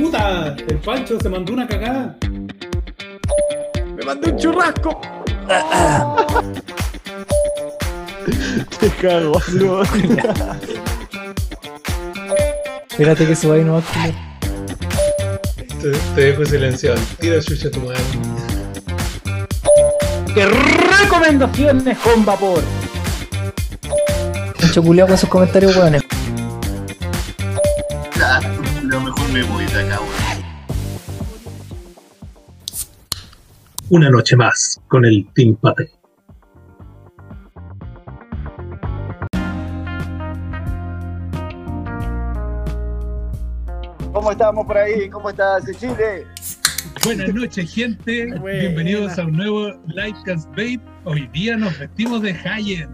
puta! El Pancho se mandó una cagada. Me mandé un churrasco. Te cago, weón. Espérate que se vaya no va a Te, te dejo silenciado. Tira chucha tu madre. ¡Qué recomendaciones con vapor! Pancho culiao con sus comentarios weones. Una noche más con el Team Pate. ¿Cómo estamos por ahí? ¿Cómo estás, Chile? Buenas noches, gente. Buena. Bienvenidos a un nuevo Livecast Bait. Hoy día nos vestimos de Hayen.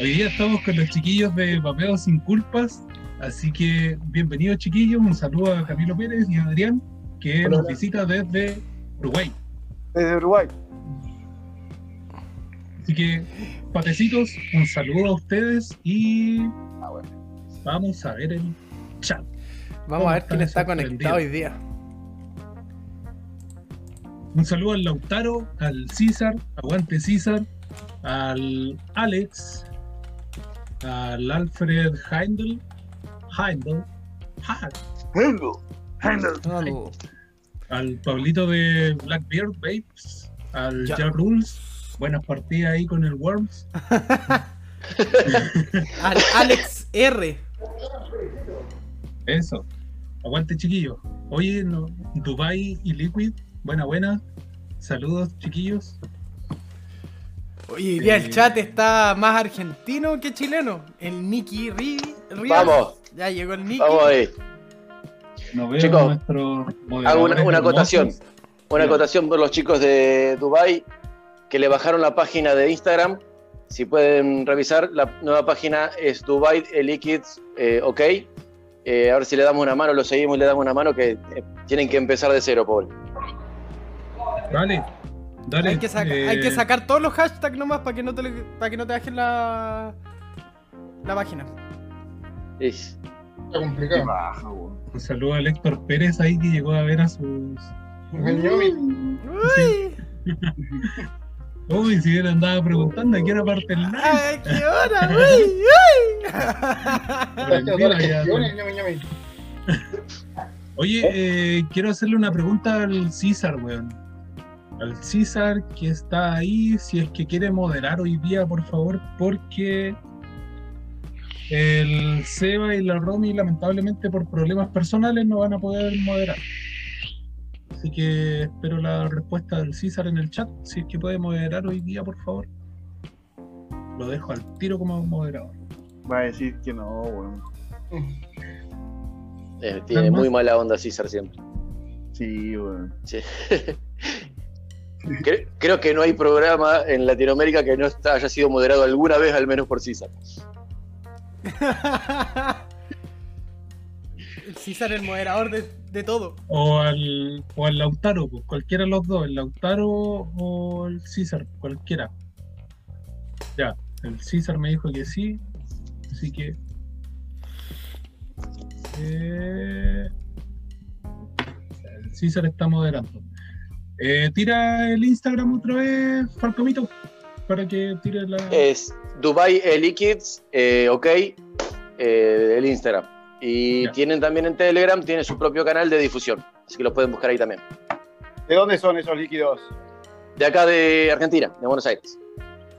Hoy día estamos con los chiquillos de Papeo Sin Culpas. Así que bienvenidos, chiquillos. Un saludo a Camilo Pérez y a Adrián, que nos visita desde Uruguay. Desde Uruguay. Así que, patecitos, un saludo a ustedes y Ah, bueno. vamos a ver el chat. Vamos a ver quién está conectado hoy día. Un saludo al Lautaro, al César, aguante César, al Alex, al Alfred Heindel, Heindel, Ha- Hello. Hello. Al Pablito de Blackbeard Babes, al Ya. Ja Rules, buenas partidas ahí con el Worms, Al Alex R. eso, aguante chiquillos. Oye, no, Dubai y Liquid, buena, buena, saludos chiquillos. Oye, hoy día el Eh. chat está más argentino que chileno. El Nicky Ri- Rivas. Vamos, Ya llegó el Nicky. vamos ahí. Nos vemos Chicos, nuestros Hago una, una acotación. Una acotación por los chicos de Dubai que le bajaron la página de Instagram. Si pueden revisar, la nueva página es Dubai Liquids eh, OK. Eh, a ver si le damos una mano, lo seguimos y le damos una mano que eh, tienen que empezar de cero, pobre. Dale, dale. Hay que, saca- eh, hay que sacar todos los hashtags nomás para que no te, para que no te bajen la, la página. Es- Está complicado. baja. Un saludo a Héctor Pérez ahí que llegó a ver a sus. Uy, Uy, si él andaba preguntando a qué hora parte el live. ¡Ay, qué hora! ¡Uy! ¡Uy! Oye, eh, quiero hacerle una pregunta al César, weón. Al César que está ahí, si es que quiere moderar hoy día, por favor, porque el Seba y la Romy, lamentablemente por problemas personales, no van a poder moderar. Así que espero la respuesta del César en el chat, si es que puede moderar hoy día, por favor. Lo dejo al tiro como moderador. Va a decir que no, weón. eh, tiene Además- muy mala onda César siempre. Sí, weón. Sí. Cre- Creo que no hay programa en Latinoamérica que no está- haya sido moderado alguna vez, al menos por César. El César, el moderador de, de todo. O al, o al Lautaro, pues, cualquiera de los dos, el Lautaro o el César, cualquiera. Ya, el César me dijo que sí, así que. eh, el César está moderando. Eh, tira el Instagram otra vez, Falcomito, para que tire la. Es Dubai Liquids, eh, ok, eh, el Instagram. Y Ya. tienen también en Telegram, tiene su propio canal de difusión. Así que lo pueden buscar ahí también. ¿De dónde son esos líquidos? De acá de Argentina, de Buenos Aires.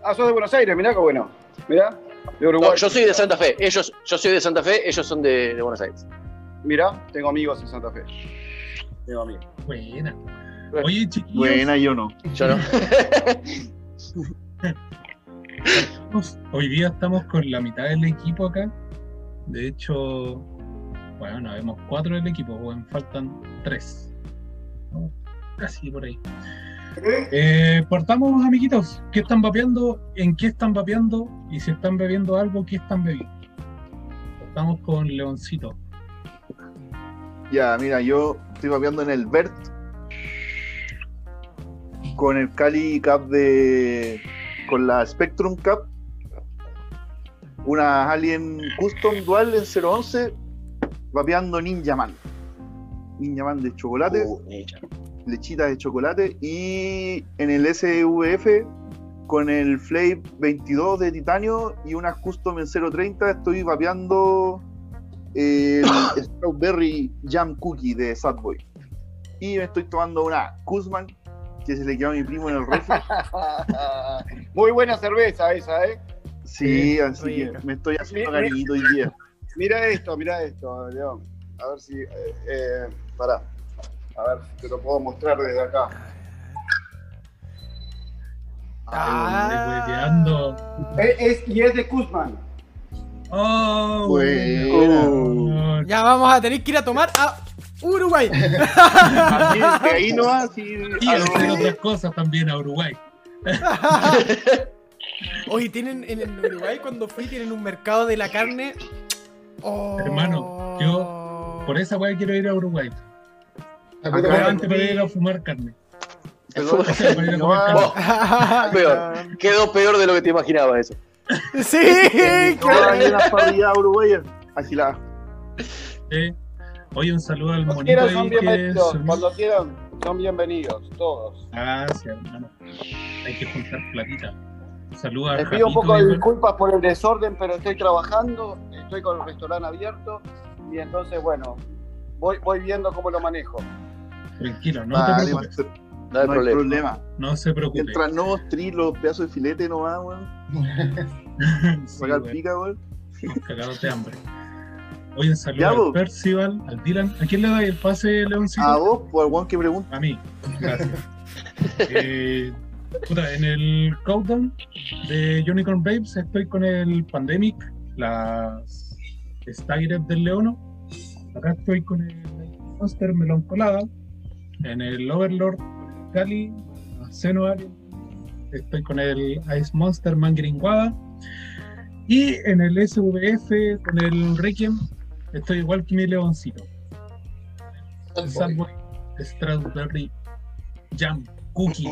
Ah, sos de Buenos Aires, mirá qué bueno. Mirá, de Uruguay. No, yo soy de Santa Fe. Ellos, yo soy de Santa Fe, ellos son de, de Buenos Aires. Mirá, tengo amigos en Santa Fe. Tengo amigos. Buena. Oye, chiquillos, Buena, yo no. Yo no. hoy día estamos con la mitad del equipo acá. De hecho, bueno, no vemos cuatro del equipo, bueno, faltan tres. ¿no? Casi por ahí. Eh, partamos, amiguitos. ¿Qué están vapeando? ¿En qué están vapeando? Y si están bebiendo algo, ¿qué están bebiendo? Estamos con Leoncito. Ya, mira, yo estoy vapeando en el Bert con el Cali Cap de. Con la Spectrum Cap. Una Alien Custom Dual en 011 vapeando Ninja Man. Ninja Man de chocolate, Uh, nicha. lechita de chocolate. Y en el SVF, con el Flame 22 de titanio y unas Custom en 030, estoy vapeando el Strawberry Jam Cookie de Sadboy. Y me estoy tomando una Kuzman, que se le quedó a mi primo en el refri. Muy buena cerveza esa, ¿eh? Sí, así rica. que me estoy haciendo cariñito hoy día. Mira esto, mira esto, León. A ver si. Eh, eh, pará. A ver si te lo puedo mostrar desde acá. Ah. Es, es- y es de Kuzman. Oh, bueno. Ya vamos a tener que ir a tomar a Uruguay. De ahí no así. Y a hacer otras cosas también a Uruguay. Oye, tienen en el Uruguay cuando fui tienen un mercado de la carne. Oh. Hermano, yo Por esa weá quiero ir a Uruguay. Acá. Antes para ir a fumar carne. Pero- O sea, no. Peor. Quedó peor de lo que te imaginabas eso. sí, no va a ir a las parrilladas uruguayas. Agiladas. Eh, Oye, un saludo al Cuando monito quieran son que bienvenidos. Cuando quieran son bienvenidos, todos. Gracias, hermano. Hay que juntar platita. Saludos a Les pido un poco de disculpas por el desorden, pero estoy trabajando, estoy con el restaurante abierto y entonces, bueno, voy, voy viendo cómo lo manejo. Tranquilo, no Vale, te preocupes. No hay no hay problema. problema. No se preocupe. Mientras no mostrís los pedazos de filete nomás, weón. Pagar pica, weón. cagados de hambre. Oye, un saludo al. Percival, al Dylan. ¿A quién le da el pase, Leoncito? A vos, por el weón que pregunta. A mí, gracias. Eh, puta, en el countdown de Unicorn Babes estoy con el Pandemic, las Staggered del Leono. Acá estoy con el Monster Melon Colada. En el Overlord Cali, Seno Alien, estoy con el Ice Monster Mangringuada. Y en el SVF con el Requiem estoy igual que mi leoncito. Subway Strawberry Jam Cookie.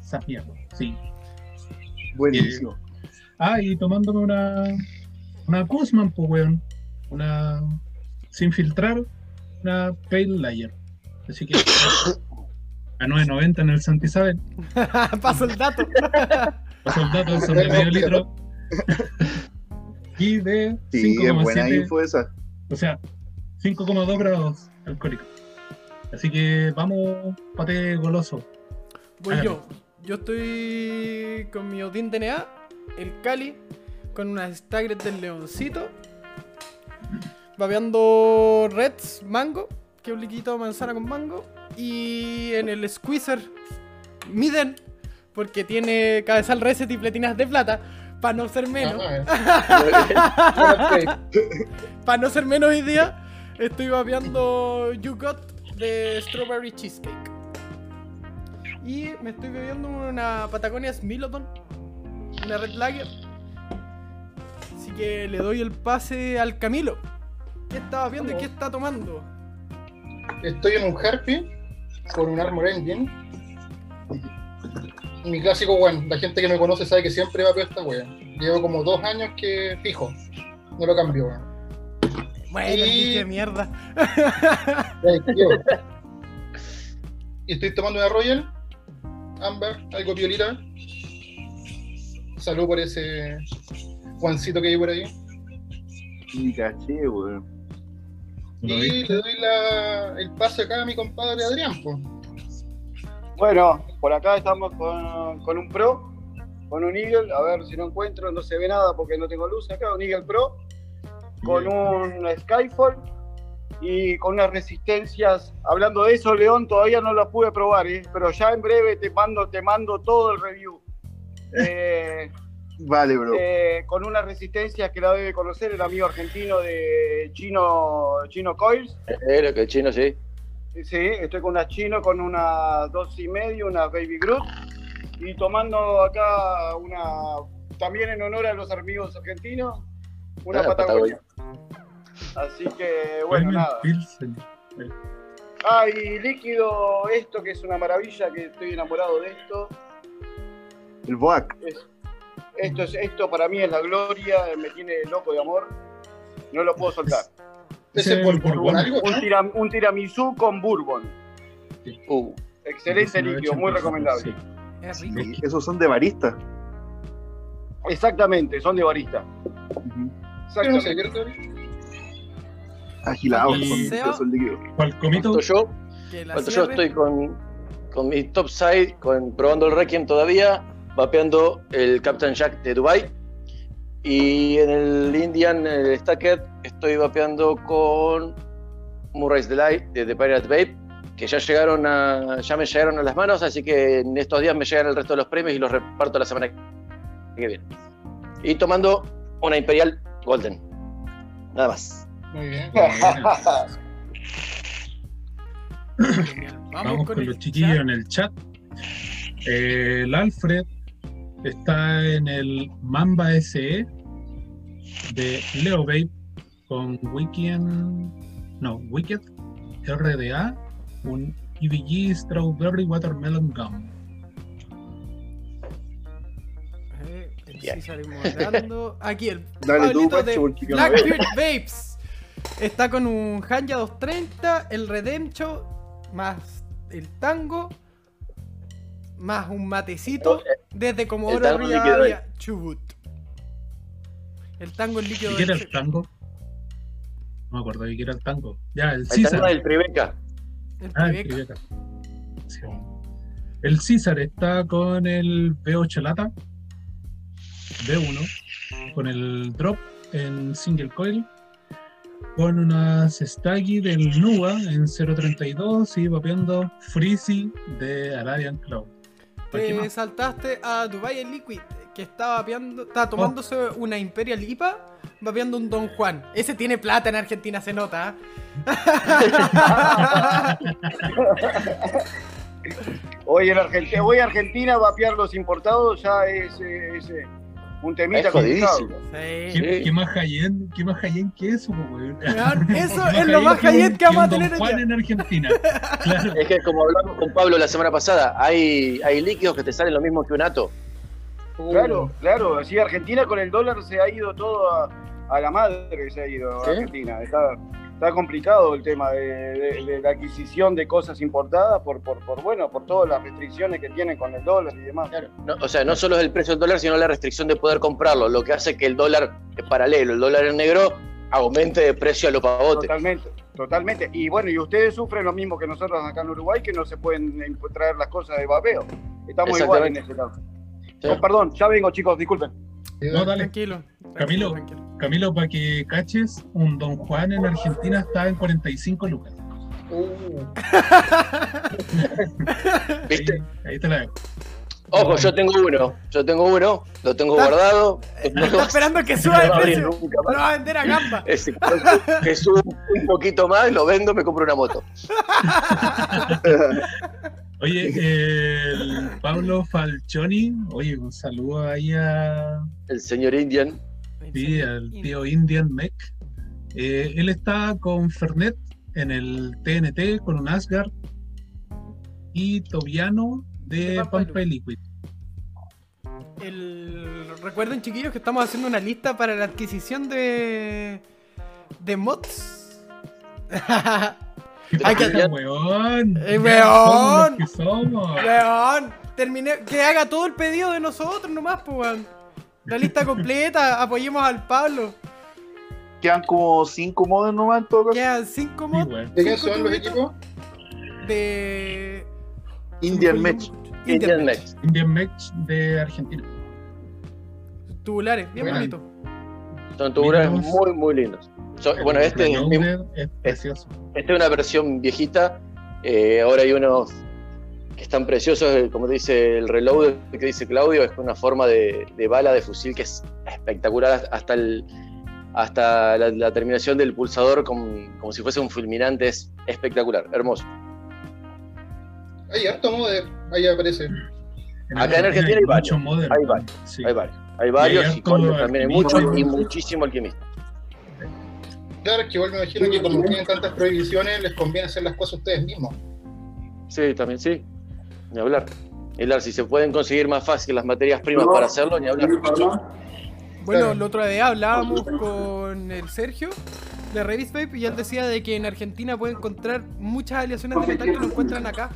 Esas mierdas, sí. Buenísimo. Ah, y tomándome una. Una Kuzman, pues, weón. Una. Sin filtrar, una Pale Layer. Así que. A 9.90 en el Santa Isabel. paso el dato. Paso el dato, son de medio litro. Y de Sí, es buena 5,7. info esa. O sea, 5,2 grados alcohólicos. Así que vamos, pate goloso. Voy yo. Yo estoy con mi Odin DNA, el Cali, con unas Staggered del Leoncito, babeando Reds Mango, que un liquito de manzana con mango, y en el Squeezer Miden, porque tiene cabezal reset y pletinas de plata, para no ser menos. Ah. Para no ser menos hoy día, estoy vapeando You Got de Strawberry Cheesecake. Y me estoy bebiendo una Patagonia Smilodon, una Red Lager. Así que le doy el pase al Camilo. ¿Qué estaba viendo y qué está tomando? Estoy en un Harpy con un Armor Engine. Mi clásico one, la gente que me conoce sabe que siempre va a esta wea. Llevo como dos años que fijo, no lo cambio, weón. Bueno, Y- qué mierda. Y estoy tomando una Royal, Amber, algo piolita. Salud por ese Juancito que hay por ahí. Ni caché, weón. ¿Lo Y le doy la- el pase acá a mi compadre Adrián, pues. Bueno, por acá estamos con, con un Pro, con un Eagle, a ver si no encuentro, no se ve nada porque no tengo luz acá, un Eagle Pro, con un Skyfall y con unas resistencias. Hablando de eso, León, todavía no la pude probar, ¿eh? pero ya en breve te mando, te mando todo el review. Eh, Vale, bro. eh, con unas resistencias que la debe conocer el amigo argentino de Chino, Chino Coils. Eh, lo que el chino, sí. Sí, estoy con una chino, con una dos y medio, una Baby Groot. Y tomando acá una, también en honor a los amigos argentinos, una Ah, Patagonia. Así que, bueno, nada. Pilsen. Ah, y líquido, esto que es una maravilla, que estoy enamorado de esto. El Boac. Esto, es, esto para mí es la gloria, me tiene loco de amor. No lo puedo soltar. Ese es por, por bourbon. algo, Un, tiramisú con bourbon. Uh, Excelente líquido, muy recomendable. Sí. Es rico. Sí, esos son de barista. Exactamente, son de barista. Exactamente. Seba- esos líquidos. Palcomito, ¿cuánto yo? Que la ¿Cuánto yo estoy con, con mi top side, con, probando el Requiem todavía, vapeando el Captain Jack de Dubai Y en el Indian el Stacked estoy vapeando con Murray's Delight de The Pirate Babe, que ya llegaron a, ya me llegaron a las manos, así que en estos días me llegan el resto de los premios y los reparto la semana que viene. Y tomando una Imperial Golden. Nada más. Muy bien. Genial. Vamos, Vamos con, el los chiquillos chat. en el chat. Eh, el Alfred está en el Mamba SE de Leo Babe con Weekend. No, Wicked RDA, un EVG Strawberry Watermelon Gum. Eh. César moderando. Aquí el Dale tú, de. Blackbeard Vapes. Está con un Hanja 230, el Redemption, más el tango, más un matecito desde Comodoro tango Rivadavia, Chubut. El tango en líquido ¿Y qué era el tango? No me acuerdo de qué era el tango. Ya, el El César. tema del Tribeca. el Ah, el. Sí. El César está con el V8 lata B1 con el drop en single coil con unas Staggy del Nuba en 0.32 y vapeando Freezy de Arabian Cloud. ¿Para qué Te saltaste a Dubai el Liquid, que está vapeando, está tomándose una Imperial IPA, vapeando un Don Juan. Ese tiene plata en Argentina, se nota. ¿ah? Hoy en Argentina, voy a Argentina a vapear los importados, ya es, eh, es, un temita Es jodidísimo. Sí. ¿Qué, Sí. qué más high-end qué más que eso, weón? Eso es lo más high-end que vamos a tener Juan en Argentina. Claro. Es que como hablamos con Pablo la semana pasada, hay, hay líquidos que te salen lo mismo que un ato. Claro, claro, sí, Argentina con el dólar se ha ido todo a, a la madre, se ha ido ¿Sí? Argentina. Está, está complicado el tema de, de- de la adquisición de cosas importadas por, por, por, bueno, por todas las restricciones que tienen con el dólar y demás. No, o sea, no solo es el precio del dólar, sino la restricción de poder comprarlo, lo que hace que el dólar es paralelo, el dólar en negro, aumente de precio a lo pavote. Totalmente, totalmente. Y bueno, y ustedes sufren lo mismo que nosotros acá en Uruguay, que no se pueden traer las cosas de vapeo. Estamos igual en ese. Sí. Oh, perdón, ya vengo chicos, disculpen. No, dale. Tranquilo. Camilo. tranquilo. Camilo, para que caches, un Don Juan en Argentina está en 45 lucas. Uh, ¿Viste? Ahí, ahí te la dejo. Ojo, yo tengo uno, yo tengo uno, lo tengo Está- guardado. No Está esperando que suba no de va a abrir precio. nunca Lo va a vender a gamba. Ese, que suba un poquito más, lo vendo, me compro una moto. Oye, el Pablo Falcioni, oye, un saludo ahí a, El señor Indian. sí, al tío Indian Mech. Eh, él está con Fernet en el TNT con un Asgard y Tobiano De de Pampa Pampa y Liquid. El... Recuerden, chiquillos, que estamos haciendo una lista para la adquisición de. de mods. ¿Qué Hay que- weón? Eh, weón. que somos. Weón, terminé. Que haga todo el pedido de nosotros nomás, pues, weón. La lista completa, apoyemos al Pablo. Quedan como cinco modos nomás en todo caso. Quedan 5 Sí, mods weón. ¿De Cinco son los equipos? de. Indian Match. Indian Indian Match. Indian Mech de Argentina. Tubulares, bien Bueno. bonito. Son tubulares muy, muy lindos. So- bueno, este es, precioso. Esta es una versión viejita. eh, ahora hay unos que están preciosos, eh, como dice el reload que dice Claudio, es una forma de, de bala de fusil que es espectacular hasta el hasta la, la terminación del pulsador como, como si fuese un fulminante, es espectacular, hermoso. Hay harto moder, ahí aparece. Acá en Argentina hay varios, hay varios, sí. Hay varios, hay varios hay y con harto también hay muchos y muchísimo alquimista. Claro, es que igual me imagino que como tienen tantas prohibiciones, les conviene hacer las cosas ustedes mismos. Sí, también sí, ni hablar. Ni hablar, si se pueden conseguir más fácil las materias primas para hacerlo, ni hablar. Bueno, Claro. el otro día hablábamos con el Sergio de Revis Vape y él decía de que en Argentina puede encontrar muchas aleaciones de metal que no encuentran acá.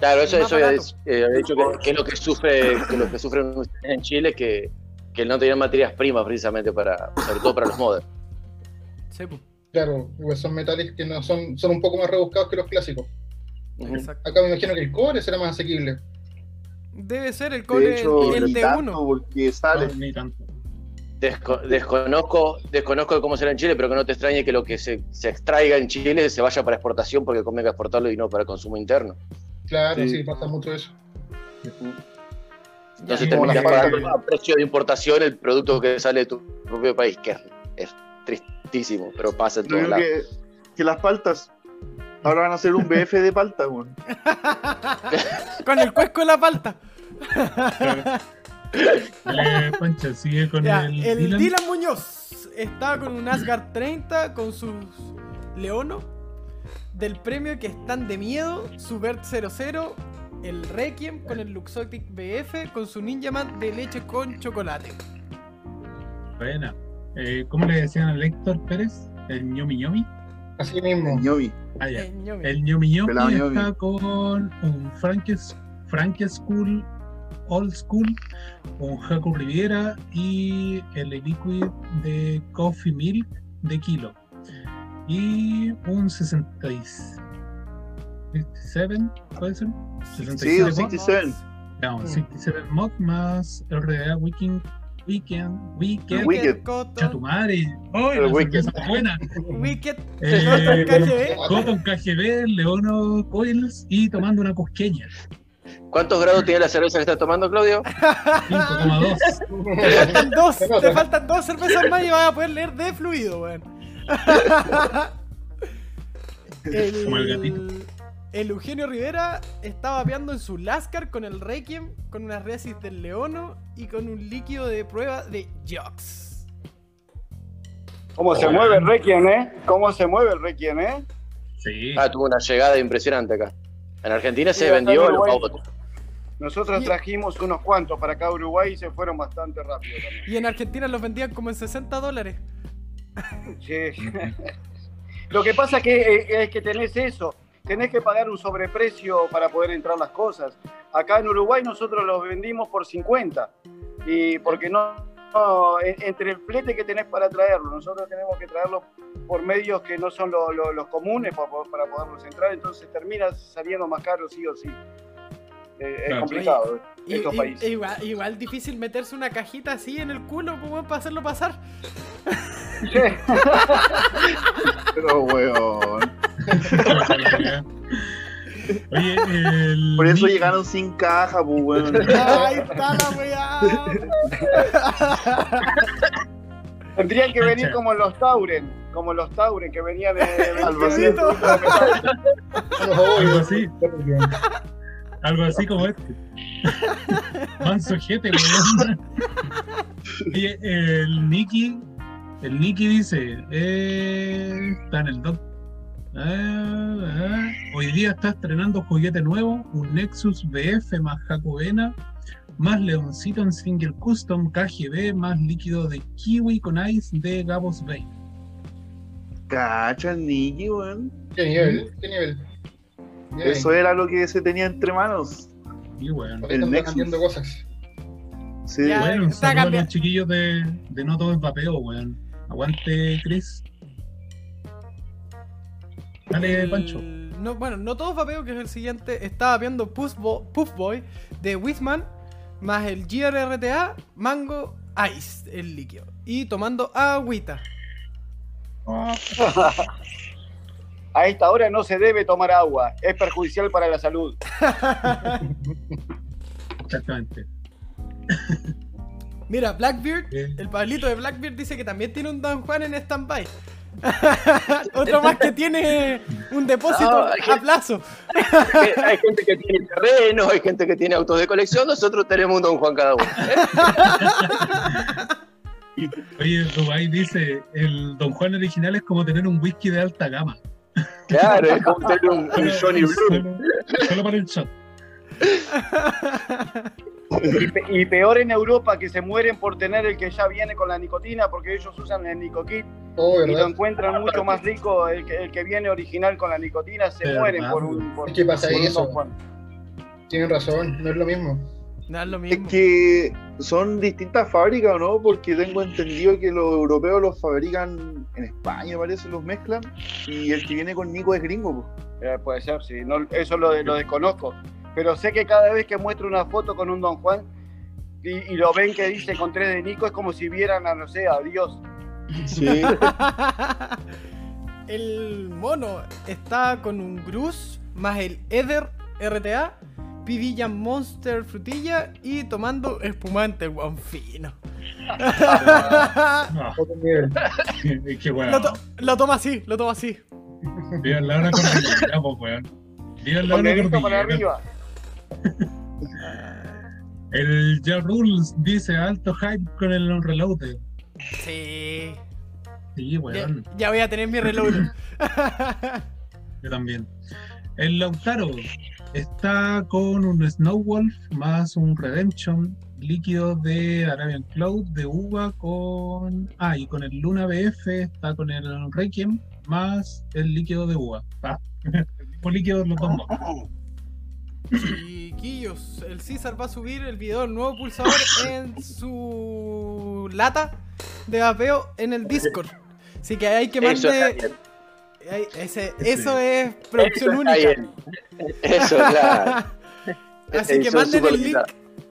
Claro, eso, eso había, barato. eh, había dicho que, que es lo que sufre, que lo que sufren ustedes en Chile, que, que no tenían materias primas precisamente para, sobre todo para los modders. Sí, pues, Claro, igual son metales que no son, son un poco más rebuscados que los clásicos. Exacto. Acá me imagino que el cobre será más asequible. Debe ser el De cobre hecho, el de uno. porque sale. No, ni tanto. Desco- desconozco, desconozco de cómo será en Chile, pero que no te extrañe que lo que se, se extraiga en Chile se vaya para exportación porque convenga exportarlo y no para consumo interno. Claro, Sí. sí, pasa mucho eso. Entonces terminas la pagando a precio de importación el producto que sale de tu propio país, que es, es tristísimo, pero pasa en todos lados. que, que las paltas ahora van a ser un BF de palta, weón. Con el cuesco de la palta. Dale, Pancha, sigue con Ya, el, el Dylan. Dylan. Muñoz está con un Asgard 30 con sus Leono del premio que están de miedo, su Bert 00, el Requiem con el Luxotic BF con su Ninja Man de leche con chocolate. Buena. Eh, ¿Cómo le decían a Héctor Pérez? El ñomi ñomi. Así mismo. Ñomi. Ah, ya. Eh, ñomi. El ñomi ñomi Pelado ñomi. está con un Frankes, Frank School Old School, un Jaco Riviera y el Liquid de Coffee Milk de kilo. Y un 66. 67, ¿puede ser? Sí, 67 un mod. 67. No, un Mm. 67 mod más RDA Weekend. Weekend. Weekend. Wicked. Cotton, Cha tu madre. ¡Ay, El la Wicked. buena! Wicked, Eh, Cotton KGB. Cotton KGB, Leono Coils y tomando una cosqueña. ¿Cuántos grados tiene la cerveza que estás tomando, Claudio? 5,2. Te faltan dos, te faltan dos cervezas más y vas a poder leer de fluido, weón. el, Como el gatito. El Eugenio Rivera estaba vapeando en su Lascar con el Requiem, con una resis del Leono y con un líquido de prueba de Jox. ¿Cómo se mueve el Requiem, eh? ¿Cómo se mueve el Requiem, eh? Sí. Ah, tuvo una llegada impresionante acá. En Argentina Sí, se vendió autos. Nosotros Y- trajimos unos cuantos para acá a Uruguay y se fueron bastante rápido también. Y en Argentina los vendían como en 60 dólares. Sí. Lo que pasa que eh, es que tenés eso, tenés que pagar un sobreprecio para poder entrar las cosas. Acá en Uruguay nosotros los vendimos por 50 y porque no, no, en- entre el flete que tenés para traerlo, nosotros tenemos que traerlo por medios que no son lo- lo- los comunes para, para poderlos entrar, entonces termina saliendo más caro sí o sí. Eh, es complicado Y- estos y- países. igual, igual difícil meterse una cajita así en el culo como para hacerlo pasar. Pero, weón. Oye, el. Por eso llegaron sin caja, pues, weón. Ahí está la weá. Tendrían que venir como los Tauren, como los Tauren que venían de... Al de- vacío. Algo así. Algo así como este. Manso jete, weón. Oye, el Nicky. El Nicky dice. Eh, está en el doc. Ah, ah. Hoy día está estrenando juguete nuevo, un Nexus BF más Jacobena, más Leoncito en Single Custom KGB, más líquido de Kiwi con Ice de Gabos Bay. Cacha el Nicky, weón. ¿Qué nivel? ¿Qué nivel? Bien. Eso era lo que se tenía entre manos. Y bueno. El Nexus. cambiando cosas. Sí. Ya. Bueno, un está saludo a cambiando. los chiquillos de, de No Todo es Vapeo, weón. Aguante, Chris. Dale, El- Pancho. No, bueno, no todo vapeo, que es el siguiente. Estaba viendo Puff, Bo- Puff Boy de Wisman, más el GRRTA, Mango Ice, el líquido. Y tomando agüita. A esta hora no se debe tomar agua, es perjudicial para la salud. Exactamente. Mira, Blackbeard, el Pablito de Blackbeard dice que también tiene un Don Juan en stand-by. Otro más que tiene un depósito No, a plazo. Hay gente que tiene terreno, hay gente que tiene autos de colección, nosotros tenemos un Don Juan cada uno. ¿eh? Oye, Dubai dice: el Don Juan original es como tener un whisky de alta gama. Claro, es como tener un, Johnny Blue. Solo, solo para el shot. Y, pe- y peor en Europa que se mueren por tener el que ya viene con la nicotina porque ellos usan el Nicokit Oh, y lo encuentran mucho más rico el que, el que viene original con la nicotina se mueren por un por, ¿Qué pasa por un eso? Tienen razón, no es lo mismo. No es lo Es mismo. que son distintas fábricas, ¿o no? Porque tengo entendido que los europeos los fabrican en España, parece, los mezclan. Y el que viene con Nico es gringo. Eh, puede ser, sí, no, eso lo, lo desconozco. Pero sé que cada vez que muestro una foto con un Don Juan y, y lo ven que dice con 3 de Nico, es como si vieran a, no sé, a Dios. Sí. el mono está con un Gruz más el Ether RTA, Pidilla Monster Frutilla y tomando espumante, weón fino. No, weón. lo, to- lo toma así, lo toma así. Cordillera, po, weón. Para arriba. El Ja Rules dice alto hype con el reload. Sí. Sí, Ya, weón. ya voy a tener mi reload. Yo también. El Lautaro está con un Snowwolf más un Redemption líquido de Arabian Cloud de uva con. Ah, y con el Luna BF está con el Requiem más el líquido de uva. Ah, el mismo líquido de los dos modos. Chiquillos, el César va a subir el video del nuevo pulsador en su lata de vapeo en el Discord. Así que hay que mande. bien. Ay, ese- eso es producción Eso única. bien. Eso, claro. Así que manden el link.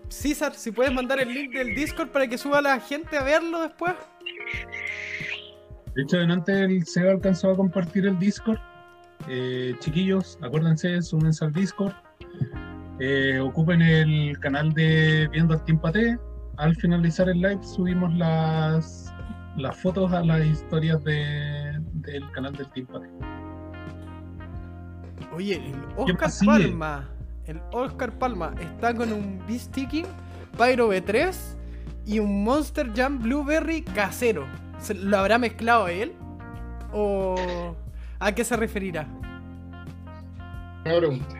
César, si puedes mandar el link del Discord para que suba la gente a verlo después. De hecho, delante el Seba alcanzó a compartir el Discord. Eh, chiquillos, acuérdense, súmense al Discord. Eh, ocupen el canal de Viendo al Paté. Al finalizar el live subimos las, las fotos a las historias de- del canal del Team Paté. Oye, el ¿Qué Oscar? Palma. El Oscar Palma está con un B-Sticking, Pyro B3 y un Monster Jam Blueberry casero. ¿Se- ¿Lo habrá mezclado él? ¿O a qué se referirá? Una pregunta.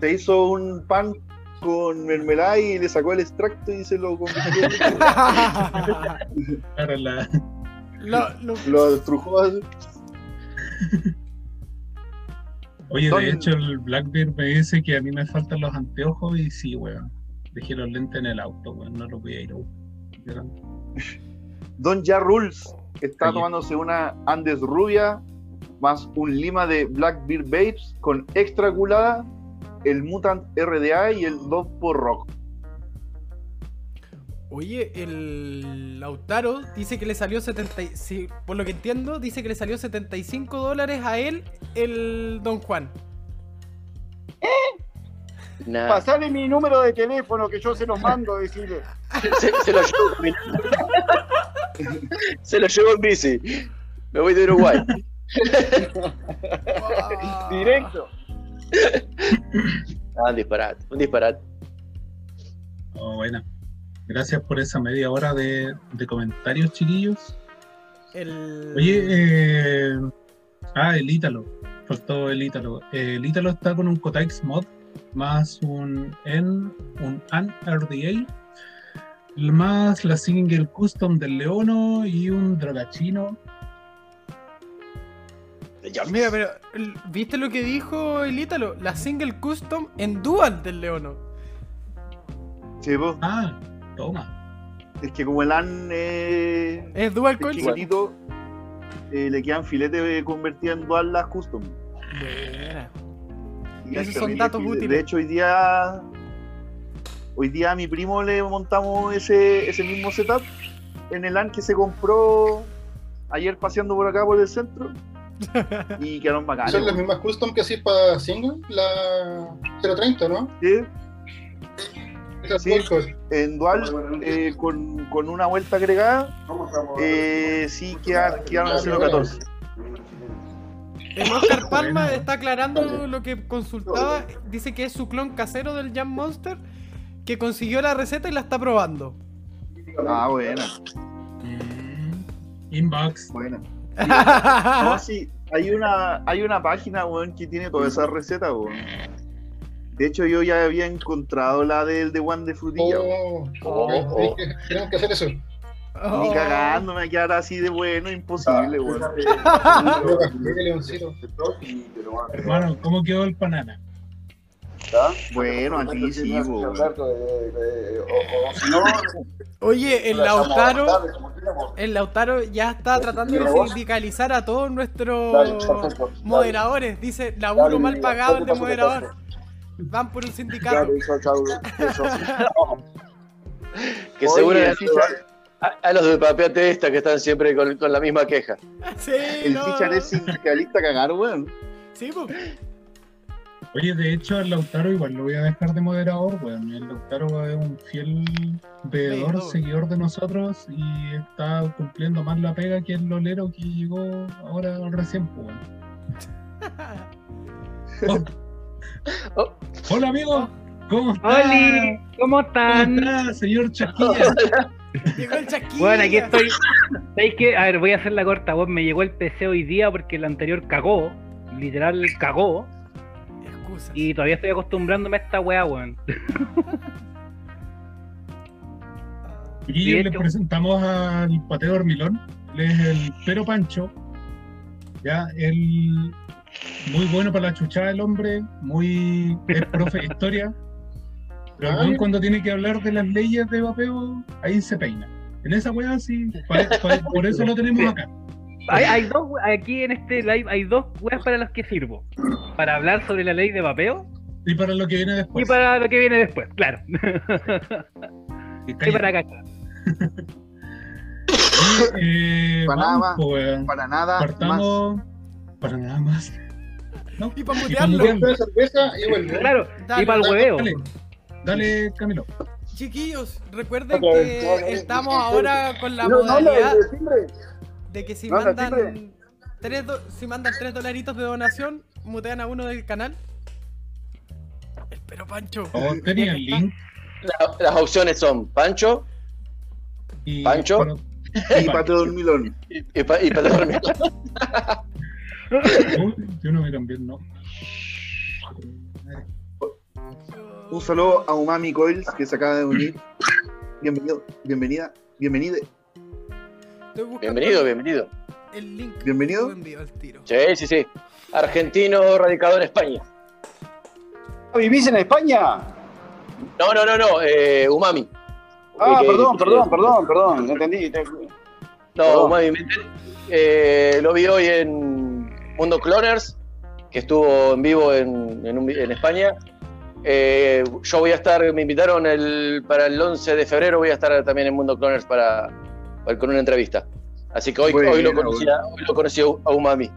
Se hizo un pan con mermelada y le sacó el extracto y se lo convirtió en- Lo- lo- lo estrujó así. Oye, Don- de hecho, el Blackbeard me dice que a mí me faltan los anteojos y sí, weón. Dejé los lentes en el auto, weón. No los voy a ir a buscar. Don Ja Rules está Oye. tomándose una Andes rubia más un lima de Blackbeard Babes con extra culada, el Mutant RDA y el 2 por Rock. Oye, el Lautaro dice que le salió 70. y- sí, por lo que entiendo, dice que le salió 75 dólares a él el Don Juan. Nah. Pasale mi número de teléfono que yo se los mando, decirle. Se, se lo llevo Se lo llevo en bici. Me voy de Uruguay. Directo. Ah, un disparate, un disparate. Oh, bueno. Gracias por esa media hora de, de comentarios, chiquillos. El... Oye, eh... ah, el Ítalo. Faltó el Ítalo. Eh, el Ítalo está con un Cotax mod más un N, un AN RDA, más la single custom del Leono y un Dragachino. Mira, pero ¿viste lo que dijo el Ítalo? La single custom en dual del Leono. Sí, po. Ah, toma. es que como el AN eh, Es dual es coil. chiquitito, eh, le quedan filetes convertidas en dual las custom. Buena. Y Esos son datos útiles. De hecho, hoy día, hoy día a mi primo le montamos ese, ese mismo setup en el AN que se compró ayer paseando por acá por el centro y quedaron bacanes. Son las mismas custom que hacís para single, la 030, ¿no? Sí, Sí. En dual, eh, con, con una vuelta agregada, eh, sí queda- quedaron a 0.14. El Oscar Palma está aclarando lo que consultaba. Dice que es su clon casero del Jam Monster. Que consiguió la receta y la está probando. Ah, buena, Mm, Inbox. buena. No, sí, hay una, hay una página, weón, que tiene toda esa receta, weón. De hecho, yo ya había encontrado la del de One de frutilla. weón. Oh, Oh, oh, Tenemos que hacer eso. Ni cagando me va a quedar así de bueno, imposible, weón. Que Leoncito. Hermano, ¿cómo quedó el Bueno, aquí sí, weón. Alberto, o- o si no, Oye, el Lautaro, tarde, el Lautaro ya está tratando de sindicalizar a todos nuestros Dale, perfecto, dale. moderadores. Dice, laburo Dale, mal pagado el de moderador. Van por un sindicato. Que Oye, seguro el Fichar- a, a los de Papeate esta que están siempre con, con la misma queja. Sí, el no. Fichar es sindicalista cagar, weón. Sí, pues. Oye, de hecho, al Lautaro igual lo voy a dejar de moderador, weón. El Lautaro es un fiel veedor, seguidor de nosotros y está cumpliendo más la pega que el lolero que llegó ahora recién, pues, weón. Oh. Oh. Hola, amigo. ¿Cómo está? ¡Holi! ¿Cómo ¿Cómo están? está, señor Chasquilla? Llegó el chasquilla. Bueno, aquí estoy. ¿Sabéis qué? A ver, voy a hacer la corta. Vos me llegó el PC hoy día porque el anterior cagó. Literal cagó. Y todavía estoy acostumbrándome a esta weá, weón. Y De le hecho- presentamos al Pateo Hormilón. Él es el Pero Pancho. Ya, él muy bueno para la chuchada el hombre, muy es profe de historia. Pero el weón cuando tiene que hablar de las leyes de vapeo, ahí se peina. En esa weá sí, pa- pa- por eso lo tenemos acá. Hay, hay dos, aquí en este live hay dos weas para las que sirvo. Para hablar sobre la ley de vapeo Y para lo que viene y después. para lo que viene después, claro. Y para acá. Y, eh, Para nada vamos, pues. Para nada más. Para nada más. ¿No? Y para Y pa' mutearlo. mutearlo. Una cerveza y. Claro, Dale, y para el hueveo. Dale, dale, Camilo. Chiquillos, recuerden que estamos ahora con la No, no, modalidad no. De que si no, mandan tres do- si mandan tres dolaritos de donación, mutean a uno del canal. Espero Pancho. Oh, tenía el link. La- las opciones son Pancho Y Pancho. Bueno, Y Pato Dormilón. y, y, pa- y para dormir. Uy, yo no me cambié el no. Un saludo a Umami Coils que se acaba de unir. Bienvenido, bienvenida, bienvenida. Estoy buscando Bienvenido, bienvenido. El link. Bienvenido. Envío al tiro. Sí, sí, sí. Argentino radicado en España. ¿Vivís en España? No, no, no, no. Eh, Umami. Ah, Eh, perdón, perdón, perdón, perdón, no entendí. Te- No, Perdón. Umami. Eh, lo vi hoy en Mundo Cloners, que estuvo en vivo en, en un vi- en España. Eh, yo voy a estar, me invitaron el, para el 11 de febrero, voy a estar también en Mundo Cloners para- con una entrevista. Así que hoy, hoy, lo, conocí, a- hoy lo conocí a Umami.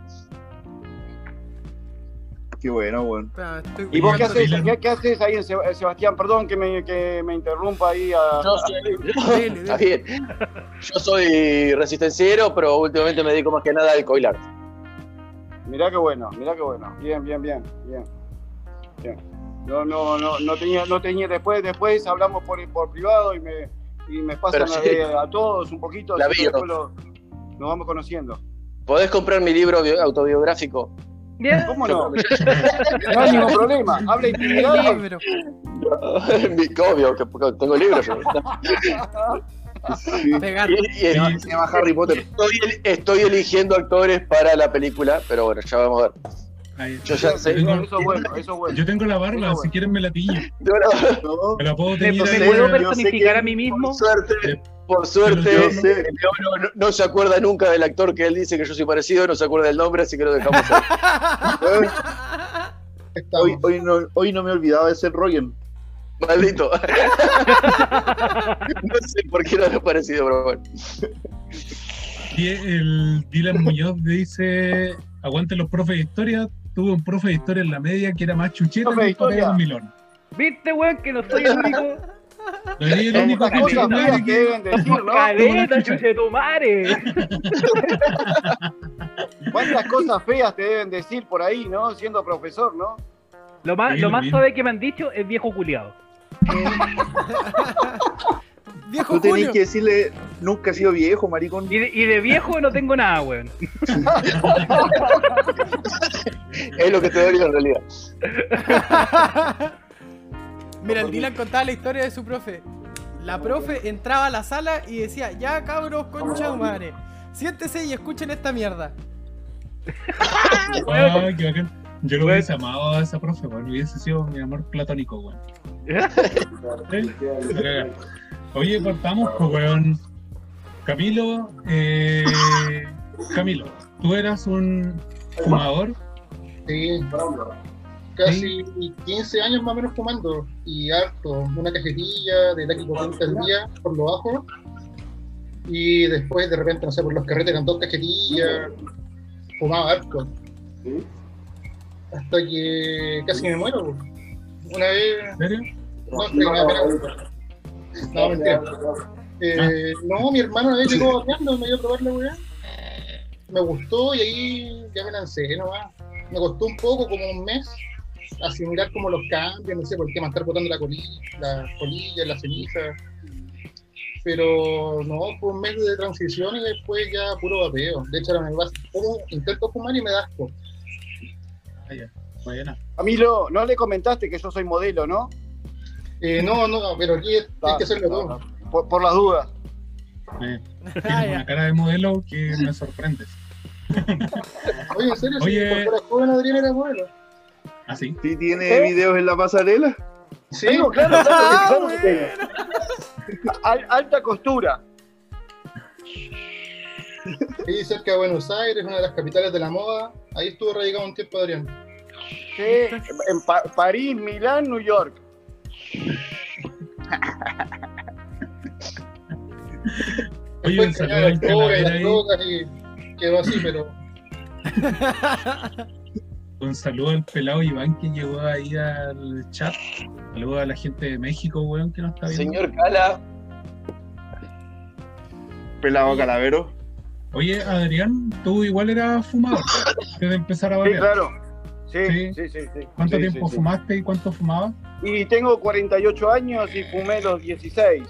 Qué bueno, estoy ¿Y vos qué haces, qué, qué haces ahí en Seb- eh, Sebastián? Perdón que me, que me interrumpa ahí. A... Yo soy, está bien. Yo soy resistenciero, pero últimamente me dedico más que nada al coilar. Mirá qué bueno, mirá qué bueno. Bien, bien, bien, bien. bien. No, no, no, no tenía, no tenía. Después, después hablamos por, por privado y me, y me pasan a, sí. eh, a todos un poquito. La así después lo- nos vamos conociendo. ¿Podés comprar mi libro bio- autobiográfico? Ya. ¿Cómo no? No hay ningún problema. Habla intimidado. El libro. Mi- Obvio, que porque tengo libros yo. Sí. Pegar. Y- y- Se llama, se llama Harry Potter. Estoy, estoy eligiendo actores para la película, pero bueno, ya vamos a ver. Yo ya sé. Tengo- Eso es bueno, eso es bueno. Yo tengo la barba, bueno. si quieren me la pillo. Yo la- No, Me la puedo ¿Me, tener me puedo personificar a mí mismo? Por suerte, por suerte. Leo no, no- no se acuerda nunca del actor que él dice que yo soy parecido, no se acuerda del nombre, así que lo dejamos ahí. hoy, hoy, no, hoy no me olvidaba de ser Rogen. Maldito. no sé por qué no le ha parecido, pero bueno. Y el Dylan Muñoz dice: Aguante los profes de historia. Tuve un profe de historia en la media que era más chucheta que el. Hormilón. ¿Viste, weón, que no soy el único? Lo vi el único Las que cosas que que- deben decir, ¿no? Caleta, chuchetumare. ¿Cuántas cosas feas te deben decir por ahí, no? Siendo profesor, ¿no? Lo más, Sí, lo más suave que me han dicho es viejo culiado. Viejo Tú tenés Julio. que decirle, nunca he sido viejo, maricón. Y de, y de viejo no tengo nada, weón. Es lo que te doy en realidad. Mira, el Dylan contaba la historia de su profe. La profe entraba a la sala y decía, ya cabros, concha de madre, siéntese y escuchen esta mierda. Ah, qué bacán. Yo lo hubiese amado a esa profe, weón. Hubiese sido mi amor platónico, weón. Cagá. Oye, cortamos, weón. Camilo, eh, Camilo, tú eras un fumador. Sí, casi 15 años más o menos fumando y harto. Una cajetilla de 40 al día por lo bajo. Y después, de repente, no sé, por los carretes eran dos cajetillas. Fumaba harto. Hasta que casi me muero. Una vez. ¿En serio? No, da pena. No, mentira. Eh, no, mi hermano una vez llegó vapeando, me dio a probar la weá. Me gustó y ahí ya me lancé nomás. Me costó un poco, como un mes, asimilar como los cambios, no sé, por el tema de estar botando la colilla, la colilla, la ceniza. Pero no, fue un mes de transición y después ya puro vapeo. De hecho, ahora me vas, intento fumar y me da asco. Ah, ya. Buena. Camilo, no le comentaste que yo soy modelo, ¿no? Eh, no, no, pero aquí hay que hacerlo todo. no, Por, por las dudas. Eh, Ah, tienes una cara de modelo que me sorprendes. Oye, en serio, Oye. si joven Adrián era modelo. ¿Ah, sí? ¿Sí tiene videos en la pasarela? Sí, Tengo, claro, claro, Ah. Al- alta costura. ahí cerca de Buenos Aires, una de las capitales de la moda. Ahí estuvo radicado un tiempo Adrián. Sí, en Pa- París, Milán, New York. Oye, un saludo al drogas y quedó así, pero Un saludo al pelado Iván que llegó ahí al chat. Saludos a la gente de México, weón, que nos está viendo. Señor Cala, Pelado calavero. Oye, Adrián, tú igual eras fumador antes de empezar a Sí, vapear. claro. Sí, Sí. sí, sí. ¿Cuánto Sí, tiempo sí, fumaste y cuánto fumabas? Y tengo 48 años y fumé los 16.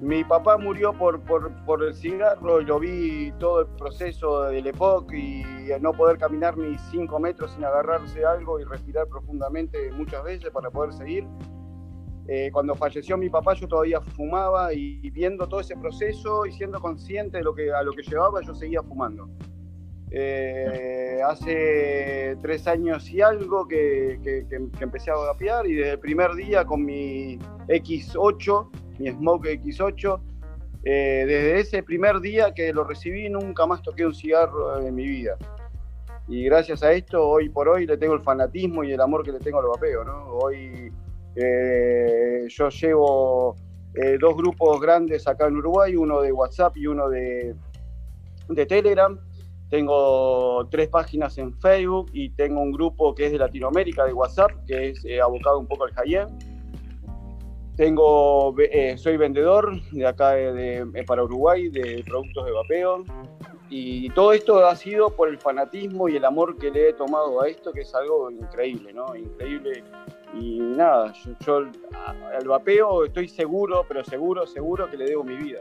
Mi papá murió por, por, por el cigarro y lo vi todo el proceso del EPOC y no poder caminar ni 5 metros sin agarrarse algo y respirar profundamente muchas veces para poder seguir. Eh, cuando falleció mi papá yo todavía fumaba y viendo todo ese proceso y siendo consciente de lo que, a lo que llevaba yo seguía fumando. Eh, hace tres años y algo que, que- que- empecé a vapear y desde el primer día con mi X8, mi Smoke X8, eh, desde ese primer día que lo recibí nunca más toqué un cigarro en mi vida. Y gracias a esto, hoy por hoy le tengo el fanatismo y el amor que le tengo al vapeo. ¿no? Hoy eh, yo llevo eh, dos grupos grandes acá en Uruguay, uno de WhatsApp y uno de, de Telegram. Tengo tres páginas en Facebook y tengo un grupo que es de Latinoamérica, de WhatsApp, que es eh, abocado un poco al high Tengo, eh, soy vendedor de acá de, de- para Uruguay de productos de vapeo. Y todo esto ha sido por el fanatismo y el amor que le he tomado a esto, que es algo increíble, ¿no? Increíble. Y nada, yo, yo al vapeo estoy seguro, pero seguro, seguro que le debo mi vida.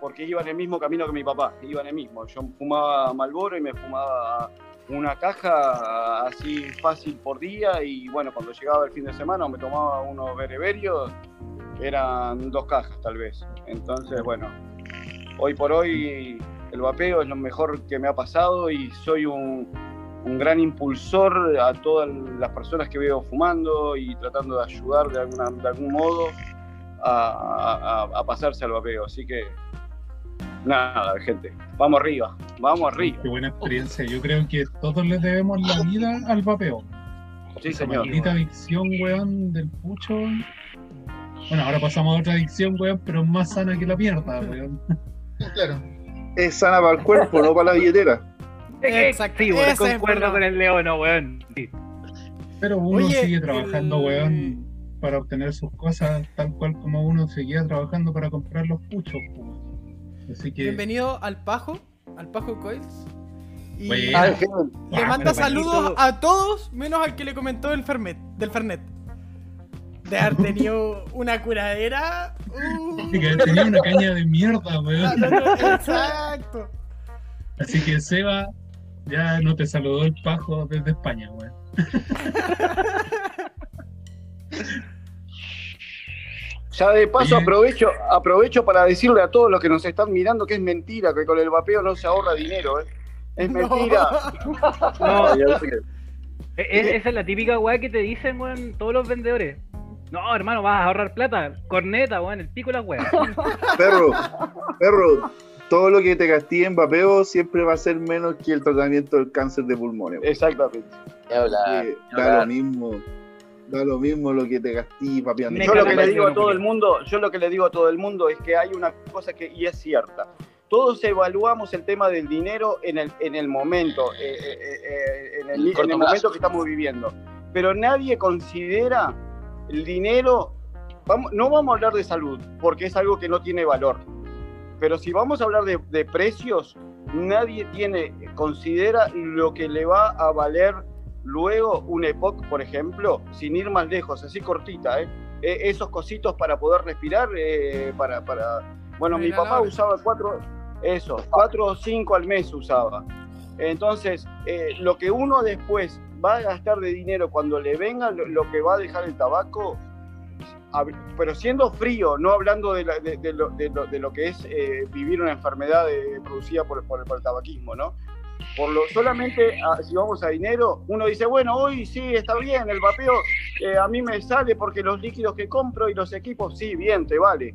Porque iba en el mismo camino que mi papá, iba en el mismo. Yo fumaba Malboro y me fumaba una caja así fácil por día y bueno, cuando llegaba el fin de semana me tomaba unos bereberios, eran dos cajas tal vez. Entonces, bueno, hoy por hoy el vapeo es lo mejor que me ha pasado y soy un, un gran impulsor a todas las personas que veo fumando y tratando de ayudar de, alguna, de algún modo a, a- a pasarse al vapeo. Así que, nada, gente, vamos arriba, vamos arriba. Qué buena experiencia. Yo creo que todos le debemos la vida al vapeo. Sí, Esa señor. maldita adicción, weón, del pucho. Bueno, ahora pasamos a otra adicción, weón, pero más sana que la mierda, weón. claro. Es sana para el cuerpo, no para la billetera. Exacto, es el concuerdo con el Leono, weón. Sí. Pero uno Oye, sigue trabajando, el- weón, para obtener sus cosas, tal cual como uno seguía trabajando para comprar los puchos, weón. Así que. Bienvenido al Pajo, al Pajo Coils. Y. Ah, genial. le Ah, manda saludos a todos, menos al que le comentó del Fernet. Del Fernet. De haber tenido una curadera. uh. Que tenía una caña de mierda, weón. Exacto. Así que Seba ya no te saludó el pajo desde España, weón. Ya de paso aprovecho, aprovecho para decirle a todos los que nos están mirando que es mentira, que con el vapeo no se ahorra dinero, ¿eh? Es No. mentira. No, Ya sé que- e- esa es la típica weá que te dicen, weón, todos los vendedores. No, hermano, vas a ahorrar plata. Corneta, weón, el pico de la weá. Perro, perro, todo lo que te castigue en vapeo siempre va a ser menos que el tratamiento del cáncer de pulmones. weón. Exactamente. da lo mismo. Da lo mismo lo que te castigue vapeando. Me Yo lo que le digo a todo el mundo, yo lo que le digo a todo el mundo es que hay una cosa que y es cierta. Todos evaluamos el tema del dinero en el, en el momento, eh, eh, eh, en el, en momento que estamos viviendo. Pero nadie considera el dinero. Vamos, no vamos a hablar de salud, porque es algo que no tiene valor. Pero si vamos a hablar de, de precios, nadie tiene, considera lo que le va a valer luego un Epoch, por ejemplo, sin ir más lejos, así cortita, ¿eh? Eh, esos cositos para poder respirar, eh, para, para... Bueno, mi papá usaba cuatro, eso, cuatro o cinco al mes usaba. Entonces, eh, lo que uno después va a gastar de dinero cuando le venga lo, lo que va a dejar el tabaco, pero siendo frío, no hablando de, la- de- de lo, de lo- de lo que es eh, vivir una enfermedad eh, producida por, por- por el tabaquismo, ¿no? Por lo, solamente ah, si vamos a dinero, uno dice, bueno, hoy sí está bien, el vapeo eh, a mí me sale porque los líquidos que compro y los equipos, sí, bien, te vale.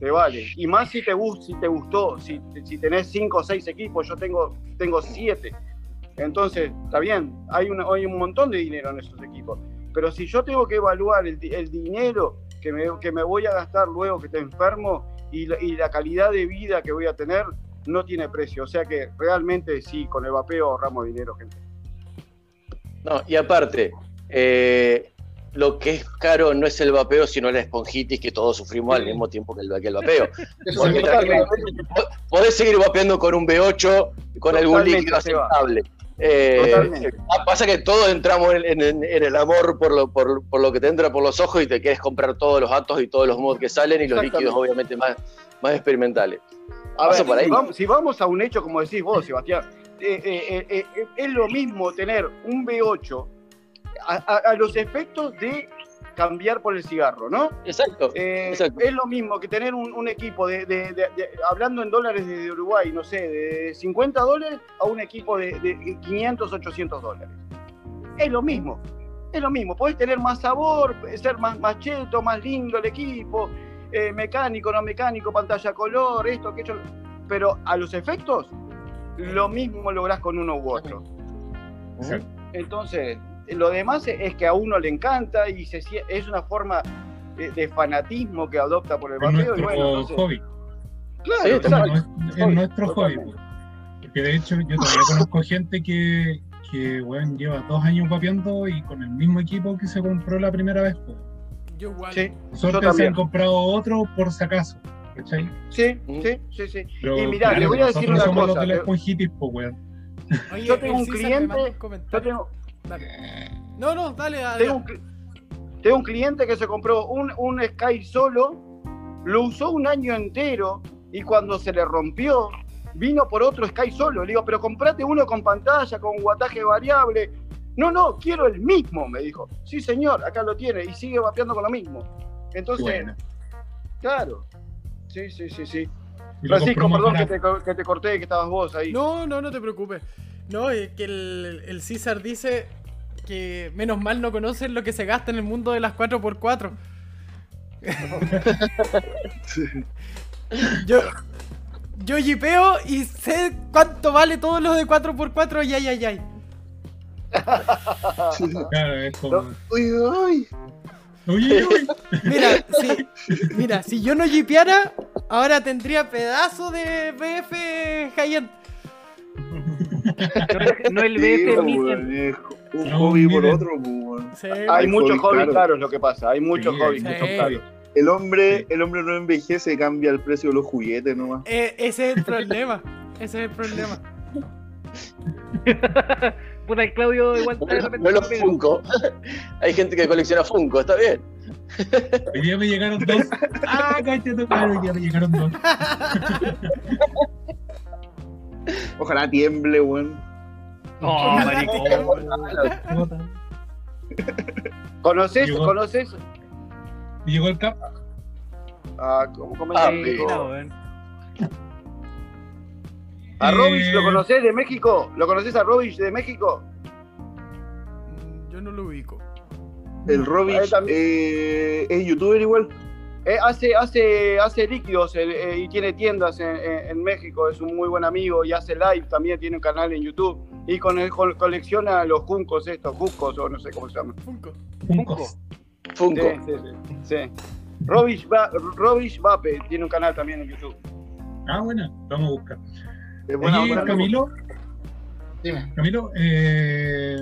Te vale. Y más si te, si te gustó, si, si tenés cinco o seis equipos, yo tengo, tengo siete. Entonces, está bien, hay, una, hay un montón de dinero en esos equipos. Pero si yo tengo que evaluar el, el dinero que me, que me voy a gastar luego que esté enfermo y la, y la calidad de vida que voy a tener, no tiene precio. O sea que realmente sí, con el vapeo ahorramos dinero, gente. No, y aparte, eh, lo que es caro no es el vapeo, sino la esponjitis que todos sufrimos al mismo tiempo que el, que el vapeo. Porque. Podés seguir vapeando con un B8 y con algún líquido aceptable. Eh, eh, pasa que todos entramos en, en- en el amor por lo, por, por lo que te entra por los ojos y te quieres comprar todos los atos y todos los mods que salen y los líquidos obviamente más, más experimentales. A Pasa ver, por ahí. si vamos, si vamos a un hecho, como decís vos, Sebastián, eh, eh, eh, es lo mismo tener un B8 a, a- a los efectos de cambiar por el cigarro, ¿no? Exacto. Exacto. es lo mismo que tener un, un equipo de, de- de- de- hablando en dólares de Uruguay, no sé, de 50 dólares a un equipo de, de 500, 800 dólares. Es lo mismo, es lo mismo. Podés tener más sabor, ser más, más cheto, más lindo el equipo, eh, mecánico, no mecánico, pantalla color, esto, aquello. Pero a los efectos, lo mismo lográs con uno u otro. Entonces, lo demás es que a uno le encanta y se, es una forma de, de fanatismo que adopta por el Es vapeo. Y nuestro bueno, entonces- hobby. claro, Sí. Es, es nuestro hobby. pues. Porque de hecho yo todavía conozco gente que, que bueno, lleva dos años vapeando y con el mismo equipo que se compró la primera vez. pues. Yo igual. Sí, Suerte se también. han comprado otro por si acaso. ¿Cachai? sí, Ujú. sí, sí, sí. Pero, Y mirá, le voy a decir una somos cosa, de la. Oye, Yo tengo el un cliente- Yo tengo, Dale. No, no, dale, tengo, Adrián. un, cli- tengo un cliente que se compró un, un Sky solo, lo usó un año entero y cuando se le rompió, vino por otro Sky solo. Le digo, pero comprate uno con pantalla, con guataje variable. No, no, quiero el mismo, me dijo. Sí, señor, acá lo tiene y sigue vapeando con lo mismo. Entonces, Bueno. claro. Sí, sí, sí, sí. Francisco, perdón que te, que te corté, que estabas vos ahí. No, no, no te preocupes. No, es que el, el César dice que menos mal no conocen lo que se gasta en el mundo de las 4x4. yo, yo jipeo y sé cuánto vale todo lo de 4x4 y ay, ay, ay. Claro, es como. Uy, uy. Uy, uy. Mira, si, mira, si yo no jipeara, ahora tendría pedazo de BF High-End. No, no el BF Un No, hobby por otro, pues. Sí, Hay muchos hobbies hobbies caros. caros, lo que pasa. Hay muchos Sí, hobbies sí. que son caros. El hombre, el hombre no envejece, cambia el precio de los juguetes nomás. eh, ese es el problema. Ese es el problema. Puta, el Claudio igual está de No, repente. no los Funko. Hay gente que colecciona Funko, está bien. Hoy día me llegaron dos. Ah, cállate, tu madre, hoy día me llegaron dos. Ojalá tiemble, weón. Oh, maricón. ¿Conoces? Llegó. ¿Conoces? Llegó el cap. a ¿cómo, cómo Ah? ¿A Robich lo conocés de México? ¿Lo conocés a Robich de México? Yo no lo ubico. El Robich eh, es youtuber igual. Eh, hace, hace, hace líquidos eh, eh, y tiene tiendas en, en- en México, es un muy buen amigo y hace live también, tiene un canal en YouTube y con él col- colecciona los juncos estos, juncos o no sé cómo se llaman. Funko. Funkos. Funko. Sí, sí, sí. sí. Robich, Va- Robich Vape tiene un canal también en YouTube. Ah, bueno, vamos a buscar. Es buena Oye, onda. Camilo, Dime. Camilo, eh,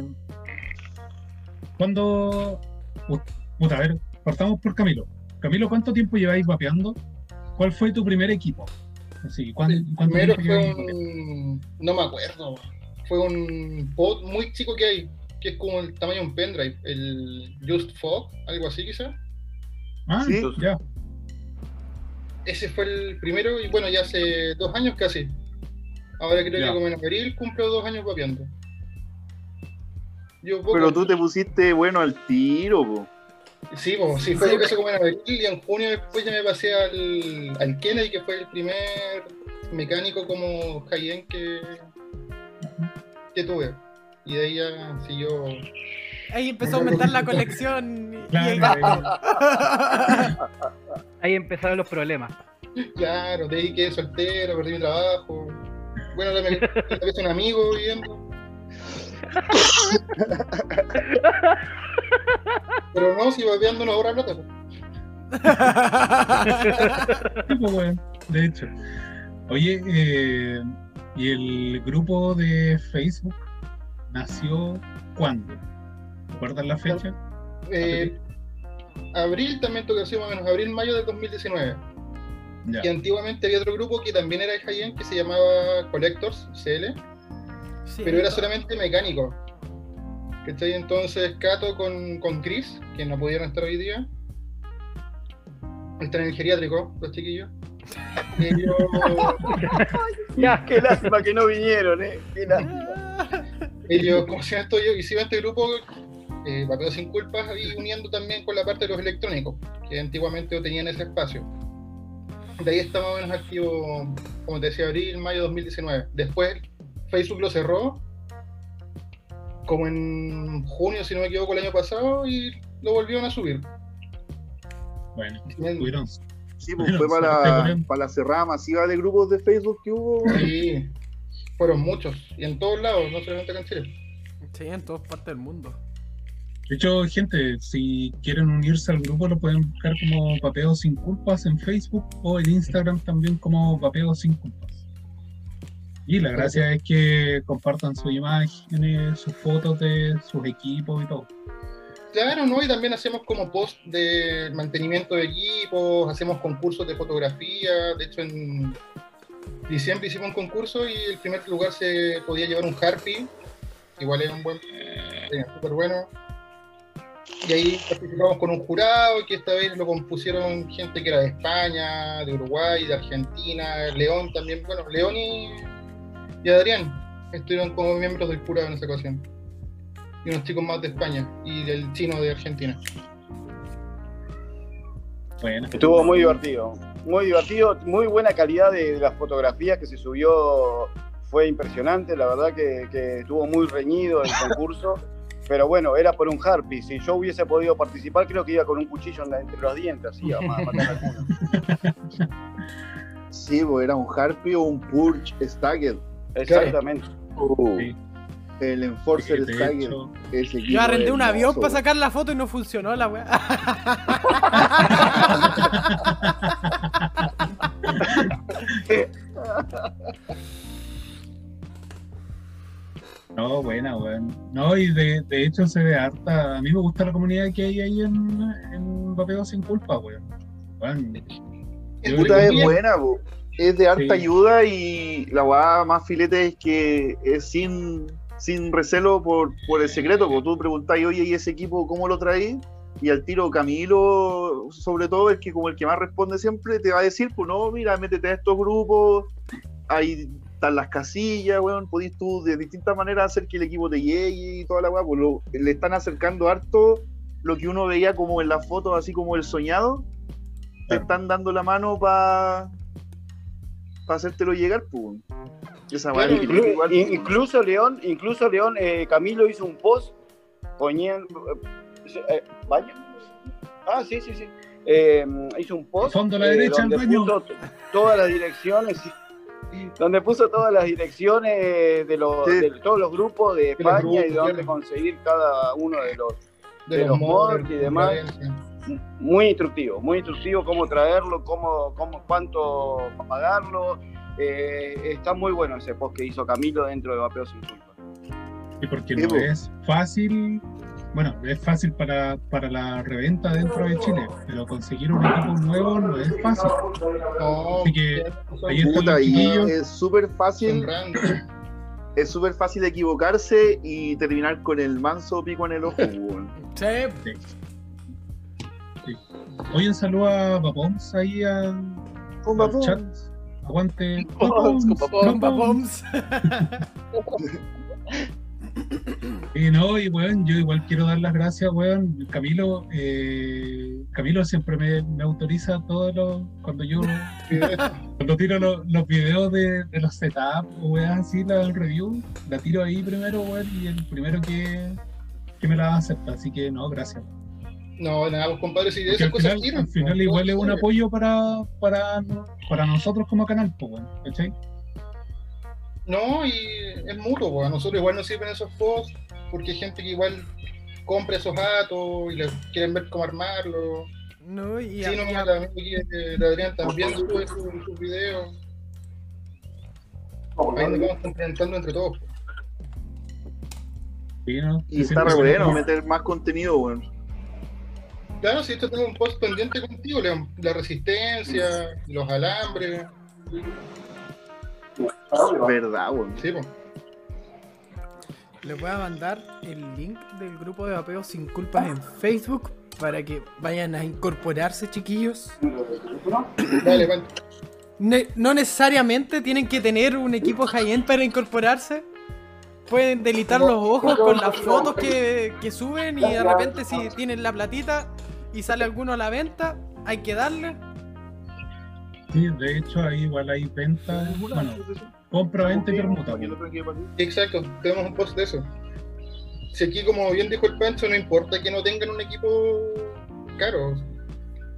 Puta, a ver, partamos por Camilo. Camilo, ¿cuánto tiempo lleváis vapeando? ¿Cuál fue tu primer equipo? Así, ¿cuán- El ¿cuánto primero fue un. No me acuerdo. Fue un pod muy chico que hay, que es como el tamaño de un pendrive. El Just Fog, algo así quizás. Ah, Sí. ya. Ese fue el primero y bueno, ya hace dos años casi. Ahora creo Ya. que como en abril cumplo dos años vapeando. Yo poco- Pero tú te pusiste bueno al tiro, po. Sí, pues, sí, fue eso como en abril y en junio después ya me pasé al, al Kennedy, que fue el primer mecánico como high-end que, que tuve. Y de ahí ya siguió. Ahí empezó a aumentar la colección. y gasto. Ahí empezaron los problemas. Claro, de ahí quedé soltero, perdí mi trabajo. Bueno, me me aparece un amigo viviendo. Pero no, si vapeando no ahorra plata. de hecho. Oye, eh, ¿y el grupo de Facebook nació cuándo? ¿Recuerdan la fecha? Eh, abril también toca así más o menos, abril-mayo del 2019. Y antiguamente había otro grupo que también era de high-end que se llamaba Collectors CL, Sí. pero era solamente mecánico. ¿Cachai? Entonces Cato con, con Chris, que no pudieron estar hoy día, están en el geriátrico, los chiquillos. Ellos, Ya. Qué lástima que no vinieron, ¿eh? Qué lástima. ellos ¿cómo se llama esto? Yo hicieron este grupo, eh, Papeo sin culpas, y uniendo también con la parte de los electrónicos, que antiguamente no tenían ese espacio. De ahí está más o menos activo, como te decía, abril, mayo de 2019. Después Facebook lo cerró, como en junio, si no me equivoco, el año pasado, y lo volvieron a subir. Bueno, tuvieron. Sí, pues fue para la, para la cerrada masiva de grupos de Facebook que hubo. Sí, fueron muchos, y en todos lados, no solamente acá en Chile. Sí, en todas partes del mundo. De hecho, gente, si quieren unirse al grupo, lo pueden buscar como Papeo Sin Culpas en Facebook o en Instagram también como Papeo Sin Culpas. Y la gracia es que compartan sus imágenes, sus fotos de sus equipos y todo. Claro, ¿no? Y también hacemos como post de mantenimiento de equipos, hacemos concursos de fotografía. De hecho, en diciembre hicimos un concurso y el primer lugar se podía llevar un Harpy. Igual es un buen, eh, súper bueno. Y ahí participamos con un jurado que esta vez lo compusieron gente que era de España, de Uruguay, de Argentina, León también. Bueno, León y, y Adrián estuvieron como miembros del jurado en esa ocasión. Y unos chicos más de España y del chino de Argentina. Bueno, Estuvo muy divertido, muy divertido, muy buena calidad de, de las fotografías que se subió, fue impresionante, la verdad que, que estuvo muy reñido el concurso, pero bueno, era por un harpy, si yo hubiese podido participar creo que iba con un cuchillo en la- entre los dientes, así, a ma- a matar a alguno. Sí, era un Harpy o un Purge Stagger. Exactamente. Sí. El Enforcer de Stagger. Ese Yo arrendé un avión para sacar la foto y no funcionó la weá. no, buena, weón. No, y de, de hecho se ve harta. A mí me gusta la comunidad que hay ahí en, en Papeo Sin Culpa, weón. Weón, es buena, po. es de harta Sí. ayuda y la weá más filete es que es sin, sin recelo por, por el secreto. Porque tú preguntás, oye, ¿y ese equipo cómo lo traí? Y al tiro Camilo, sobre todo, es que como el que más responde siempre, te va a decir, pues no, mira, métete a estos grupos, ahí están las casillas, weón, podís tú de distintas maneras hacer que el equipo te llegue y toda la weá, pues lo- le están acercando harto lo que uno veía como en las fotos, así como el soñado, te están dando la mano para pa hacértelo llegar, pues. Esa Claro, weá, Inclu- igual, in- incluso León, incluso León, eh, Camilo hizo un post poniendo. eh, ¿Baño? Ah, sí, sí, sí. Eh, hizo un post. Fondo a la eh, derecha, donde baño. puso todas las direcciones. Donde puso todas las direcciones de, los, Sí. de todos los grupos de España grupos, y de dónde conseguir cada uno de los. De, de los los mods y demás. Muy instructivo, muy instructivo cómo traerlo, cómo, cómo cuánto pagarlo. Eh, está muy bueno ese post que hizo Camilo dentro de Vapeo Sin Culpa. Y porque no po. es fácil, bueno, es fácil para, para la reventa dentro de Chile, pero conseguir un equipo nuevo no es fácil. Así que son- ahí chiquillos. es súper fácil, es súper fácil equivocarse y terminar con el manso pico en el ojo. Sí, Hoy un saludo a Vapoms ahí a, Con al chat. Aguante. Vapoms. Papoms. Y no, y weón, yo igual quiero dar las gracias, weón. Camilo, eh, Camilo siempre me, me autoriza todo lo, cuando yo cuando tiro los, los videos de, de los setups o weas así, la review, la tiro ahí primero, weón, y el primero que, que me la acepta. Así que no, gracias. No, nada, pues compadre, si de esas al cosas final, tiran. al final pues, igual es un apoyo para, para, para nosotros como canal, pues, weón, ¿cachai? No, y es mutuo, pues, a nosotros igual nos sirven esos posts, porque hay gente que igual compra esos datos y les quieren ver cómo armarlo. No, y, Sí, no, y- eh, de Adrián también sube sus sus videos. Ahí nos vamos complementando entre todos. pues. Sí, ¿no? Y Sí, está re bueno meter más contenido, weón. Claro, si esto tengo un post pendiente contigo, León, la resistencia, los alambres, Verdad, weón. sí, pues. les voy a mandar el link del grupo de vapeo sin culpas en Facebook para que vayan a incorporarse, chiquillos. Dale. Ne- no necesariamente tienen que tener un equipo high-end para incorporarse. Pueden delitar los ojos con las fotos que, que suben y de repente si tienen la platita y sale alguno a la venta, hay que darle. Sí, de hecho, ahí igual hay venta, bueno, compra, venta y permuta. Exacto, tenemos un post de eso. Si aquí, como bien dijo el Pancho, no importa que no tengan un equipo caro.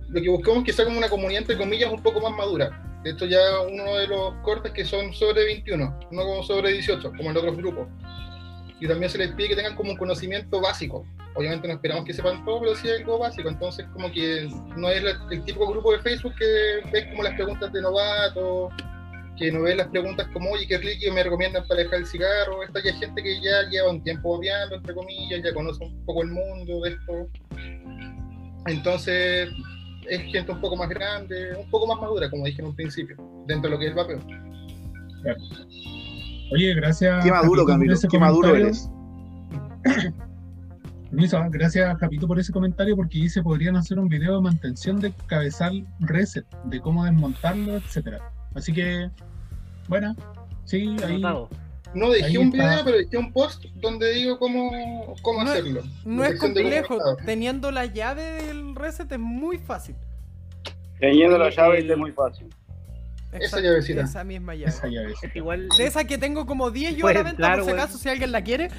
Lo que buscamos es que sea como una comunidad, entre comillas, un poco más madura. De hecho, ya uno de los cortes que son sobre 21, no como sobre 18, como en otros grupos. Y también se les pide que tengan como un conocimiento básico. Obviamente no esperamos que sepan todo, pero sí algo básico. Entonces, como que no es el típico grupo de Facebook que ves como las preguntas de novatos, que no ves las preguntas como, oye, qué líquido me recomiendan para dejar el cigarro. Esta ya es gente que ya lleva un tiempo obviando, entre comillas, ya conoce un poco el mundo de esto. Entonces, es gente un poco más grande, un poco más madura, como dije en un principio, dentro de lo que es el vapeo. Oye, gracias. Qué maduro, Camilo. ese Qué maduro comentario. eres. Permiso, ¿ah? gracias Capito por ese comentario porque dice podrían hacer un video de mantención de cabezal reset, de cómo desmontarlo, etcétera. Así que, bueno, sí, ahí. No dejé Ahí un está. video, pero dejé un post donde digo cómo, cómo No hacerlo. No es complejo, teniendo la llave del reset es muy fácil. Teniendo la llave es muy fácil. Esa llavecita. Esa misma llave. esa llave. Es igual. De esa que tengo como 10 yo a la venta entrar, por si acaso, si alguien la quiere.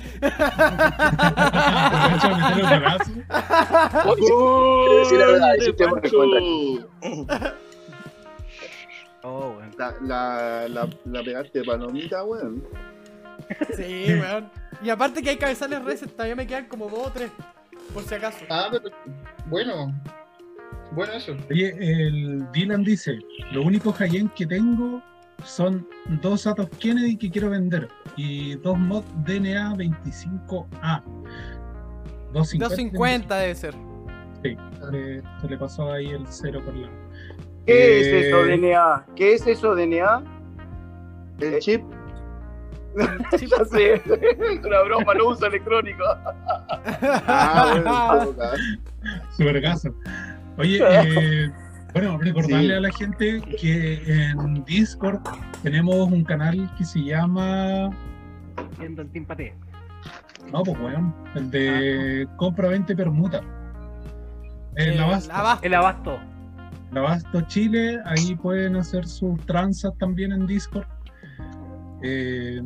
Oh, weón. La, la, la, la pegaste palomita, weón. Sí, weón. Y aparte que hay cabezales reset, todavía me quedan como 2 o 3. Por si acaso. Ah, pero bueno. Bueno, eso. Oye, el Dylan dice, lo único high que tengo son dos Atos Kennedy que quiero vender y dos mod DNA 25A. 250. 250 debe ser. Sí, le- se le pasó ahí el cero por la... ¿Qué Eh, es eso, DNA? ¿Qué es eso, DNA? El Eh, chip. Sí, Ya sé, es una broma, no usa electrónico. Ah, bueno, caso. Oye, eh, bueno, recordarle Sí. a la gente que en Discord tenemos un canal que se llama... Siendo el Team Pate. No, pues weón, el de compra, venta y permuta. El abasto. abasto. El abasto. Chile, ahí pueden hacer sus tranzas también en Discord. Eh,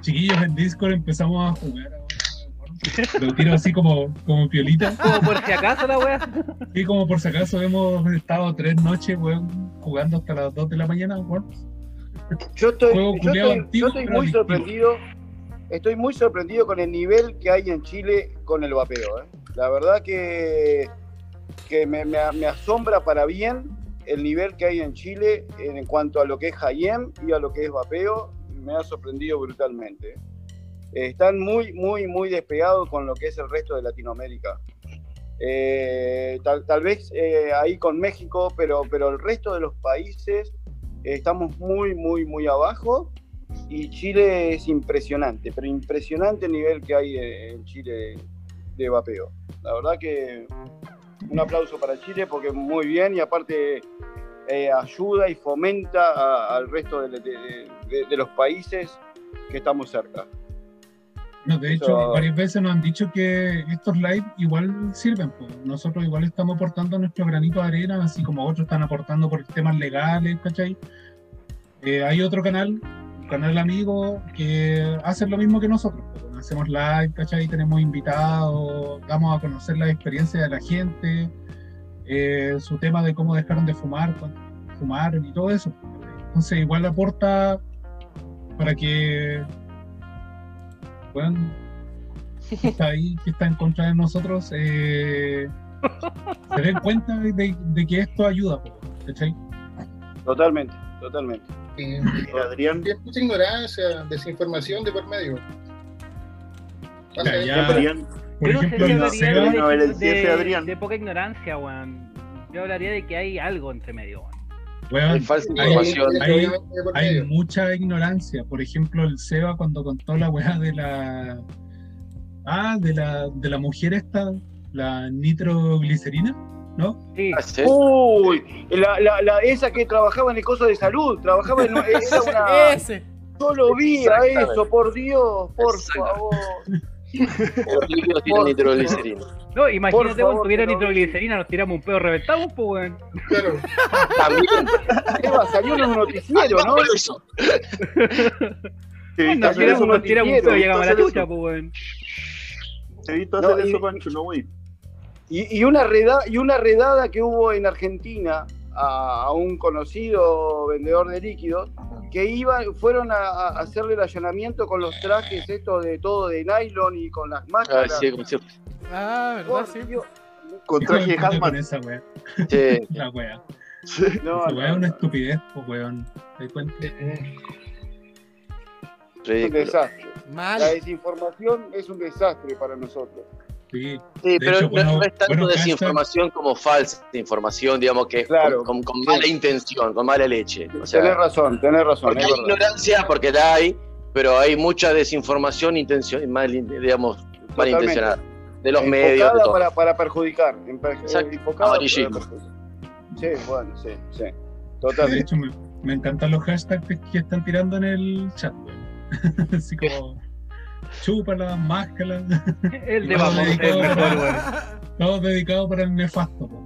chiquillos, en Discord empezamos a jugar. Lo tiro así como, como piolita. Como por si acaso la wea. Y como por si acaso hemos estado tres noches, weón, jugando hasta las 2 de la mañana, weón. Yo estoy, Juego yo estoy- yo estoy muy adictivo. sorprendido. Estoy muy sorprendido con el nivel que hay en Chile con el vapeo. ¿eh? La verdad que, que me, me- me asombra para bien el nivel que hay en Chile en cuanto a lo que es Hayem y a lo que es vapeo. Me ha sorprendido brutalmente. Están muy, muy, muy despegados con lo que es el resto de Latinoamérica. Eh, tal, tal vez eh, ahí con México, pero, pero el resto de los países eh, estamos muy, muy, muy abajo y Chile es impresionante, pero impresionante el nivel que hay eh, en Chile de vapeo. La verdad que un aplauso para Chile porque muy bien y aparte eh, ayuda y fomenta al resto de los países que estamos cerca. No, de hecho, Eso- varias veces nos han dicho que estos live igual sirven. pues. Nosotros igual estamos aportando nuestro granito de arena, así como otros están aportando por temas legales, ¿cachai? Eh, hay otro canal, un canal amigo, que hace lo mismo que nosotros. pues. Hacemos live, ¿cachai? Tenemos invitados, damos a conocer la experiencia de la gente, eh, su tema de cómo dejaron de fumar, fumaron y todo eso. Entonces, igual aporta para que weón, que está ahí, que está en contra de nosotros, eh, se den cuenta de, de que esto ayuda. Totalmente, totalmente. Y Adrián, hay mucha ignorancia, desinformación de por medio. Ya. Adrián, Por Yo no sé si hablaría de, Adrián. poca ignorancia, weón. Yo hablaría de que hay algo entre medio, weón. Hay mucha ignorancia. Por ejemplo, el Seba cuando contó la weá de la. Ah, de la, de la mujer esta, la nitroglicerina, ¿no? Sí. Ah. Uy, la, la- la- esa que trabajaba en el coso de salud, trabajaba en era una, Ese. Yo lo vi a eso, por Dios, por favor. Los líquidos tienen nitroglicerina. No, imagínate, favor, tuviera que no- nitroglicerina, nos tiramos un pedo reventado, pues, weón. Claro. También. Salió en un noticiero, ¿no? Eso. ¿te viste Nos tiramos, eso, nos tiramos un pedo llegamos a la ¿Te chucha, pues, weón. viste No, hacer eso, Pancho? No, güey. Y, y una redada, y una redada que hubo en Argentina a, a un conocido vendedor de líquidos que iban, fueron a, a hacerle el allanamiento con los trajes estos de todo de nylon y con las Ah, máscaras. sí, como siempre. Ah, ¿verdad? Por Sí. Dios. Con de traje Hazmat. esa weá. Sí, La weá. No, Esa weá es una no. estupidez, pues weón. ¿Te cuenta? Es un desastre. Mal. La desinformación es un desastre para nosotros. Sí. Sí, pero hecho, no, bueno, no es tanto bueno, desinformación como falsa información, digamos que es Claro. con, con- con mala intención, con mala leche. O tenés razón, tenés razón, porque hay verdad. ignorancia, porque la hay, pero hay mucha desinformación intención, mal, digamos, malintencionada. De los medios, de todo. para, para perjudicar. en per- Exacto. enfocada para Amarillismo. perjudicar. Sí, bueno, sí, sí. De Totalmente. hecho, me, me encantan los hashtags que están tirando en el chat. Así como chúpala, máscala, El de vamos, es dedicado mejor, para- weón. todo dedicado para el nefasto. po.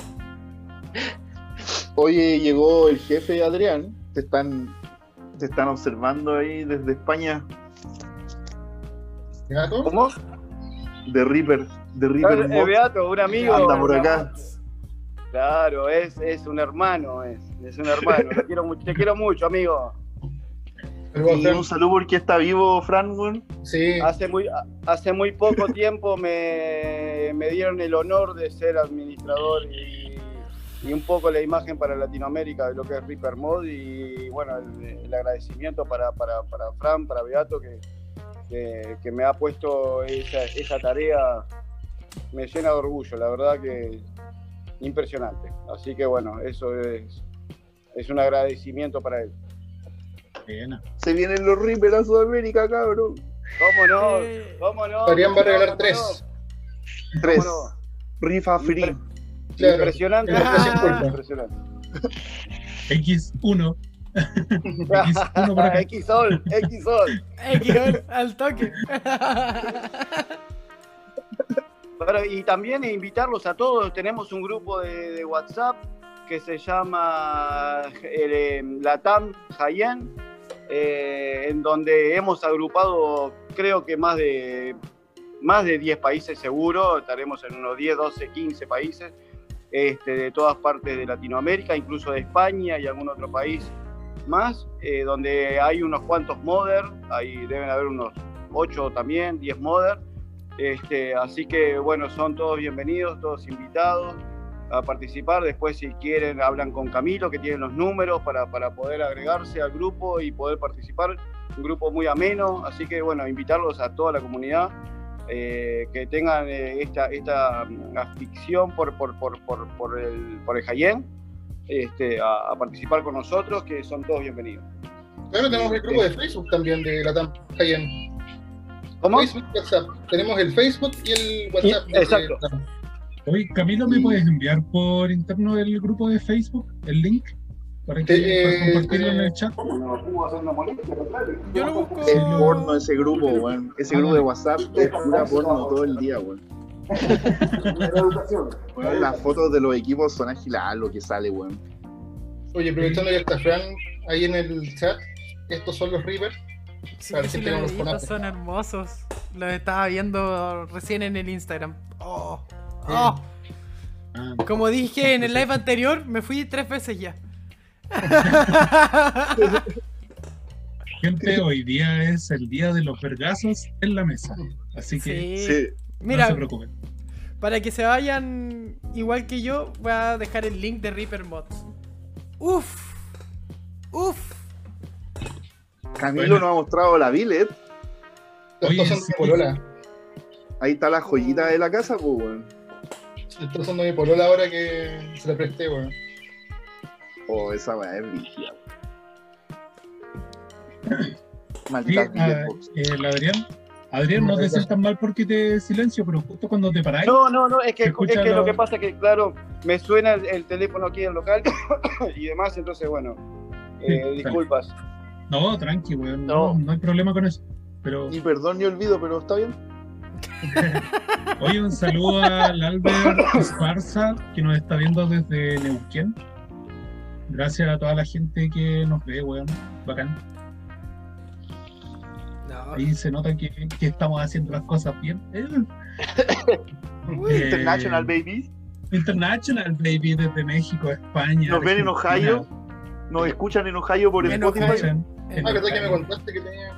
Oye, llegó el jefe Adrián. Te están, te están observando ahí desde España. ¿Gato? ¿Cómo? De Reaper. De Reaper Mod. Beato, un amigo. Anda por acá. Claro, es, es un hermano, es, es un hermano. Te quiero, mucho, te quiero mucho, amigo. Y un saludo porque está vivo, Fran. Sí. Hace muy, hace muy poco tiempo me, me dieron el honor de ser administrador y, y un poco la imagen para Latinoamérica de lo que es Reaper Mod y bueno, el, el agradecimiento para, para, para Fran, para Beato que, que, que me ha puesto esa, esa tarea, me llena de orgullo, la verdad que impresionante. Así que bueno, eso es, es un agradecimiento para él. Buena. Se vienen los Reaper a Sudamérica, cabrón. ¿Cómo no? Eh, ¿Cómo no? Adrián va a ¿Cómo no? regalar ¿Cómo tres. no? Tres. ¿Cómo no? Rifa free. Claro. Impresionante. Culpa. Impresionante. X1. X1 por acá. X-Sol, X-Sol. X, al toque. Bueno, y también invitarlos a todos. Tenemos un grupo de, de WhatsApp que se llama eh, Latam Jayen, eh, en donde hemos agrupado creo que más de, más de 10 países seguro, estaremos en unos 10, 12, 15 países este, de todas partes de Latinoamérica, incluso de España y algún otro país más, eh, donde hay unos cuantos modder, ahí deben haber unos 8 también, 10 modder. Este, así que bueno, son todos bienvenidos, todos invitados a participar. Después, si quieren, hablan con Camilo, que tiene los números para, para poder agregarse al grupo y poder participar. Un grupo muy ameno, así que bueno, invitarlos a toda la comunidad eh, que tengan eh, esta, esta mm, afición por, por, por, por, por el, por el Jayen, este, a, a participar con nosotros, que son todos bienvenidos. Claro, tenemos el grupo de Facebook también de la Cayenne. ¿Cómo? Facebook, WhatsApp. Tenemos el Facebook y el WhatsApp. exacto. Oye, Camilo, ¿me puedes enviar por interno el grupo de Facebook, el link? Para que Eh, compartirlo en eh, el chat. Yo lo busco. Es porno ese grupo, weón. Ese grupo de WhatsApp es pura porno todo el día, weón. Weón, Las fotos de los equipos son agiladas lo que sale, weón. Oye, aprovechando que está Fran ahí en el chat, estos son los Reapers. Sí, los los son hermosos. Los estaba viendo recién en el Instagram. Oh, oh. Ah, Como dije en el live anterior, me fui tres veces ya. gente, hoy día es el día de los vergazos en la mesa. Así que Sí. Sí. Mira, no se preocupen. para que se vayan igual que yo, voy a dejar el link de Reaper Mods. Uf, uf. Camilo Bueno. nos ha mostrado la billet. Oye, son sí. Ahí está la joyita de la casa, pues, weón. Estos son de mi Polola ahora que se la presté, weón. Oh, esa weá es brígida, weón. Sí, Maldita ah, billet box. eh, el Adrián. Adrián, no te sientas mal porque te silencio, pero justo cuando te paráis, No, no, no, es que, es lo- lo que pasa es que, claro, me suena el, el teléfono aquí en el local y demás, entonces, bueno, eh, Sí, disculpas. no, tranqui, weón, no, No. no hay problema con eso. Pero, Ni perdón ni olvido, pero está bien. oye, un saludo al Albert Esparza, que nos está viendo desde Neuquén. Gracias a toda la gente que nos ve, weón, bacán. No, Ahí se nota que, que estamos haciendo las cosas bien. Eh, Eh, International Baby. International, baby, desde México, España. Nos ven en. Ohio. Nos escuchan en Ohio por Spotify. Ah, que me contaste que tenía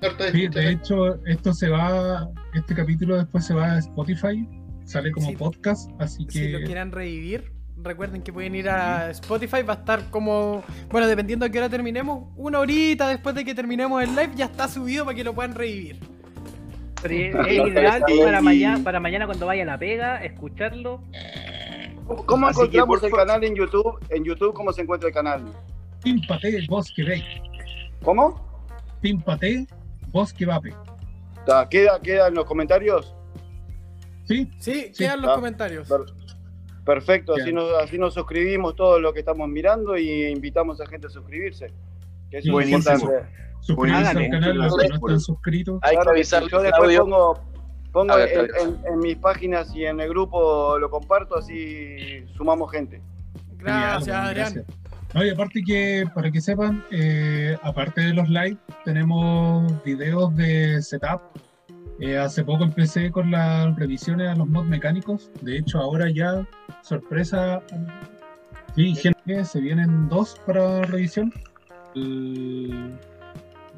de Sí, escuchas. de hecho, esto se va, este capítulo después se va a Spotify, sale como Sí. podcast, así si lo que quieran revivir, recuerden que pueden ir a Spotify, va a estar como, bueno, dependiendo a qué hora terminemos, una horita después de que terminemos el live ya está subido para que lo puedan revivir. Pero es es ideal para mañana, para mañana cuando vaya a la pega, escucharlo. ¿Cómo Así que, encontramos el canal en YouTube? En YouTube, ¿cómo se encuentra el canal? Pimpate, Bosque Bay, ¿Cómo? Pimpate, Bosque Vape. ¿Queda, ¿Queda en los comentarios? Sí, Sí, Sí, quedan los ah, comentarios. per- Perfecto, así nos, así nos suscribimos todos los que estamos mirando y invitamos a gente a suscribirse. Que eso es Buenísimo. importante. suscríbanse Háganle. al canal los que no están suscritos. Hay que Claro, avisar yo después audio. pongo, pongo ver, en, te- en- en mis páginas y en el grupo lo comparto, así sumamos gente. Gracias, Adrián. gracias. No, y aparte que, para que sepan, eh, aparte de los live, tenemos videos de setup. Eh, hace poco empecé con las revisiones a los mods mecánicos. De hecho, ahora ya, sorpresa, se vienen dos para revisión. El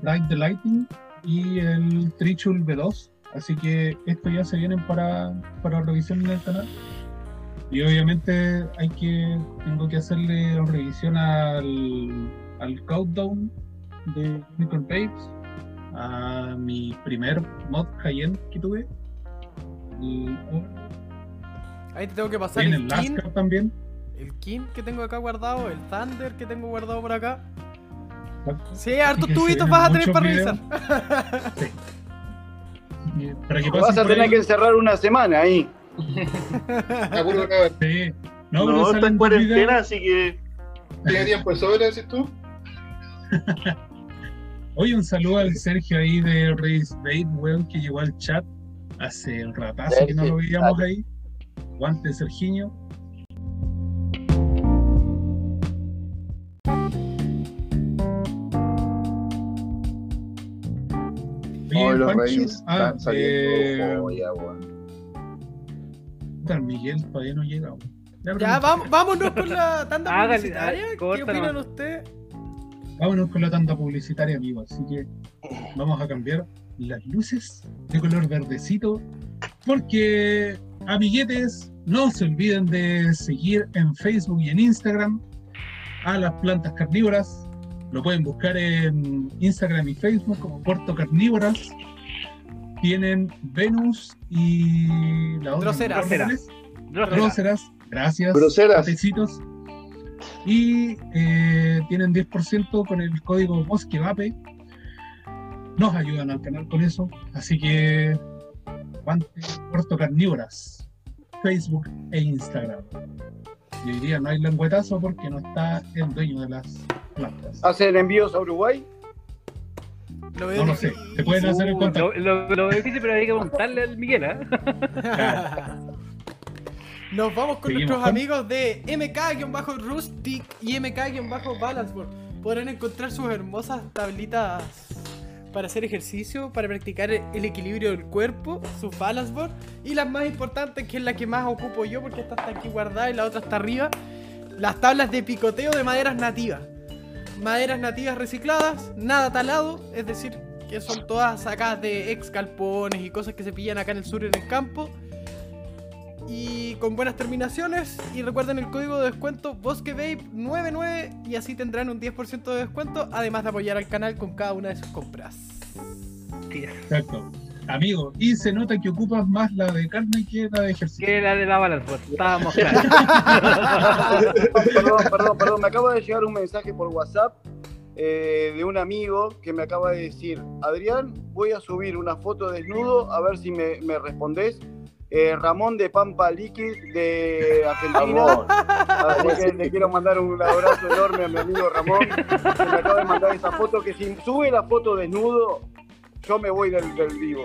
Light the Lighting y el Trichul V2. Así que estos ya se vienen para, para revisión en el canal. Y obviamente hay que tengo que hacerle revisión al, al countdown de Unicorn Babes, a mi primer mod Cayenne que tuve. Y, oh, Ahí te tengo que pasar el el King, también. el King que tengo acá guardado, el Thunder que tengo guardado por acá. Sí, hartos tubitos vas a tener para videos. revisar. Para que Vas a tener ahí, que encerrar una semana ahí. Sí. No, no está en cuarentena, así que. ¿Tiene? Oye, un saludo al Sergio ahí de Race Bait, weón, que llegó al chat hace un ratazo que no lo veíamos ahí. Guante, Sergiño. Oye, Pancho, ah, eh, el Miguel todavía no llega. Ya, vamos, vámonos con la tanda publicitaria. ¿Qué opinan ustedes? Vámonos con la tanda publicitaria, amigo. Así que vamos a cambiar las luces de color verdecito. Porque, amiguetes, no se olviden de seguir en Facebook y en Instagram a las plantas carnívoras. Lo pueden buscar en Instagram y Facebook como Puerto Carnívoras. Tienen Venus y la otra. Droseras. ¿cuál es? Drosera. Groseras, gracias. Groseras. Patecitos. Y eh, tienen 10% con el código Bosquevape. Nos ayudan al canal con eso. Así que, guante, Puerto Carnívoras, Facebook e Instagram. Yo diría, no hay lengüetazo porque no está el dueño de las plantas. ¿Hacen envíos a Uruguay? Lo veo No lo sé, difícil. te pueden hacer el contacto. lo, lo, lo difícil, pero hay que preguntarle al Miguel, ¿eh? Nos vamos con Seguimos nuestros con- amigos de MK-Rustic y MK-Balanceboard. Podrán encontrar sus hermosas tablitas para hacer ejercicio, para practicar el equilibrio del cuerpo, sus balanceboard y las más importantes, que es la que más ocupo yo porque esta está aquí guardada y la otra está arriba, las tablas de picoteo de maderas nativas. Maderas nativas recicladas, nada talado, es decir, que son todas sacadas de ex galpones y cosas que se pillan acá en el sur en el campo y con buenas terminaciones. Y recuerden el código de descuento BosqueVape99 y así tendrán un 10% de descuento, además de apoyar al canal con cada una de sus compras. Exacto. Amigo, y se nota que ocupas más la de carne que la de ejercicio. Que la de la balance, estábamos claros. perdón, perdón, perdón. Me acaba de llegar un mensaje por WhatsApp eh, de un amigo que me acaba de decir, Adrián, voy a subir una foto desnudo a ver si me, me respondés. Eh, Ramón de Pampa Liquid de Argentina. Así que le quiero mandar un abrazo enorme a mi amigo Ramón, que me acaba de mandar esa foto, que si sube la foto desnudo, yo me voy del, del vivo.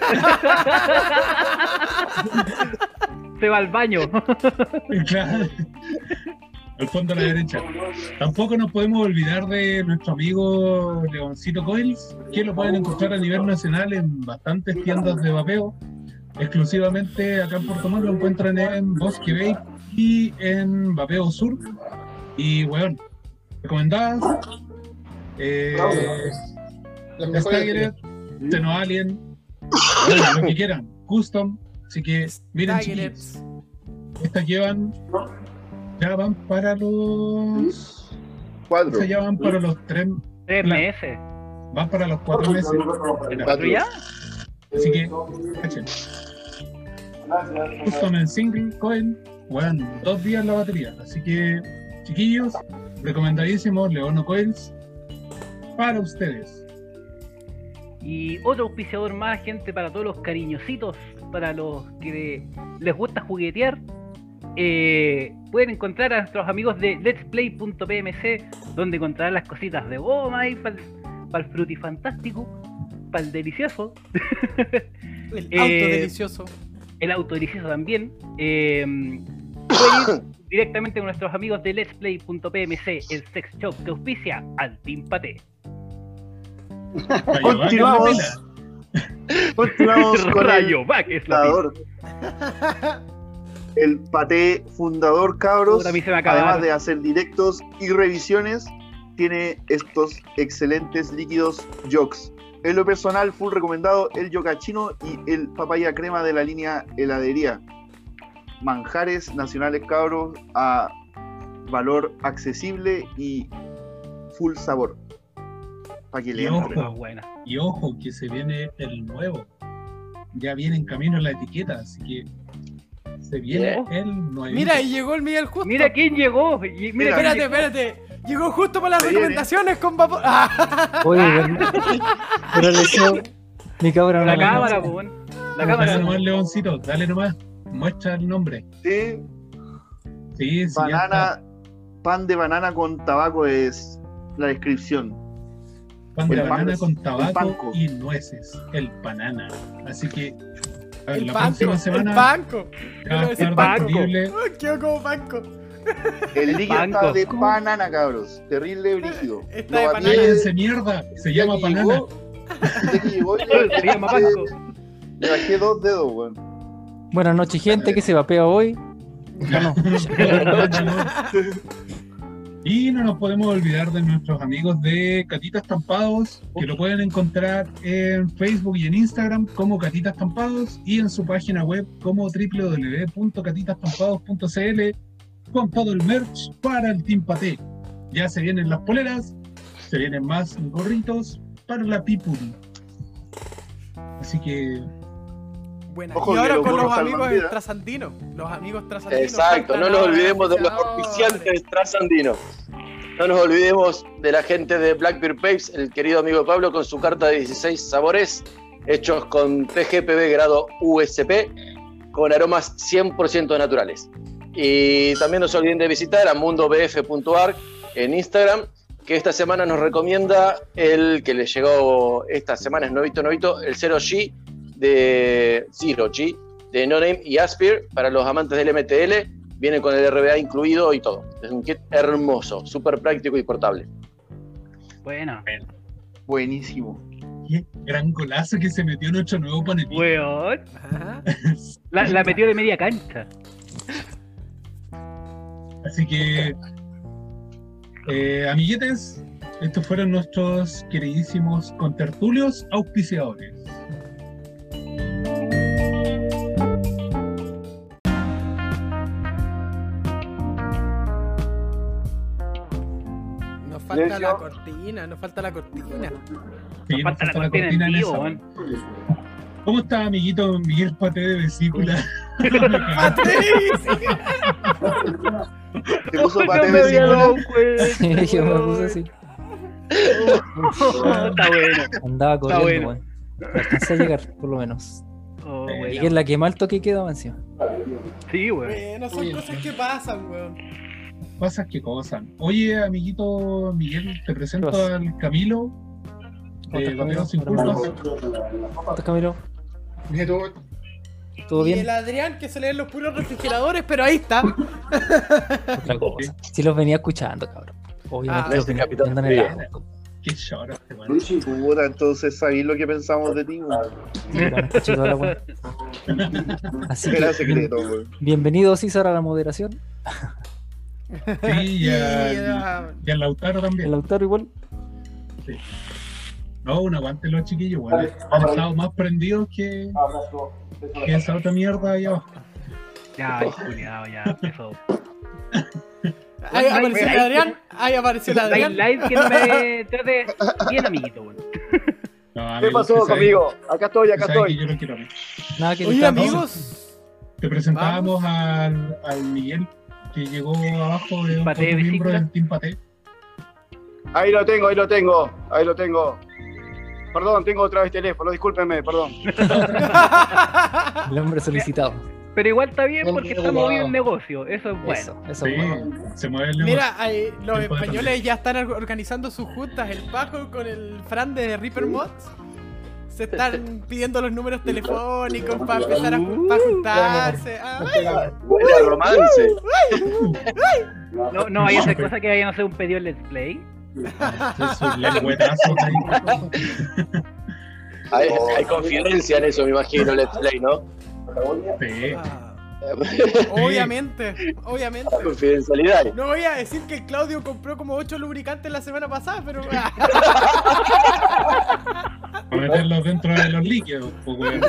Se va al baño. Claro. Al fondo a la derecha. Tampoco nos podemos olvidar de nuestro amigo Leoncito Coils, que lo pueden encontrar a nivel nacional en bastantes tiendas de vapeo. Exclusivamente acá en Puerto Montt lo encuentran en Bosque Bay y en Vapeo Sur. Y bueno, recomendadas. Eh, Las mejores. Staggered, Teno Alien, bueno, lo que quieran, custom. Así que miren, chiquillos, estas llevan, ya van para los, Cuatro. estas ya van para los tres, Tres meses. van para los cuatro meses. ¿Cuatro ya? Así que, cachen. Custom en single coil, bueno, dos días la batería. Así que, chiquillos, recomendadísimo Leono Coils para ustedes. Y otro auspiciador más, gente, para todos los cariñositos, para los que les gusta juguetear. eh, pueden encontrar a nuestros amigos de Let's Play.pmc, donde encontrarán las cositas de goma y para el frutifantástico, para el delicioso, El Eh, auto delicioso. el auto delicioso también. eh, pueden ir directamente con nuestros amigos de Let's Play.pmc, el sex shop que auspicia al Team Pate. Continuamos. Continuamos con el Rayo Back es la fundador. El paté fundador, cabros. Además de hacer directos y revisiones, tiene estos excelentes líquidos Yox. En lo personal, full recomendado el Yocachino y el papaya crema de la línea heladería. Manjares nacionales, cabros, a valor accesible y full sabor. Para que le Y ojo, buena. Y ojo, que se viene el nuevo. Ya viene en camino la etiqueta, así que se viene el nuevo. Mira, y llegó el Miguel justo. Mira quién llegó. y Mira, Espérate, llegó. espérate. Llegó justo para las recomendaciones con vapor. Ah, Oye, pero, pero le mi cabra no La la cámara, weón. La dale cámara. nomás, Leoncito, dale nomás. Muestra el nombre. Sí, Sí, sí. banana, pan de banana con tabaco es la descripción. Pan de el banana pan- con el tabaco y nueces. El banana. Así que a ver, el la banco. próxima El semana banco. El banco. disponible. Uy, quedó como banco. El líquido Banco. está de banana, cabros. Terrible brígido. Está de banana. Cállense mierda. Se llama banana. llegó, Desde que llegó yo Se llama Pasco. le bajé dos dedos, weón. Buenas noches, gente. que se vapea hoy? Ya no. Y no nos podemos olvidar de nuestros amigos de Catitas Tampados, que lo pueden encontrar en Facebook y en Instagram como Catitas Tampados y en su página web como www.catitastampados.cl con todo el merch para el Team Paté. Ya se vienen las poleras, se vienen más gorritos para la people. Así que Buena. Ojo y ahora con los amigos trasandinos. Los amigos trasandinos. Exacto, no nos olvidemos de los oficiantes trasandinos. No nos olvidemos de la gente de Black Beer Papes, el querido amigo Pablo con su carta de 16 sabores, hechos con TGPB grado USP, con aromas 100% naturales. Y también no se olviden de visitar a mundobf.ar en Instagram, que esta semana nos recomienda el que le llegó esta semana, es novito, novito, el 0G de Zero G de No Name y Aspir para los amantes del MTL. Viene con el RBA incluido y todo. Es un kit hermoso, súper práctico y portable. Bueno, Buenísimo. qué gran golazo que se metió nuestro nuevo panelista. weón. Ajá. La, la metió de media cancha. Así que, eh, amiguetes, estos fueron nuestros queridísimos contertulios auspiciadores. Nos falta la cortina, nos falta la cortina. Sí, nos Falta la falta la cortina en cortina en esa. weón. ¿Cómo está, amiguito Miguel Pate de vesícula? Te puso No pate me de vesícula. cuenta, Yo me puse así. Está bueno. Andaba corriendo, bueno. weón. Alcancé a llegar, por lo menos. Oh, Eh, Y bueno. que es la que mal toque quedaba encima. Sí, weón. Bueno, son cosas que pasan, weón. Pasas que cosas. Oye, amiguito Miguel, te presento al Camilo ¿Cómo de Vaperos sin Camilo? Culpas. ¿Cómo estás, Camilo? ¿Todo Y bien? el Adrián que se leen los puros refrigeradores, pero ahí está. Otra cosa. Si los venía escuchando, cabrón. Obviamente Ah, los venía escuchando en el auto. Qué choro este. Puta, entonces sabéis lo que pensamos de ti, weón. Sí. Así que, Era secreto, weón. bienvenido, César, a la moderación. Sí, Y, y al, y al Lautaro El también. autor igual. No, un aguante los chiquillos, weón. Han estado más prendidos que, que esa otra mierda allá abajo. Ya, culiao, ya empezó. ahí apareció el Ahí- Adrián. Ahí apareció el Hay Adrián. live que no me trate bien, amiguito, weón. No, ¿Qué pasó conmigo? Acá estoy, acá estoy. que yo lo quiero. Nada que Oye, amigos. Te presentábamos al, al Miguel, que llegó abajo de un Paté de miembro del Team Paté. Ahí lo tengo, ahí lo tengo, ahí lo tengo. Perdón, tengo otra vez teléfono, discúlpenme, perdón. El hombre solicitado. Pero igual está bien porque está movido el negocio. Eso es bueno. Eso, eso Sí, es bueno. se mueve el. Mira, ahí, los españoles ya están or- organizando sus juntas. El Pajo con el Fran de Reaper Mods. Se están pidiendo los números telefónicos para empezar a, pa' juntarse. Ay, Vaya romance. No, no vaya a hacer cosas que vayan a hacer un pedido en Let's Play. Hay, hay confidencia en eso, me imagino, Let's Play, ¿no? Sí. ah, obviamente, obviamente. Confidencialidad. No voy a decir que el Claudio compró como 8 lubricantes la semana pasada, pero. Para meterlos dentro de los líquidos, pues, weón.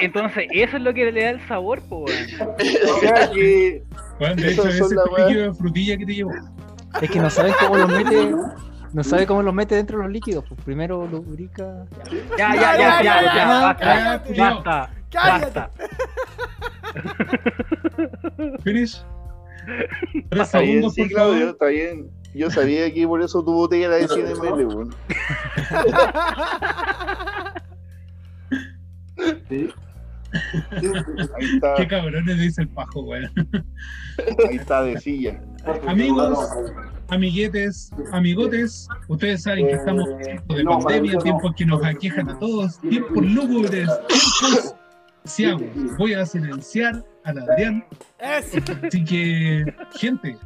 Entonces, eso es lo que le da el sabor, po, weón. O sea que Weón, de hecho, ese la líquido de frutilla que te llevó. Es que no sabes cómo los mete. No sabe cómo los mete dentro de los líquidos. Pues primero lubrica. Ya, ya, ya, ya, ya, basta, Cállate. Finish. Tres Está bien, segundos, sí, por Claudio, favor. está bien. Yo sabía que por eso tu botella era de 100 ml, weón. Ahí está, Qué cabrones dice el pajo, weón. ahí está de silla. Amigos, amiguetes, amigotes, ustedes saben que estamos en tiempos de pandemia, tiempos que nos aquejan a todos, tiempos lúgubres, tiempos silenciamos. Voy a silenciar al Adrián. Eso. Así que, gente.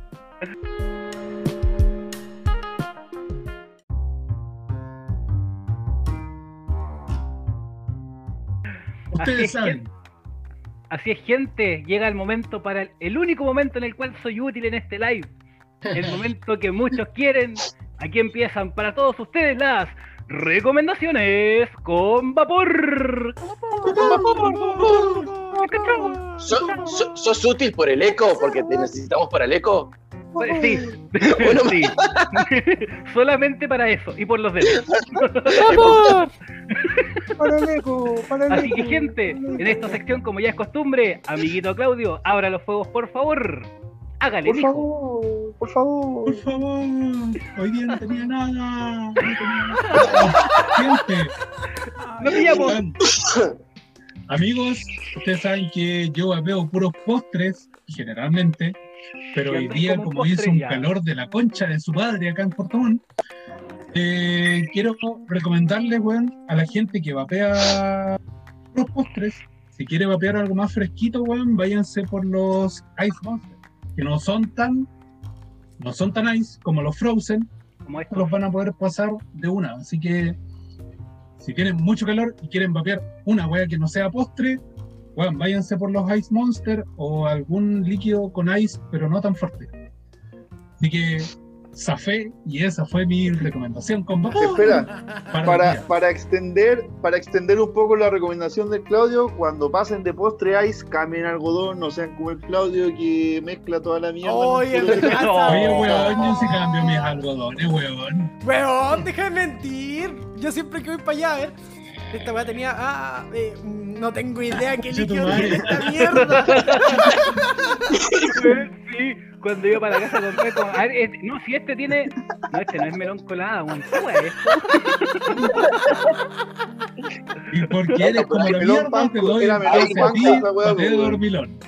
Ustedes así saben. Así es, gente. Llega el momento para el, el, único momento en el cual soy útil en este live. El momento que muchos quieren. Aquí empiezan para todos ustedes las recomendaciones con vapor. ¿So- so- ¿Sos útil por el eco? Porque te necesitamos para el eco. Sí, Bueno, sí. Solamente para eso y por los dedos. Para el eco, para el Así eco. que gente, en esta sección, como ya es costumbre, amiguito Claudio, abra los fuegos por favor. Hágale, Por favor, por favor. Por favor, hoy día no tenía nada. No tenía nada. Gente, No pillamos. Oigan, Amigos, ustedes saben que yo veo puros postres, generalmente, pero hoy día, como hizo un calor de la concha de su padre acá en Puerto Montt, eh, quiero recomendarle, weón, a la gente que vapea puros postres, si quiere vapear algo más fresquito, weón, váyanse por los Ice Monster, que no son tan, no son tan ice como los Frozen, Como esto. los van a poder pasar de una. Así que si tienen mucho calor y quieren vapear una wea que no sea postre, weón, váyanse por los Ice Monster o algún líquido con ice, pero no tan fuerte. Así que zafé y esa fue mi recomendación con vapor Espera, para para, extender para extender un poco la recomendación del Claudio, cuando pasen de postre ice, cambien algodón, no sean como el Claudio que mezcla toda la mierda. Oye, el. Oye, weón, yo sí cambio mis algodones, weón. Weón, deja de mentir. Yo siempre que voy para allá, a ver. Esta weá tenía. Ah, eh, mm, no tengo idea qué líquido tiene esta mierda. Sí, cuando iba para la casa compré como. A ver, este- no, si este tiene. No, este no es melón colada, weón. ¿Qué es esto? Y porque eres como la Melón mierda, panco, te doy era melón panco dormilón.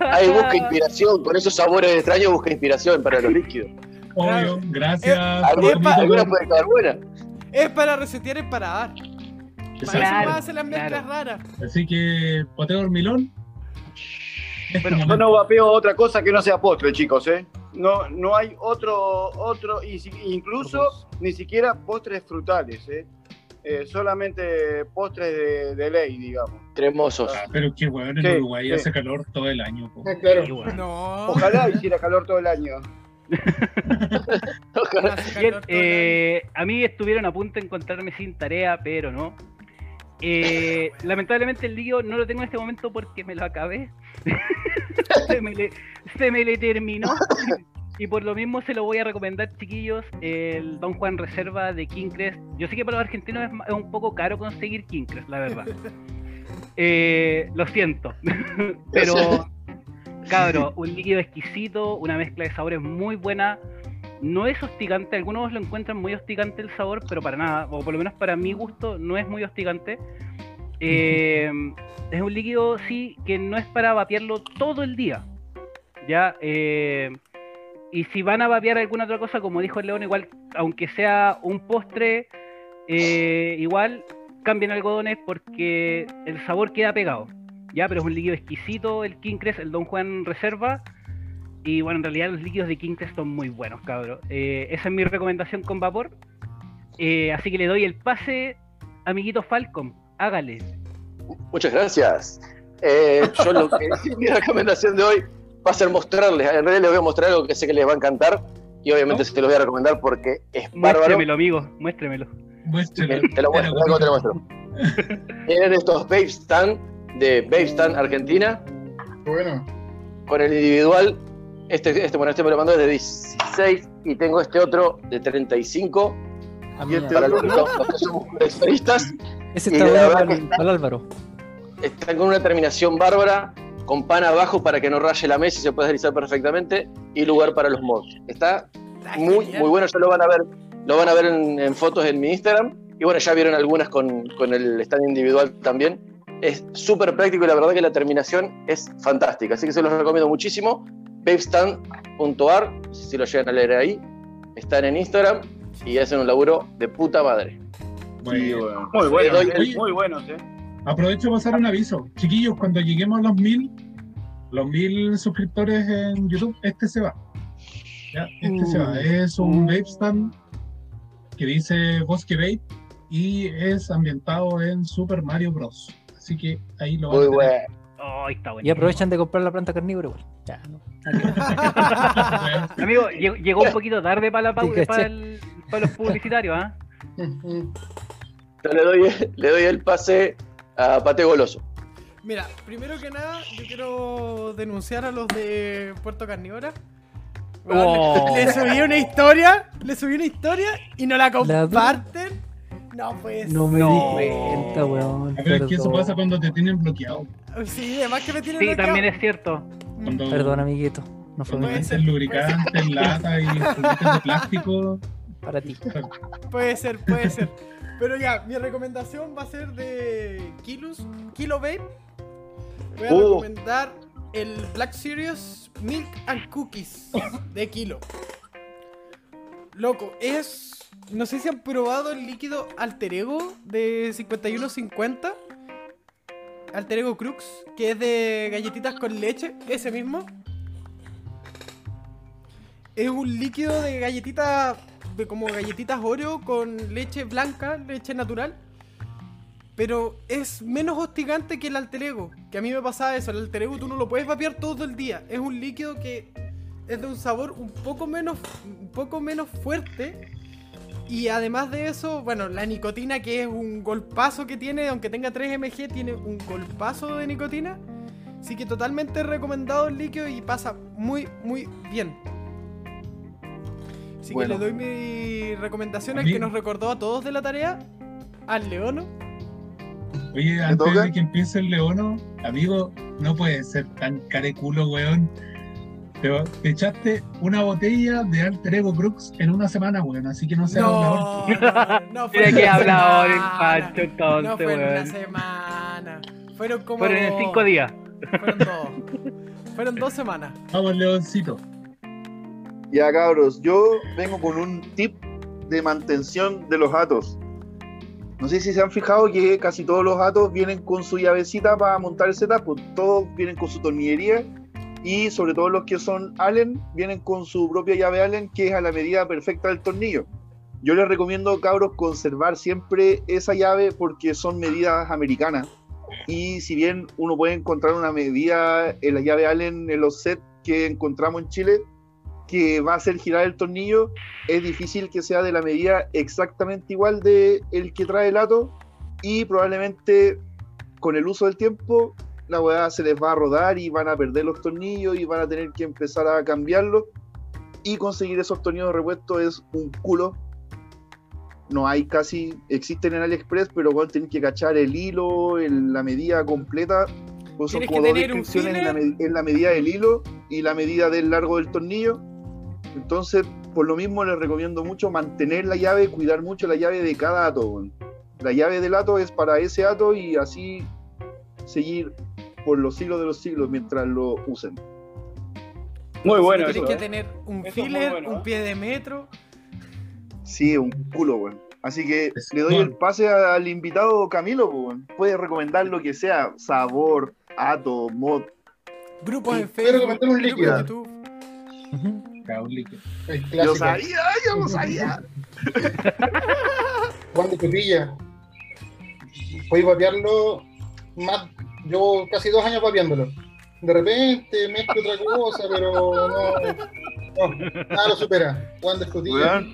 Ahí busca inspiración, con esos sabores extraños busca inspiración para los líquidos. Obvio, gracias. Alguna, Epa. alguna puede quedar buena. es para resetear el paladar. Para eso Claro, hacen las mezclas claro. raras. Así que, dormilón. Este Bueno, yo no vapeo otra cosa que no sea postre, chicos, ¿eh? No, no hay otro, otro, incluso ni siquiera postres frutales, ¿eh? Eh, solamente postres de, de ley, digamos. Cremosos. Ah, Pero qué weón, en Sí, Uruguay sí. hace calor todo el año. po. Ah, claro. Sí. No. Ojalá hiciera calor todo el año. Bien, eh, a mí estuvieron a punto de encontrarme sin tarea, pero no. Eh, lamentablemente el lío no lo tengo en este momento porque me lo acabé. se, me le, se me le terminó. Y por lo mismo se lo voy a recomendar, chiquillos, el Don Juan Reserva de King Crest. Yo sé que para los argentinos es un poco caro conseguir King Crest, la verdad. Eh, lo siento. Pero, cabro, un líquido exquisito, una mezcla de sabores muy buena. No es hostigante, algunos lo encuentran muy hostigante el sabor, pero para nada, o por lo menos para mi gusto, no es muy hostigante. Eh, es un líquido, sí, que no es para vapearlo todo el día. Ya, eh, y si van a vapear alguna otra cosa, como dijo el León, igual, aunque sea un postre, eh, igual cambien algodones porque el sabor queda pegado. Ya, pero es un líquido exquisito, el King Crest, el Don Juan Reserva. Y bueno, en realidad los líquidos de King Crest son muy buenos, cabros. Eh, esa es mi recomendación con vapor. Eh, así que le doy el pase, amiguito Falcon. Hágale. Muchas gracias. Eh, yo lo que, mi recomendación de hoy va a ser mostrarles, en realidad les voy a mostrar algo que sé que les va a encantar y obviamente se los voy a recomendar porque es bárbaro. Muéstremelo, amigo, muéstremelo. Muéstralo. Te lo muestro, te lo muestro. Tienen estos Babe Stand de Babe Stand Argentina Bueno, con el individual. Este, este, bueno, este me lo mandó desde 16 y tengo este otro de 35 A Y este para los, los que somos coleccionistas. Ese está la bueno verdad para, Álvaro. Están con una terminación bárbara, con pan abajo para que no raye la mesa y se pueda deslizar perfectamente y lugar para los mods. Está Está muy, muy bueno, ya lo van a ver, lo van a ver en, en fotos en mi Instagram. Y bueno, ya vieron algunas con, con el stand individual también. Es súper práctico y la verdad que la terminación es fantástica. Así que se los recomiendo muchísimo. babestand.ar, si lo llegan a leer ahí. Están en Instagram y hacen un laburo de puta madre. Bueno, Muy buenos, eh, muy buenos, ¿eh? aprovecho para pasar un aviso. Chiquillos, cuando lleguemos a los mil, los mil suscriptores en YouTube, este se va. Ya, este se va. Es un vape stand que dice Bosque Vape y es ambientado en Super Mario Bros. Así Así que ahí lo van Muy a tener. Bueno. Oh, está bueno. Y aprovechan de comprar la planta carnívora igual. Ya, no. Amigo, llegó, llegó un poquito tarde para, la pau- Sí, para, caché. el- para los publicitarios, ¿ah? Yo le doy, le doy el pase a Pate Goloso. Mira, primero que nada, yo quiero denunciar a los de Puerto Carnívora. Oh. Le subí una historia, le subí una historia y no la La- comparten. No, pues. No me No. di cuenta, weón. Ver, es que eso pasa cuando te tienen bloqueado. Sí, además que me tienen Sí, bloqueado. también es cierto. Cuando, Perdón, amiguito. No fue mi metes ser, lubricantes, lata y de plástico. para ti. Puede ser, puede ser. Pero ya, mi recomendación va a ser de Kilus, Kilo Babe. Voy a Uh. recomendar el Black Series Milk and Cookies de Kilo. Loco, es. No sé si han probado el líquido Alter Ego de 5150. Alter Ego Crux, que es de galletitas con leche, ese mismo. Es un líquido de galletitas, de como galletitas Oreo con leche blanca, leche natural. Pero es menos hostigante que el alter ego. Que a mí me pasaba eso. El alter ego tú no lo puedes vapear todo el día. Es un líquido que es de un sabor un poco menos, un poco menos fuerte. Y además de eso, bueno, la nicotina que es un golpazo que tiene, aunque tenga 3 mg, tiene un golpazo de nicotina. Así que totalmente recomendado el líquido y pasa muy, muy bien. Así Bueno. que le doy mi recomendación al que nos recordó a todos de la tarea, al Leono. Oye, antes toca? de que empiece el leono, amigo, no puede ser tan careculo, weón. Te, te echaste una botella de Alter Ego Crux en una semana, weón, así que no seas mejor. No, no, no fue Mira en que una hablado el semana. Pancho entonces, No fue en una semana. Fueron como. Fueron en cinco días. Fueron dos. Fueron dos semanas. Vamos, leoncito. Ya cabros, yo vengo con un tip de mantención de los gatos. No sé si se han fijado que casi todos los gatos vienen con su llavecita para montar el setup, pues todos vienen con su tornillería y sobre todo los que son Allen vienen con su propia llave Allen que es a la medida perfecta del tornillo. Yo les recomiendo cabros conservar siempre esa llave porque son medidas americanas y si bien uno puede encontrar una medida en la llave Allen en los sets que encontramos en Chile, que va a hacer girar el tornillo, es difícil que sea de la medida exactamente igual de el que trae el ato y probablemente con el uso del tiempo la weá se les va a rodar y van a perder los tornillos y van a tener que empezar a cambiarlos y conseguir esos tornillos de repuesto es un culo. No hay casi, existen en AliExpress, pero bueno, tienen que cachar el hilo, el- la medida completa. Pues son como dos descripciones en la, en la medida del hilo y la medida del largo del tornillo. Entonces, por lo mismo les recomiendo mucho mantener la llave, cuidar mucho la llave de cada ato. La llave del ato es para ese ato y así seguir por los siglos de los siglos mientras lo usen. Muy bueno Tienes que ¿eh? tener un Eso filler, bueno, un ¿eh? pie de metro. Sí, un culo, weón. Así que Es le doy el pase al invitado Camilo, weón. Puede recomendar lo que sea, sabor, ato, mod. Grupos en Quiero Facebook. comentar un líquido. en YouTube. Un líquido. Yo sabía, yo lo sabía. Juan de Pepilla. Podéis vapearlo más. Llevo casi dos años vapeándolo. De repente mezclo otra cosa, pero no. No, nada lo supera. Juan. Weón,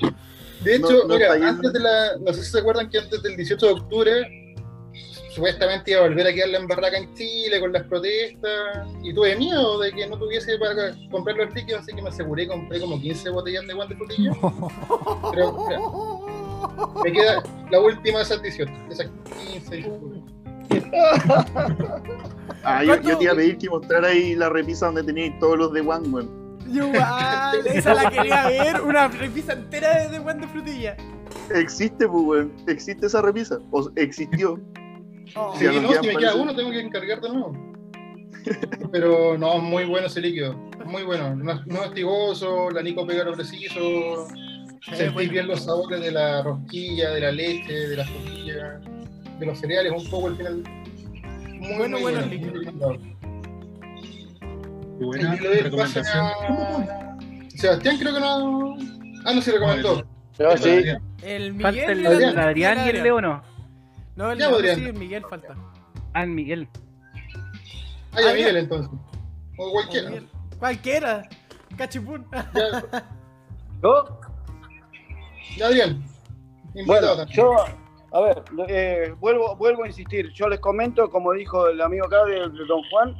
De hecho, No- no mira, antes de la. No sé si se acuerdan que antes del 18 de octubre supuestamente iba a volver a quedar la embarraca en Chile con las protestas. Y tuve miedo de que no tuviese para comprar los líquidos, así que me aseguré, compré como 15 botellas de Juan de Escotilla. Pero mira, me queda la última de esas 18. Esas 15. Ah, yo, yo te iba a pedir que mostrara ahí la repisa donde teníais todos los de One, weón. Yo igual, esa la quería ver. Una repisa entera de, Juan de Frutilla. Existe, pues, weón. Existe esa repisa. O existió. Oh. Sí, Sí, no, que si me queda uno, tengo que encargar de nuevo. Pero no, muy bueno ese líquido. Muy bueno. No, no es hostigoso, la Nico pega lo preciso. Sentís bien los sabores de la rosquilla, de la leche, de las tortillas, de los cereales, un poco al final. Muy, Bueno, muy bueno, bueno. muy recomendado. Buena el recomendación. a- Sebastián creo que no. Ah, no, sí recomendó. No, sí. El Miguel el, el el Adrián y el Leono. No, el Ya, Leono Adrián. sí, el Miguel falta. Ah, Miguel. Ah, ya, Miguel entonces. O cualquiera. Cualquiera. Cachipún. ¿Yo? ya, Adrián. Invitado Bueno, también. yo, a ver, eh, vuelvo, vuelvo a insistir. Yo les comento, como dijo el amigo acá del Don Juan,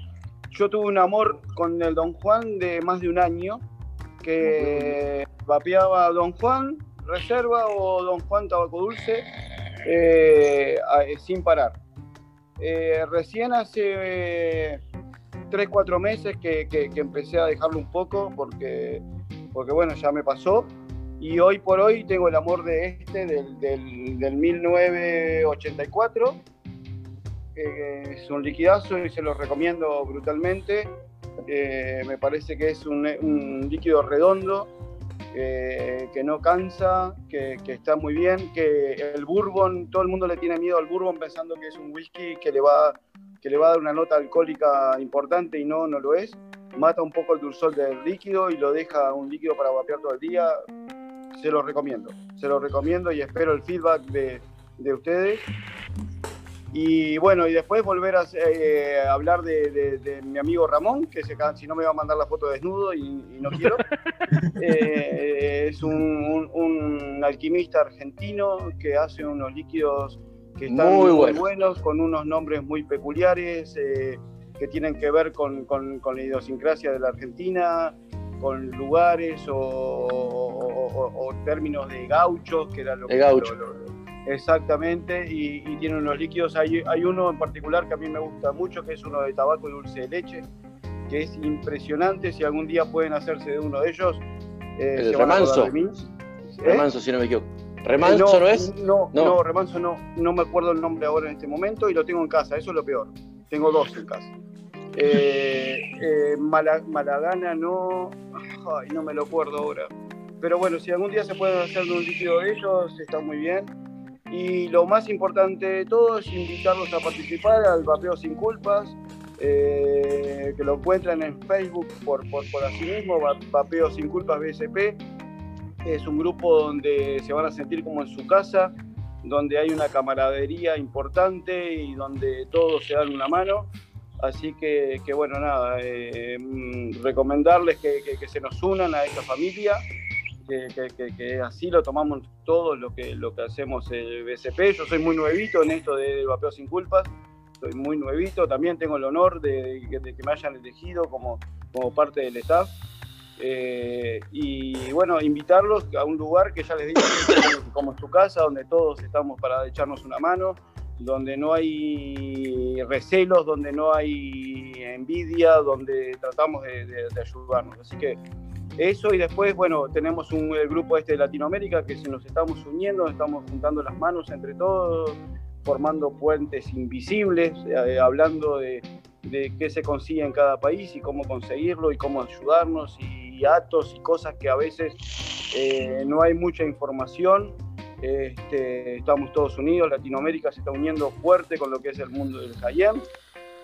yo tuve un amor con el Don Juan de más de un año, que vapeaba Don Juan Reserva o Don Juan Tabaco Dulce eh, eh, sin parar. Eh, recién hace 3, 4 meses que, que- que empecé a dejarlo un poco porque, porque bueno, ya me pasó. Y hoy por hoy tengo el amor de este, del, del, del 1984. que es un liquidazo y se lo recomiendo brutalmente. Eh, me parece que es un, un líquido redondo, eh, que no cansa, que, que está muy bien, que el bourbon, todo el mundo le tiene miedo al bourbon pensando que es un whisky que le va, que le va a dar una nota alcohólica importante y no, no lo es. Mata un poco el dulzor del líquido y lo deja un líquido para vapear todo el día se lo recomiendo. Se lo recomiendo y espero el feedback de, de ustedes. Y bueno, y después volver a eh, hablar de, de- de mi amigo Ramón, que se, si no me va a mandar la foto desnudo y, y no quiero. Eh, es un, un- un alquimista argentino que hace unos líquidos que están Muy muy, bueno. buenos, con unos nombres muy peculiares, eh, que tienen que ver con, con- con la idiosincrasia de la Argentina, con lugares o, o- o- o términos de gauchos, que era lo De que... gaucho. lo- lo- exactamente, y, y tiene unos líquidos. Hay, hay uno en particular que a mí me gusta mucho, que es uno de tabaco y dulce de leche, que es impresionante. Si algún día pueden hacerse de uno de ellos, eh, El se van a remanso. acordar de mí. ¿Eh? Remanso, si no me equivoco. ¿Remanso no, es? No, No. no, remanso no. No me acuerdo el nombre ahora en este momento y lo tengo en casa. Eso es lo peor. Tengo dos en casa. Eh, eh, Mala- Malagana no. Ay, no me lo acuerdo ahora. Pero bueno, si algún día se pueden hacer un líquido de ellos, está muy bien. Y lo más importante de todo es invitarlos a participar al Vapeo Sin Culpas, eh, que lo encuentran en Facebook por, por, por así mismo, Va- Vapeo Sin Culpas BSP. Es un grupo donde se van a sentir como en su casa, donde hay una camaradería importante y donde todos se dan una mano. Así que, bueno, nada, eh, mm, recomendarles que, se nos unan a esta familia, que, así lo tomamos todos lo que, lo que hacemos el BSP. Yo soy muy nuevito en esto de Vapeo Sin Culpas, soy muy nuevito, también tengo el honor de, que me hayan elegido como, como parte del staff. Eh, y bueno, invitarlos a un lugar que ya les digo como, como su casa, donde todos estamos para echarnos una mano, donde no hay recelos, donde no hay envidia, donde tratamos de, ayudarnos. Así que eso y después, bueno, tenemos un el grupo este de Latinoamérica que se nos estamos uniendo, estamos juntando las manos entre todos, formando puentes invisibles, eh, hablando de, qué se consigue en cada país y cómo conseguirlo y cómo ayudarnos y atos y cosas que a veces eh, no hay mucha información. Este, estamos todos unidos, Latinoamérica se está uniendo fuerte con lo que es el mundo del Hayem.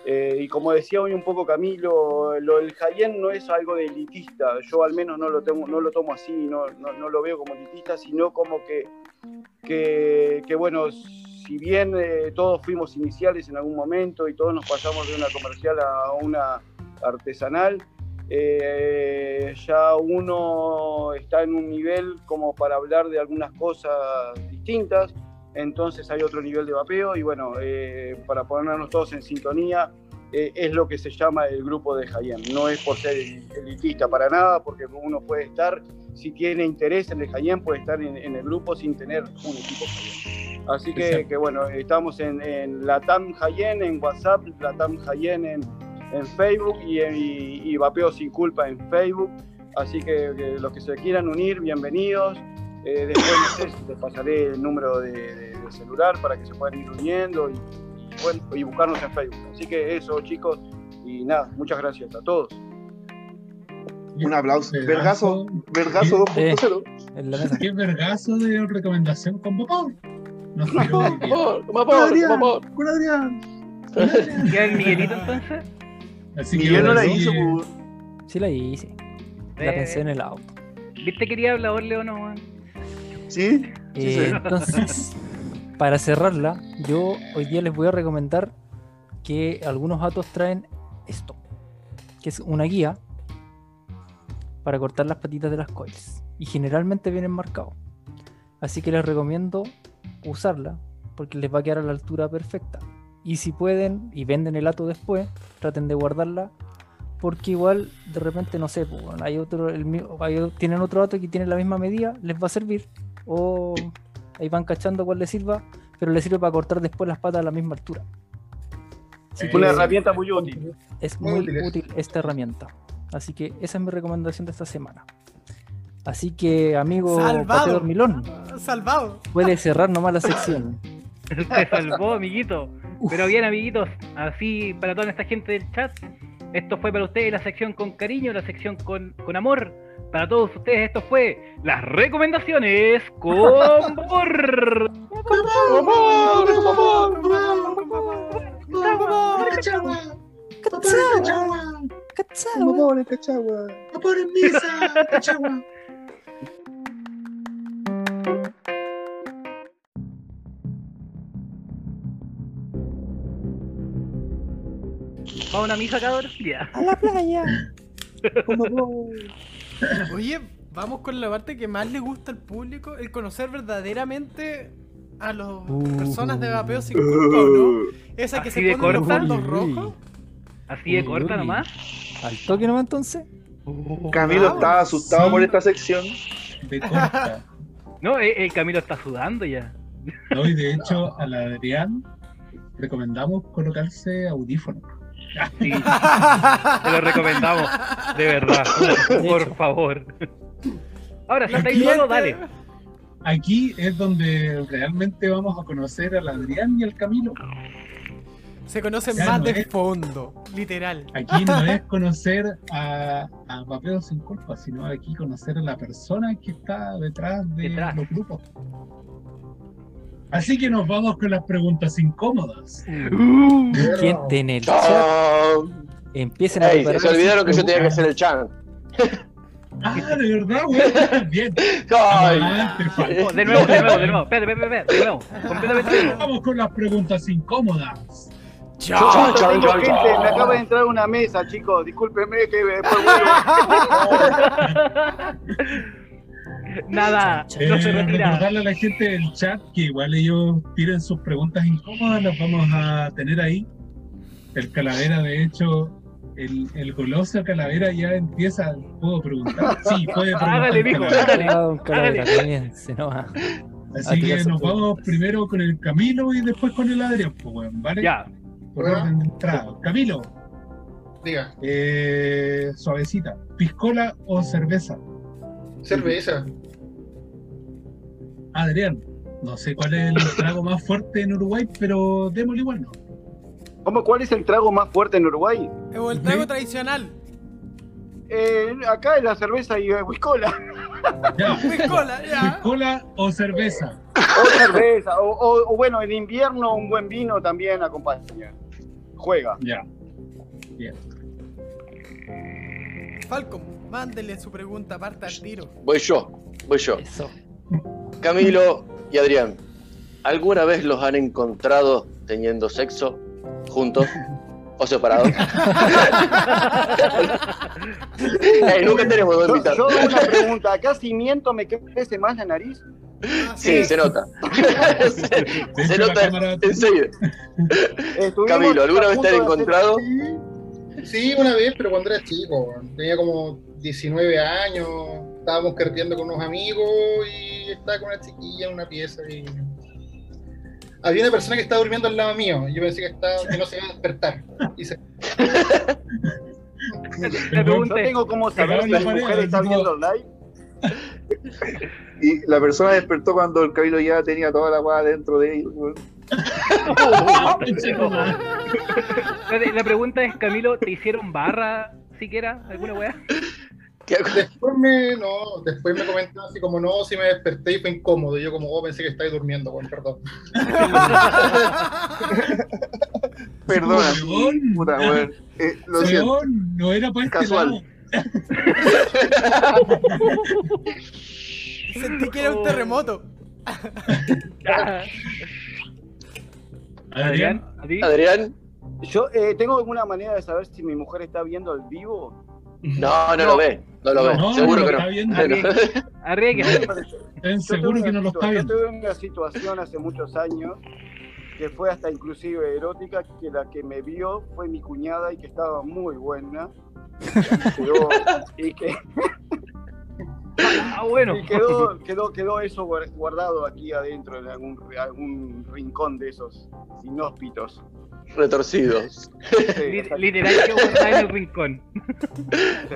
Eh, y como decía hoy un poco Camilo, lo del Hayem no es algo de elitista, yo al menos no lo, tengo, no lo tomo así, no, no, no lo veo como elitista, sino como que, que, que, bueno, si bien eh, todos fuimos iniciales en algún momento y todos nos pasamos de una comercial a una artesanal, eh, ya uno está en un nivel como para hablar de algunas cosas distintas, entonces hay otro nivel de vapeo y bueno, eh, para ponernos todos en sintonía, eh, es lo que se llama el grupo de Hayem. No es por ser elitista para nada, porque uno puede estar, si tiene interés en el Hayem, puede estar en, en el grupo sin tener un equipo Hayem. Así que, que bueno, estamos en, en Latam Hayem en WhatsApp, Latam Hayem en, en Facebook y, y, y Vapeo Sin Culpa en Facebook. Así que, que los que se quieran unir, bienvenidos. Eh, después no sé les pasaré el número de, de- de celular para que se puedan ir uniendo y, y bueno, y buscarnos en Facebook. Así que eso, chicos, y nada, muchas gracias a todos. Un aplauso. Vergazo. Vergazo, Vergazo Eh. 2.0. En la mesa. Qué vergazo de recomendación con vapor. No sé Con Adrián, con Adrián. ¿Queda el Miguelito entonces? Así que yo no la hice, sí. Sí la hice. La Eh, pensé en el auto. ¿Viste que quería hablar Leo no, weón? ¿Sí? Sí, Eh, entonces, para cerrarla, yo hoy día les voy a recomendar que algunos atos traen esto, que es una guía para cortar las patitas de las coils. Y generalmente vienen marcados. Así que les recomiendo usarla porque les va a quedar a la altura perfecta. Y si pueden y venden el ato después, traten de guardarla porque igual de repente no sé, pues, bueno, hay otro, el mío- hay- tienen otro ato que tiene la misma medida, les va a servir. O ahí van cachando cuál les sirva, pero les sirve para cortar después las patas a la misma altura. Así que Una herramienta muy útil. es Muy muy útil. útil esta herramienta. Así que esa es mi recomendación de esta semana. Así que, amigo Salvado. Dormilón, Salvado. puede cerrar nomás la sección. Se salvó, amiguito. Pero bien, amiguitos, así para toda esta gente del chat, esto fue para ustedes la sección con cariño, la sección con, con amor. Para todos ustedes esto fue las recomendaciones con amor. ¿Va a una misa, cabrón? Ya. Oye, vamos con la parte que más le gusta al público, el conocer verdaderamente a las Uh. personas de vapeo sin culpa, ¿o no? Esa que se de ponen los corta. Uy, rojos. Así de Uy, corta uy. nomás. Al toque nomás entonces. Camilo Vamos. estaba asustado Sí. por esta sección. De corta. No, el, el Camilo está sudando ya. No, y de hecho, a la Adrián recomendamos colocarse audífonos. Sí, te lo recomendamos. De verdad. Por favor. Ahora, si estáis solo, dale. Aquí es donde realmente vamos a conocer a la Adrián y al Camilo. Se conocen Ya más no de es- fondo, literal. Aquí no es conocer a, a Vapeo sin culpa, sino aquí conocer a la persona que está detrás de Detrás. los grupos. Así que nos vamos con las preguntas incómodas. Gente en el chat, Chao. empiecen a Ey, se olvidaron que yo tenía que hacer el chan. Ah, de verdad, güey. Bien. Oh, de nuevo, de nuevo, de nuevo. Espérate, espérate, espérate. De nuevo. Completamente. Vamos con las preguntas incómodas. Chao, tengo chao, gente, chao. me acaba de entrar una mesa, chicos. Discúlpenme que después vuelvo. Nada, Eh, no se retira. recordarle a la gente del chat que igual ellos tiren sus preguntas incómodas, las vamos a tener ahí. El calavera, de hecho, el, el goloso calavera ya empieza. ¿Puedo preguntar? Sí, puede preguntar. Hágale, mijo, hágale. Así a que nos vamos primero con el Camilo y después con el Adrián, pues, weón, ¿vale? Ya. Por Bueno. orden de entrada. Camilo, Diga, eh, suavecita. ¿Piscola o cerveza? cerveza. Adrián, no sé cuál es el trago más fuerte en Uruguay, pero démosle igual, ¿no? ¿Cómo, ¿Cuál es el trago más fuerte en Uruguay? O el trago tradicional. Eh, acá es la cerveza y eh, whiskola. Ya. Piscola, ya. ¿Piscola o cerveza? O cerveza. O, o- o bueno, en invierno un buen vino también acompaña. Juega. Ya. Bien. Falcon, mándele su pregunta aparte al tiro. Voy yo, voy yo. Eso. Camilo y Adrián, ¿alguna vez los han encontrado teniendo sexo juntos o separados? Ey, nunca tenemos dos Yo, invitados. yo una pregunta, ¿acá si miento me crece más la nariz? Sí, se nota. se, se nota enseguida. Estuvimos Camilo, ¿alguna vez te hacer- encontrado? Sí, una vez, pero cuando era chico. Tenía como 19 años. Estábamos carteando con unos amigos y estaba con una chiquilla en una pieza. Y... Había una persona que estaba durmiendo al lado mío. y Yo pensé que, estaba, que no se iba a despertar. Y se... La pregunta es, tengo como saber si la mujer está viendo live. Y la persona despertó cuando el Camilo ya tenía toda la guada dentro de él. la pregunta es, Camilo, ¿te hicieron barra siquiera? ¿Alguna weá? ¿Qué- Después me, no, después me comentó así como no, si me desperté y fue incómodo. Y yo como, oh, pensé que estáis durmiendo, bueno, perdón. Perdona, Weón. puta, weón. Eh, lo siento. Weón, no era para este Casual. lado. Sentí que era un terremoto. Adrián, ¿a ti? Adrián, Yo eh, tengo alguna manera de saber si mi mujer está viendo el vivo. No, no lo ve, no lo ve, No, seguro no que lo no. está Yo seguros tuve que no lo está viendo. Yo tuve una situación hace muchos años que fue hasta inclusive erótica, que la que me vio fue mi cuñada y que estaba muy buena. Y quedó, y que, Ah, bueno. y quedó, quedó, quedó eso guar- guardado aquí adentro, en algún, algún rincón de esos inhóspitos. Retorcidos. Sí. Literal que guardada en el rincón. Sí.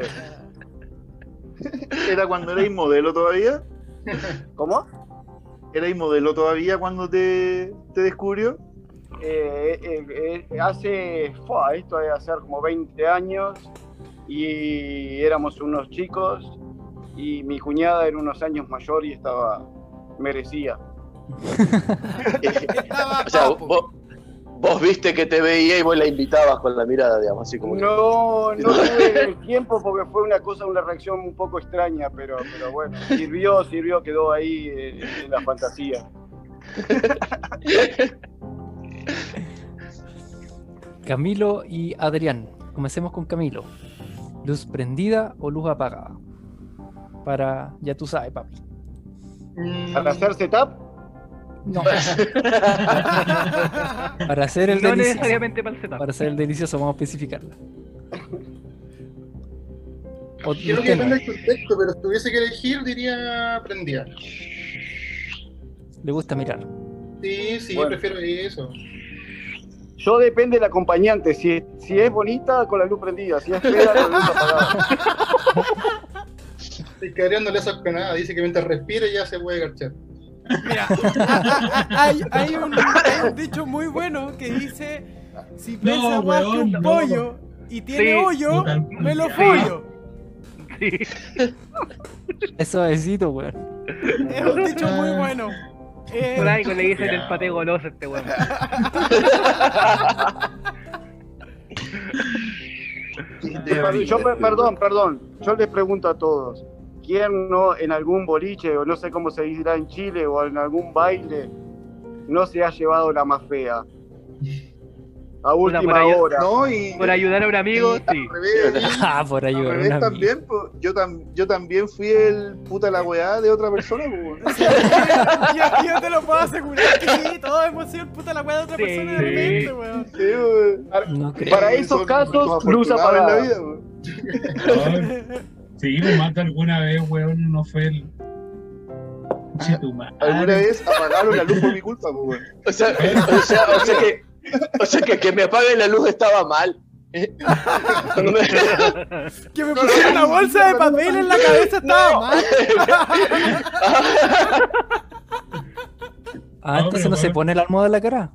¿Era cuando erais modelo todavía? ¿Cómo? ¿Erais modelo todavía cuando te, te descubrió? Eh, eh, eh, hace, esto debe hacer como 20 años y éramos unos chicos y mi cuñada era unos años mayor y estaba, merecía. Estaba O sea, vos, vos viste que te veía y vos la invitabas con la mirada, digamos, así como que- No, no tuve el tiempo porque fue una cosa, una reacción un poco extraña, pero, pero bueno, sirvió, sirvió, quedó ahí eh, en la fantasía. Camilo y Adrián. Comencemos con Camilo. ¿Luz prendida o luz apagada? Para, ya tú sabes, papi. Para hacer setup, No. Para hacer el No delicioso. necesariamente para el setup. Para hacer el delicioso, vamos a especificarla. Creo que depende del contexto, pero si tuviese que elegir, diría prendida. Le gusta mirar. Sí, sí, Bueno. prefiero eso. yo depende del acompañante, si, si es bonita con la luz prendida, si es fea con la luz apagada. Que Adrián no le saca nada, dice que mientras respire ya se puede garchar. Mira, hay, hay un, hay un dicho muy bueno que dice: Si pesa más que un no. pollo y tiene Sí. hoyo, me lo follo. Sí. Es suavecito, weón. Es un dicho muy bueno. Eh, Por algo le dicen el pate goloso este weón. Yo, per- perdón, perdón, yo les pregunto a todos, ¿quién no en algún boliche, o no sé cómo se dirá en Chile, o en algún baile, no se ha llevado la más fea? A última hora. No, y, Por ayudar a un amigo, sí. al revés, Ah, por weón, revés un amigo. también, po. yo, tam- yo también fui el puta la weá de otra persona. yo, yo te lo puedo asegurar que sí, todos hemos sido el puta la weá de otra Sí. persona de repente, weón. Sí, weón. No creo. Para esos casos, afortunados en la vida, weón. Sí, más de alguna vez, weón, no fue el. Madre. Alguna vez apagaron la luz por mi culpa, weón. O sea, o sea, o sea que, o sea que que me apague la luz estaba mal. Me- Que me pusieron una bolsa de papel en la cabeza estaba mal. Ah, entonces no se pone la almohada en la cara.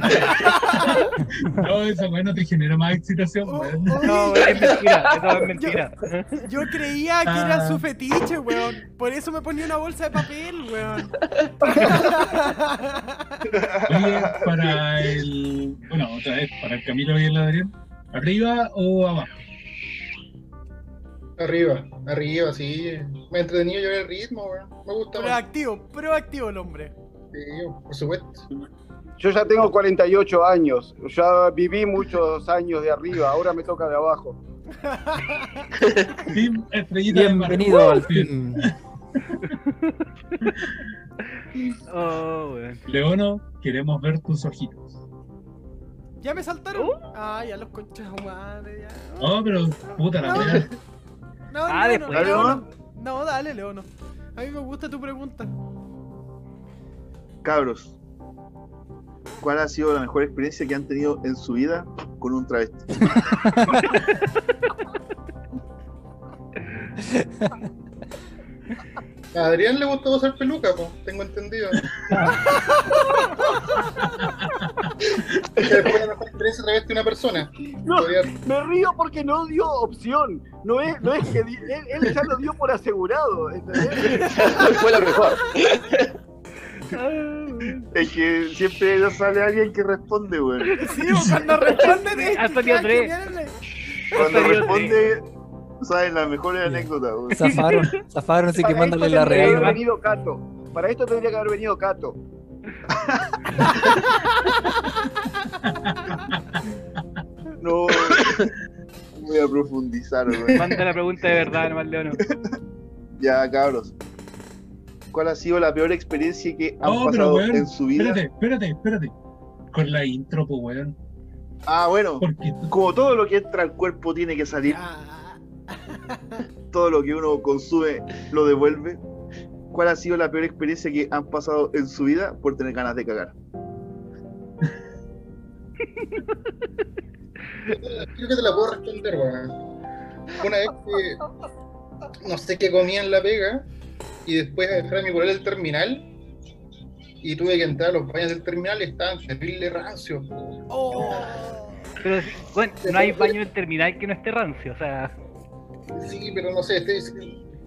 No, esa weón no te genera más excitación, Oh, weón. oh, No, es mentira, eso es mentira. Yo creía que era Ah. su fetiche, weón. Por eso me ponía una bolsa de papel, weón. Oye, para el. Bueno, otra vez, para el Camilo y el Adrián. ¿Arriba o abajo? Arriba, arriba, sí. Me he entretenido yo el ritmo, weón. Me gusta más. Proactivo, proactivo el hombre. Sí, por supuesto. Yo ya tengo 48 años, ya viví muchos años de arriba, ahora me toca de abajo. Team Estrellita. Bienvenido al team. Oh. Leono, queremos ver tus ojitos. ¿Ya me saltaron? Uh. Ah, ya los conchas madre, ya. Oh, pero puta la No. weá. No, Ah, después. Leono. No, dale, Leono. A mí me gusta tu pregunta. Cabros, ¿cuál ha sido la mejor experiencia que han tenido en su vida con un travesti? A Adrián le gustó usar peluca, po, tengo entendido. que después la mejor experiencia travesti de una persona. No, Podría- me río porque no dio opción, no es, no es que di- él, él ya lo dio por asegurado. ¿entendés? Fue la mejor. Es que siempre sale alguien que responde, weón. Sí, o cuando responde salido tres. Cuando Salió responde, saben las mejores anécdotas, weón. Zafaron, zafaron, así que mándale la real. venido Cato. Para esto tendría que haber venido Cato. No. no Voy a profundizar, weón. Manda la pregunta de verdad, nomás, Leono. Ya, cabros. ¿Cuál ha sido la peor experiencia que han Oh, pero pasado weón, en su vida? espérate, espérate, espérate. Con la intro, pues, weón. Ah, bueno. Porque Como todo lo que entra al cuerpo tiene que salir, todo lo que uno consume lo devuelve. ¿Cuál ha sido la peor experiencia que han pasado en su vida por tener ganas de cagar? Creo que te la puedo responder, weón. Una vez que no sé qué comía en la pega y después de dejar a mi polola el terminal y tuve que entrar a los baños del terminal y estaban terrible rancios. weón. oh. Pero, bueno, no hay baño en el terminal que no esté rancio, o sea. Sí, pero no sé, este es-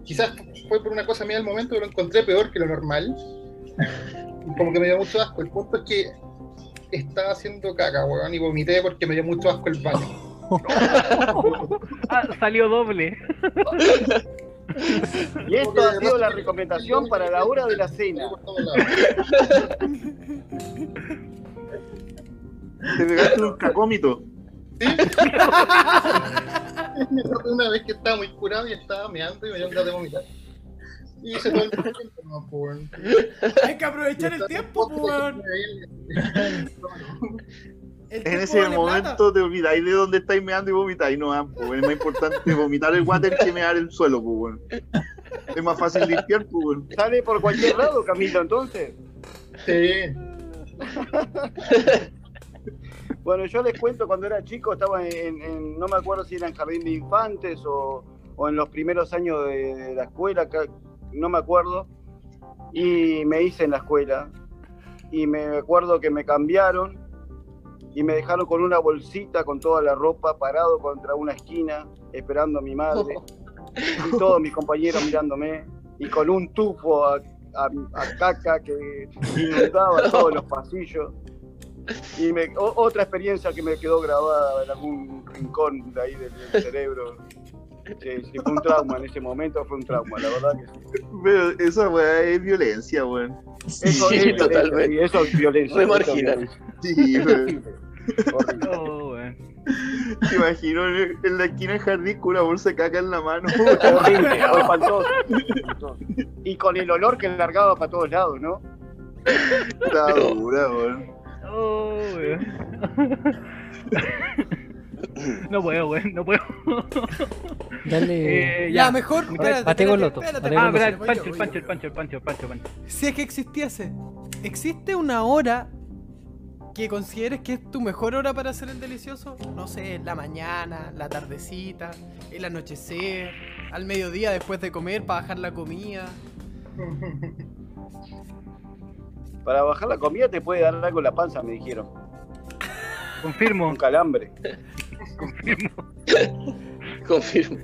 quizás fue por una cosa mía del momento, pero lo encontré peor que lo normal. Y Como que me dio mucho asco. El punto es que estaba haciendo caca, weón, y vomité porque me dio mucho asco el baño. Ah, salió doble. Y esto ha sido la recomendación para la hora de la cena. Por. Te pegaste un cacómito. De una vez que estaba muy curado y estaba meando y me dio ganas de vomitar. Y hice todo el tiempo, no, pues, weón. Hay que aprovechar el tiempo, pues, weón. El En ese vale momento te olvidáis de dónde estáis meando y vomitáis. No, ah, pues, es más importante vomitar el water que mear el suelo, pues. Es más fácil limpiar, pues. Sale por cualquier lado, Camilo, entonces. Sí. Bueno, yo les cuento, cuando era chico estaba en, en- no me acuerdo si era en jardín de infantes o, o en los primeros años de, de la escuela, no me acuerdo, y me hice en la escuela. Y me acuerdo que me cambiaron y me dejaron con una bolsita con toda la ropa parado contra una esquina esperando a mi madre y todos mis compañeros mirándome y con un tufo a, a- a caca que inundaba todos los pasillos. Y me- o- otra experiencia que me quedó grabada en algún rincón de ahí del, del cerebro. Sí, sí, fue un trauma en ese momento, fue un trauma, la verdad que sí. Pero esa weá es violencia, weón. Eso Sí, es violencia, totalmente. sí, eso es violencia. Re marginal. violencia. Sí, weón. Oh, weón. Te imagino en, la esquina del jardín con una bolsa de caca en la mano. Horrible, espantoso. Y con el olor que largaba para todos lados, ¿no? Está dura, weón. Oh. No puedo, weón, no puedo. Dale. Eh, Ya, ya. mejor. espérate, Mateo espérate, Loto, espérate, Ah, yo, pancho, el pancho, el pancho, el pancho, el pancho. Si es que existiese, ¿existe una hora que consideres que es tu mejor hora para hacer el delicioso? No sé, la mañana, la tardecita, el anochecer, al mediodía después de comer para bajar la comida. Para bajar la comida te puede dar algo en la panza, me dijeron. Confirmo, Un calambre. confirmo. Confirmo.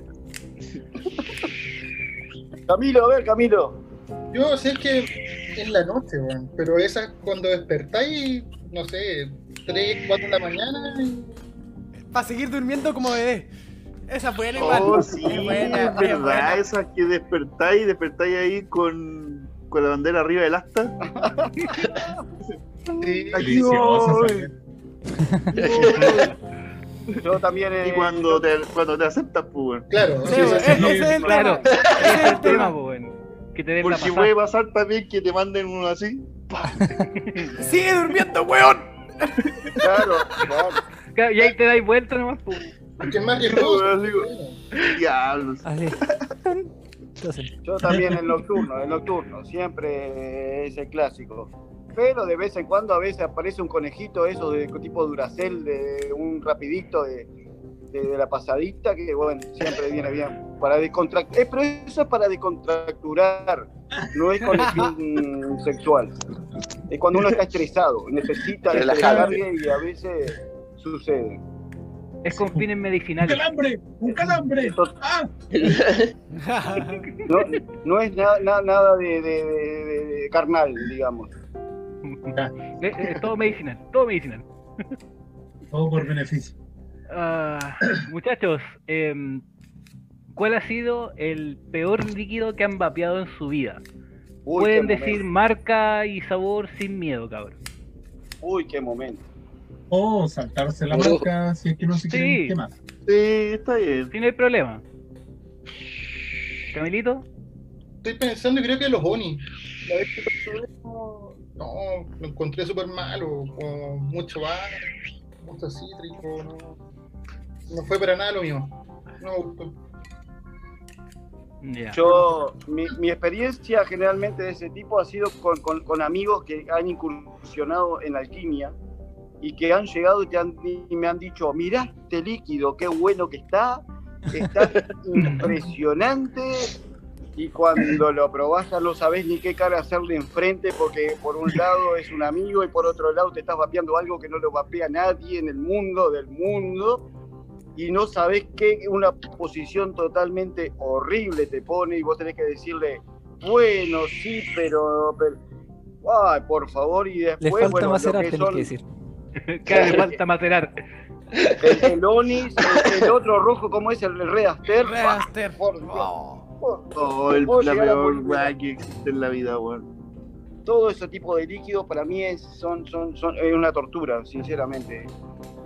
Camilo, a ver, Camilo. Yo sé que en la noche, weón. Pero esa cuando despertáis, no sé, 3, 4 de la mañana. y- Para seguir durmiendo como bebé. Esa buena igual. Oh, sí, Es buena, es es verdad. buena. Esas que despertáis, despertáis ahí con, con la bandera arriba del asta. Sí, Aquí voy. esa Yo también. Y eh, cuando te, cuando te aceptas, pues, claro. Sí, ese es el Claro, tema. Ese es el tema, po, weón. Que te den la Porque pasada. puede pasar también que te manden uno así. Sigue durmiendo, weón. Claro, claro. Y ahí te dais vuelta nomás, po. Porque es más Diablos. Yo también el nocturno, el nocturno, siempre es el clásico. Pero de vez en cuando a veces aparece un conejito, eso de tipo Duracel, de un rapidito de, de- de la pasadita, que bueno, siempre viene bien. Para descontracturar. pero eso es para descontracturar, no es conexión sexual. Es cuando uno está estresado, necesita descargue y a veces sucede. Es con fines Un medicinales. calambre, un calambre. Ah, No, no es na- na- nada de, de- de- de- de carnal, digamos. Es, es todo medicinal, todo medicinal. todo por beneficio. Ah, muchachos, em, ¿cuál ha sido el peor líquido que han vapeado en su vida? Uy, Pueden decir momento. marca y sabor sin miedo, cabrón. Uy, qué momento. O saltarse la Ojo. marca si es que no se Sí. quieren quemar. Sí, está bien. Si no hay problema. Camilito, Estoy pensando y creo que los Oni. La vez que no, no, lo encontré súper malo, con mucho bar, mucho cítrico, no, no fue para nada lo mío. No me gustó. Yo, mi, mi experiencia generalmente de ese tipo ha sido con, con- con amigos que han incursionado en alquimia y que han llegado y, te han- y me han dicho, mirá este líquido, qué bueno que está, está impresionante. Y cuando lo probás ya no sabés ni qué cara hacerle enfrente porque por un lado es un amigo y por otro lado te estás vapeando algo que no lo vapea nadie en el mundo del mundo y no sabés qué una posición totalmente horrible te pone y vos tenés que decirle, bueno, sí, pero, pero- ay, por favor, y Le después, falta bueno, lo macerar, que tenés son que decir. Cada vez falta macerar. el, el Onis, el, el otro rojo, ¿cómo es? El Red Aster. Red Aster. Por. Oh. Por- Oh, el- la peor weá que existe en la vida, weón. todo ese tipo de líquidos para mí es, son, son, son es una tortura, sinceramente.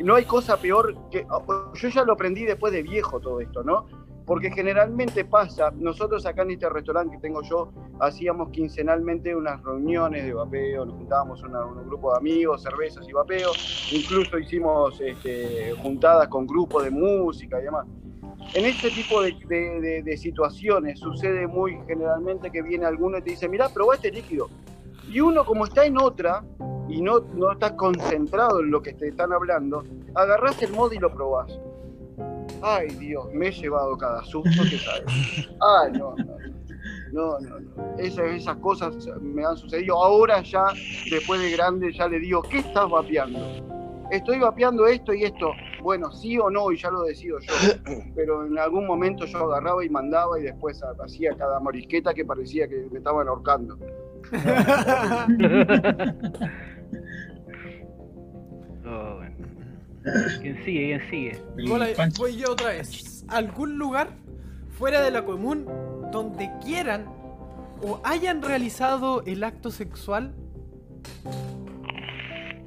No hay cosa peor que. Yo ya lo aprendí después de viejo todo esto, ¿no? Porque generalmente pasa, nosotros acá en este restaurante que tengo yo, hacíamos quincenalmente unas reuniones de vapeo, nos juntábamos una- un grupo de amigos, cervezas y vapeo, incluso hicimos este, juntadas con grupos de música y demás. En este tipo de situaciones sucede muy generalmente que viene alguno y te dice, mirá, probá este líquido. Y uno como está en otra y no, no está concentrado en lo que te están hablando, agarrás el mod y lo probás. Ay Dios, me he llevado cada susto que sabes. Ay, no, no. No, no, no. Esas, esas cosas me han sucedido. Ahora ya, después de grande, ya le digo, ¿qué estás vapeando? Estoy vapeando esto y esto. Bueno, sí o no, y ya lo decido yo. Pero en algún momento yo agarraba y mandaba y después hacía cada morisqueta que parecía que me estaban ahorcando. Oh, bueno. ¿Quién sigue? ¿Quién sigue? El Hola, voy yo otra vez. ¿Algún lugar fuera de la común donde quieran o hayan realizado el acto sexual?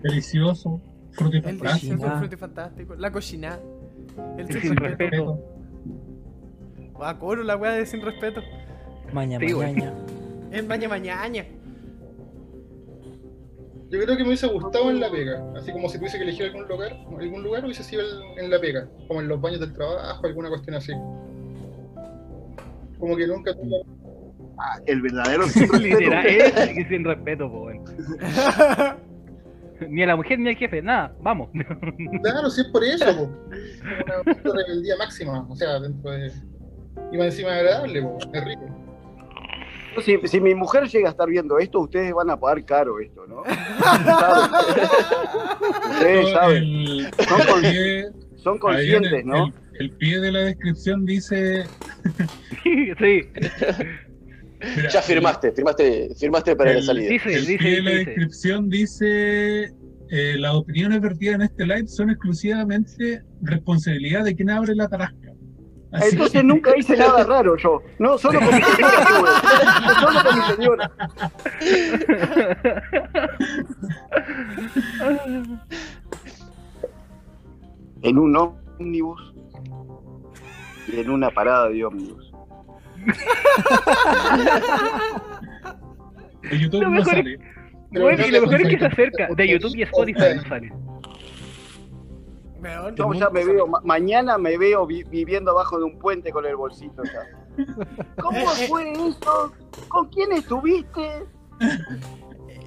Delicioso, fruto y El fantástico. delicioso fruto fantástico, la cocina, el El sin respeto. respeto. A coro la weá de sin respeto. Maña, Sí, güey. mañaña. Es maña mañaña. Yo creo que me hubiese gustado en la pega, así como si tuviese que elegir algún lugar, algún lugar hubiese sido el- en la pega, como en los baños del trabajo, alguna cuestión así. Como que nunca tuve Ah, el verdadero sin respeto. Literal, es que sin respeto, po, bueno. Ni a la mujer ni al jefe, nada, vamos. Claro, si es por eso, po. Una, una rebeldía máxima, o sea, dentro de. Iba encima agradable, po. es rico. Si, si mi mujer llega a estar viendo esto, ustedes van a pagar caro esto, ¿no? Ustedes saben, El, Son con- conscientes, el, ¿no? el- el pie de la descripción dice. sí, mira, Ya firmaste, firmaste, firmaste para la salida. dice, El dice, pie de la descripción dice. eh, las opiniones vertidas en este live son exclusivamente responsabilidad de quien abre la tarasca. Así Entonces que- nunca hice nada raro yo. No, solo con mi señora estuve. Solo con mi señora. En un ómnibus y en una parada de ómnibus. De YouTube Lo no mejor sale. Bueno, no y lo mejor es que se acerca. De YouTube y Spotify no sale. Weón, Yo ya me veo, ma- mañana me veo vi- viviendo abajo de un puente con el bolsito ya. ¿Cómo fue eso? ¿Con quién estuviste?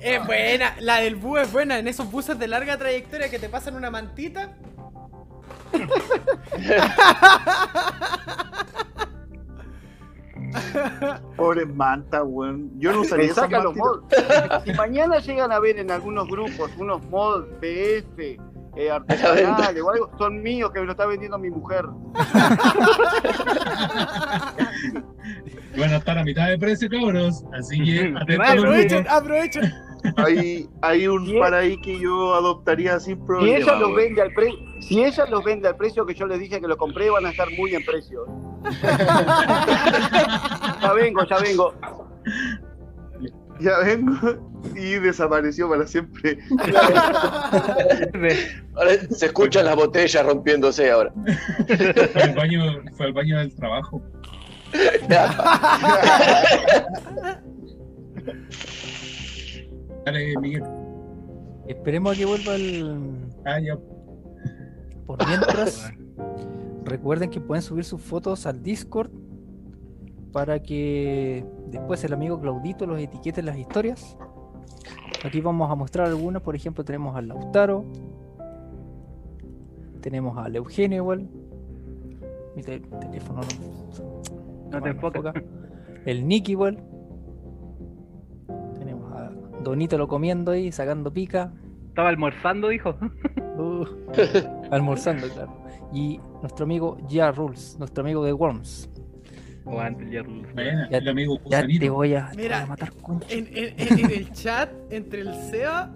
Es buena, la del bus es buena. En esos buses de larga trayectoria que te pasan una mantita. Pobre manta, weón. Yo no usaría esa sacan los mods. Si mañana llegan a ver en algunos grupos unos mods PF, eh, o algo, son míos que me lo está vendiendo mi mujer. A estar a mitad de precio, cabros. Así que Aprovechen, aprovechen. Hay, hay un par ahí que yo adoptaría sin Si problema. ella los vende al si ella los vende al precio que yo les dije que lo compré, van a estar muy en precio. ya vengo, ya vengo. Ya vengo y desapareció para siempre. Ahora se escuchan las botellas rompiéndose ahora. Fue al baño, fue al baño del trabajo. Dale, Miguel. Esperemos a que vuelva el. Ah, ya. Por mientras, recuerden que pueden subir sus fotos al Discord para que después el amigo Claudito los etiquete en las historias. Aquí vamos a mostrar algunas, por ejemplo, tenemos al Lautaro, tenemos al Eugenio igual. Mi te- teléfono no, No te enfocas. El Nick igual. Tenemos a Donito comiendo ahí, sacando pica. Estaba almorzando, dijo. Uh, almorzando, claro. Y nuestro amigo Ja Rules, nuestro amigo de Worms. O antes ya. Bueno, Ya- el amigo Ya te voy a, te voy Mira, a matar con En, en- en- en el chat, entre el Seba,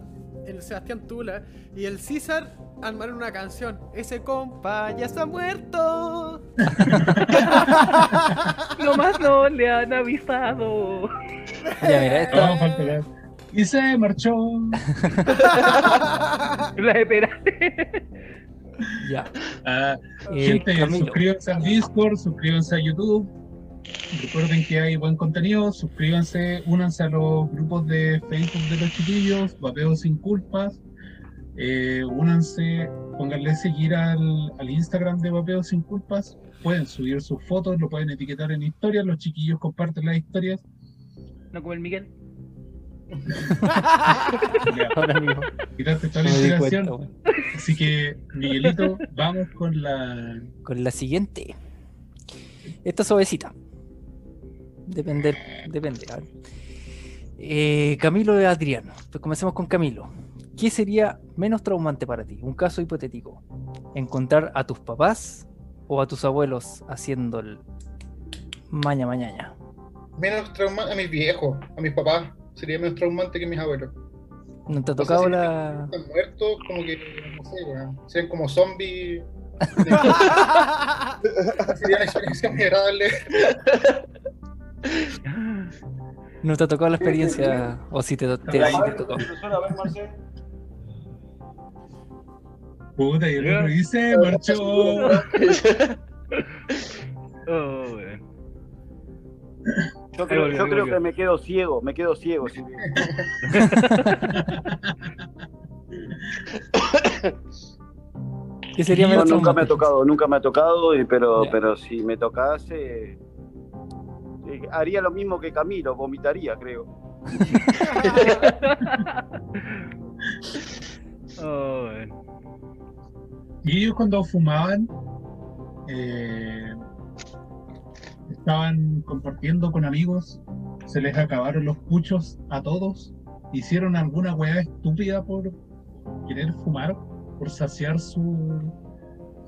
el Sebastián Tula y el César, armaron una canción. Ese compa ya está muerto. Nomás no le han avisado. Ya, mira, nada. Y se marchó. La esperaste. ya. Ah, Eh, gente, Camilo. suscríbanse al Discord, suscríbanse a YouTube. Recuerden que hay buen contenido. Suscríbanse, únanse a los grupos de Facebook de los chiquillos, Vapeo sin culpas. Eh, únanse, pónganle seguir al, al Instagram de Vapeo sin culpas. Pueden subir sus fotos, lo pueden etiquetar en historias. Los chiquillos comparten las historias. No como el Miguel. Ya, Ahora mismo. tiraste toda la inspiración. cuenta. Así que, Miguelito, vamos con la. Con la siguiente. Esta es suavecita. Depende, depende. a ver. Eh, Camilo de Adriano. Pues comencemos con Camilo. ¿Qué sería menos traumante para ti? Un caso hipotético. ¿Encontrar a tus papás o a tus abuelos haciendo el maña mañaña? Menos traumante a mis viejos, a mis papás. Sería menos traumante que mis abuelos. ¿No te ha O sea, tocado si la...? Están muertos, como que, no sé. Serían como zombies. Sería una experiencia muy agradable. ¿No te ha tocado la experiencia? ¿O si te, te, sí te ver, tocó? Puta, y el otro dice, marchó. Oh. Yo creo, volvió, yo creo que me quedo ciego, me quedo ciego. si- ¿Qué sería No, nunca me ha tocado, nunca me ha tocado, y- pero, Ya. pero si me tocase, eh, haría lo mismo que Camilo, vomitaría, creo. Oh. Y ellos cuando fumaban, eh, estaban compartiendo con amigos, se les acabaron los puchos a todos, hicieron alguna weá estúpida por querer fumar, por saciar su,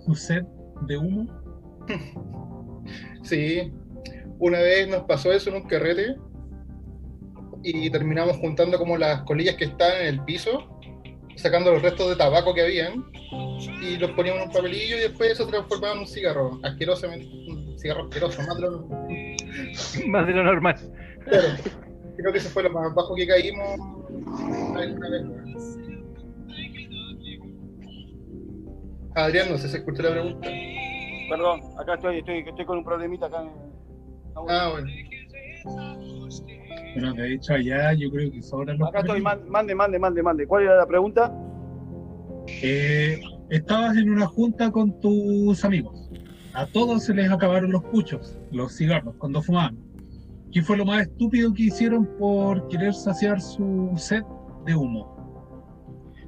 su sed de humo. Sí, una vez nos pasó eso en un carrete y terminamos juntando como las colillas que están en el piso, sacando los restos de tabaco que habían y los poníamos en un papelillo y después eso transformaba en un cigarro, asquerosamente, un cigarro asqueroso, más de lo Más de lo normal. claro. Creo que eso fue lo más bajo que caímos. Adrián, no sé si escuchó la pregunta. Perdón, acá estoy, estoy, estoy con un problemita acá. En... Ah, bueno. Bueno, de hecho allá yo creo que sobran los Acá estoy, mande, mande, mande, mande. ¿Cuál era la pregunta? Eh, estabas en una junta con tus amigos. A todos se les acabaron los puchos, los cigarros, cuando fumaban. ¿Qué fue lo más estúpido que hicieron por querer saciar su sed de humo?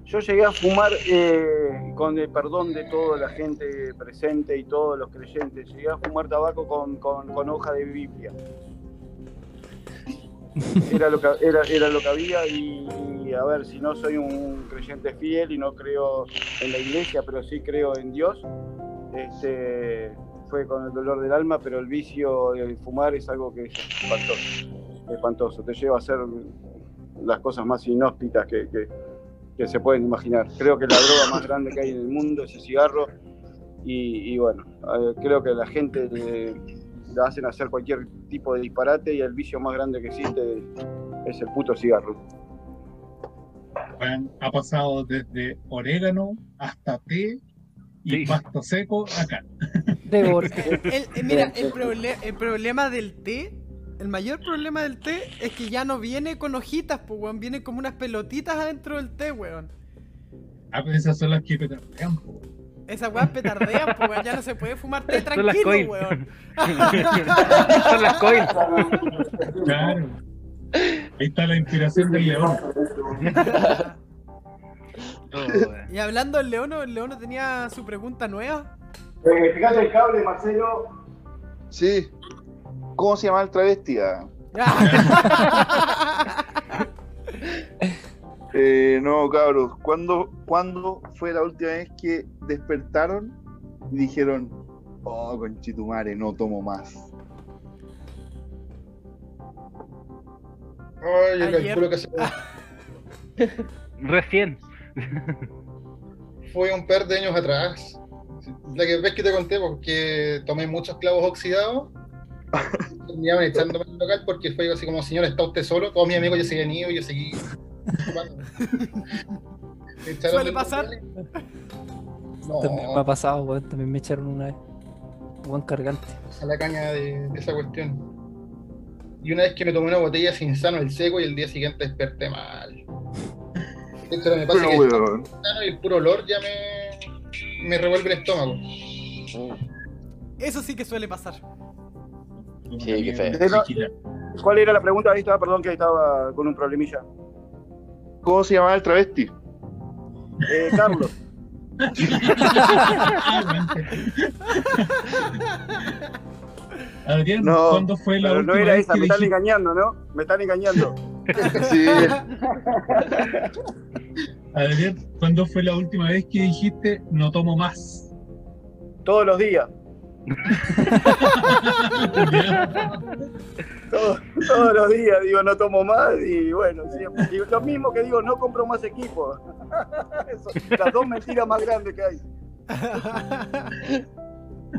Yo llegué a fumar, eh, con el perdón de toda la gente presente y todos los creyentes, llegué a fumar tabaco con, con- hoja de Biblia. Era lo que, era, era lo que había y, a ver, si no soy un creyente fiel y no creo en la iglesia, pero sí creo en Dios, este, fue con el dolor del alma, pero el vicio de fumar es algo que es espantoso, espantoso, te lleva a hacer las cosas más inhóspitas que- que se pueden imaginar. Creo que la droga más grande que hay en el mundo es el cigarro y, y bueno, eh, creo que la gente le, le hacen hacer cualquier tipo de disparate y el vicio más grande que existe es el puto cigarro. Ha pasado desde orégano hasta té y Sí. pasto seco acá. El- el- mira, el, proble- el problema del té, el mayor problema del té es que ya no viene con hojitas, pues, weón. Viene como unas pelotitas adentro del té, weón. Ah, pues esas son las que petardean, po. Esas weas petardean, pues, weón. Ya no se puede fumar té Son las tranquilo, coil. weón. Son las coil. Claro. Ahí está la inspiración del león. Oh. Y hablando del Leono, el Leono tenía su pregunta nueva. Eh, fíjate el cable, Marcelo. Sí. ¿Cómo se llama el travesti? Ah, Eh, no, cabros. ¿cuándo, ¿Cuándo fue la última vez que despertaron y dijeron, oh, conchitumare, no tomo más? Ay, yo Ayer- calculo que se- Recién. fue un par de años atrás. La que ves que te conté, porque tomé muchos clavos oxidados. Terminaban echándome en el local porque fue así como, señor, ¿está usted solo? Todos mis amigos ya se habían ido yo seguí. tomando. Me echaron Suele pasar. local. También me No, ha pasado, weón. También me echaron una vez. Buen cargante. a la caña de, de esa cuestión. Y una vez que me tomé una botella sin sano el seco y el día siguiente desperté mal. Hecho, me pasa Pero, que sano y el puro olor ya me, me revuelve el estómago. Eso sí que suele pasar. Sí, qué feo. ¿Cuál era la pregunta? Ahí estaba, perdón que ahí estaba con un problemilla. ¿Cómo se llamaba el travesti? Eh, Carlos, Adrián, No, ¿cuándo fue la pero no última era vez esa, que me están engañando, ¿no? Me están engañando. Sí. Adrián, ¿cuándo fue la última vez que dijiste no tomo más? Todos los días. Todos, los días digo no tomo más y bueno, siempre. Y lo mismo que digo, no compro más equipo. Las dos mentiras más grandes que hay.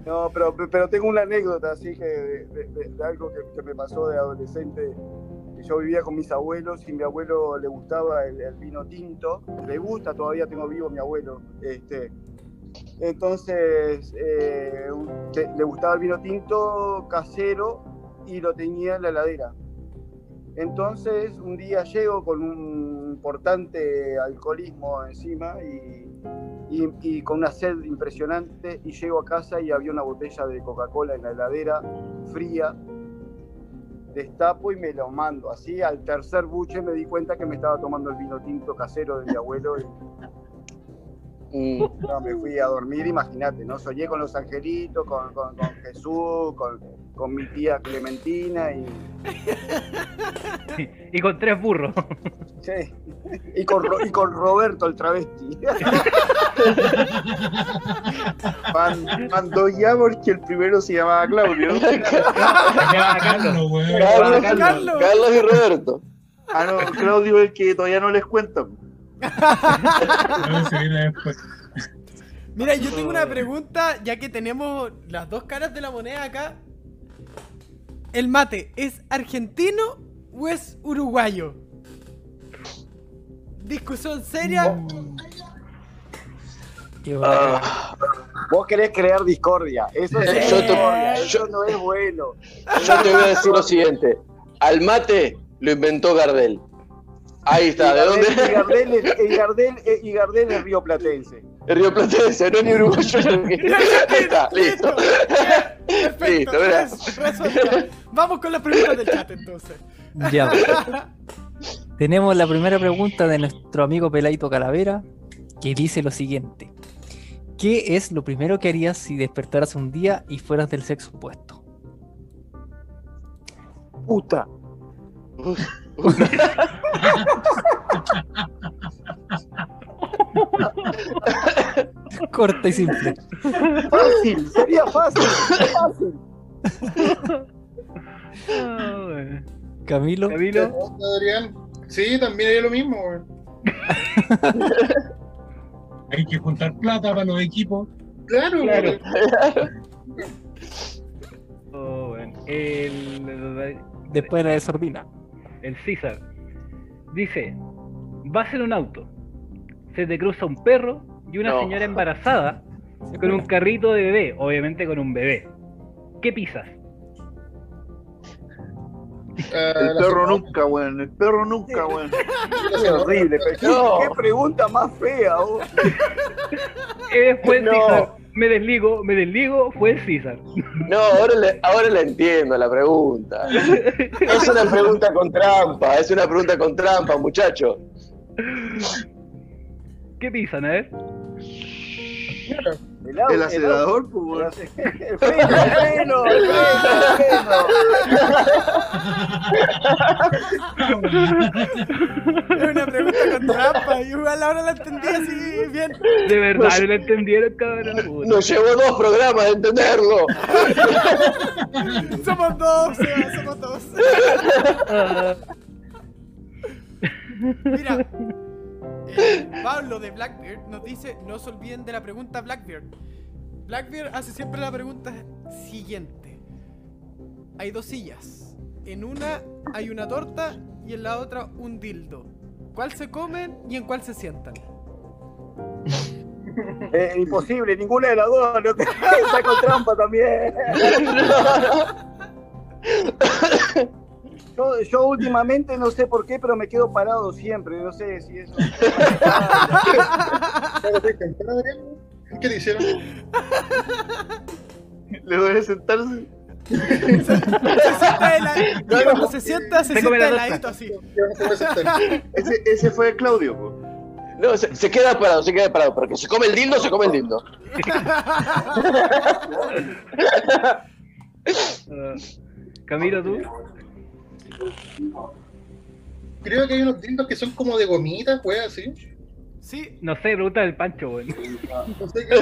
No, pero, pero tengo una anécdota así que de, algo que, me pasó de adolescente. Que yo vivía con mis abuelos y mi abuelo le gustaba el, el vino tinto. Le gusta, todavía tengo vivo mi abuelo. Este, entonces, eh, le gustaba el vino tinto casero y lo tenía en la heladera. Entonces, un día llego con un importante alcoholismo encima y, y- con una sed impresionante y llego a casa y había una botella de Coca-Cola en la heladera, fría. Destapo y me lo mando. Así, al tercer buche me di cuenta que me estaba tomando el vino tinto casero de mi abuelo Mm. no, me fui a dormir, imagínate, ¿no? Soñé con los angelitos, con, con- con Jesús, con, con mi tía Clementina y, Y con tres burros. sí, y, con, y con Roberto el travesti. Mandó ya porque el primero se llamaba Claudio. Carlos. Carlos, Carlos. Carlos y Roberto. Ah, no, Claudio es el que todavía no les cuentan. Mira, yo tengo una pregunta, ya que tenemos las dos caras de la moneda acá. ¿El mate es argentino o es uruguayo? Discusión seria. Ah, Vos querés crear discordia, eso, es Yo te- yo- no es bueno. yo te voy a decir lo siguiente. Al mate lo inventó Gardel. Ahí está. ¿De dónde? Y Gardel, y Gardel, es- y Gardel es río platense. El Río Platense, no es ni uruguayo. Ahí está, listo. Perfecto. Listo, resuelto. Vamos con las preguntas del chat entonces. Ya. Tenemos la primera pregunta de nuestro amigo Pelaito Calavera, que dice lo siguiente. ¿Qué es lo primero que harías si despertaras un día y fueras del sexo opuesto? Puta. Corta y simple. Fácil, sería fácil, fácil. Ah, bueno. Camilo, Camilo. Adrián, sí, también haría lo mismo. Hay que juntar plata para los equipos. Claro. Oh, bueno. El, después de la desordina. El César. Dice, vas en un auto, se te cruza un perro y una No. señora embarazada con un carrito de bebé, obviamente con un bebé. ¿Qué pisas? Ah, El perro nunca, weón. El perro nunca, weón. la Es zanahoria. horrible, pero ¿qué, No. qué pregunta más fea, vos. Eh, fue el No. César. Me desligo, me desligo, fue el César. No, ahora le, ahora le entiendo la pregunta. Es una pregunta con trampa, es una pregunta con trampa, muchacho. ¿Qué pisan? Ver. El, El el acelerador, pues, weón. El freno, el freno, el freno, una pregunta con trampa. y Igual ahora la entendí así bien. De verdad, no lo entendieron, cabrón. Nos llevó dos programas de entenderlo. Somos dos, Seba, somos dos. Mira, eh, Pablo de Blackbeard nos dice: No se olviden de la pregunta Blackbeard. Blackbeard hace siempre la pregunta siguiente: Hay dos sillas. En una hay una torta y en la otra un dildo. ¿Cuál se comen y en cuál se sientan? Eh, imposible, ninguna de las dos. No te... Está con trampa también. Yo, yo últimamente no sé por qué, pero me quedo parado siempre. No sé si eso. ¿Qué te hicieron? Le duele sentarse. Se sienta de la- cuando se sienta, se sienta de ladito así. Ese, ese fue Claudio, po. No, se, se queda parado, se queda parado. Porque se come el dildo, se come el dildo. Camilo, tú. Creo que hay unos dildos que son como de gomitas, pues así. Sí, No sé, pregunta del Pancho, weón. No sé qué.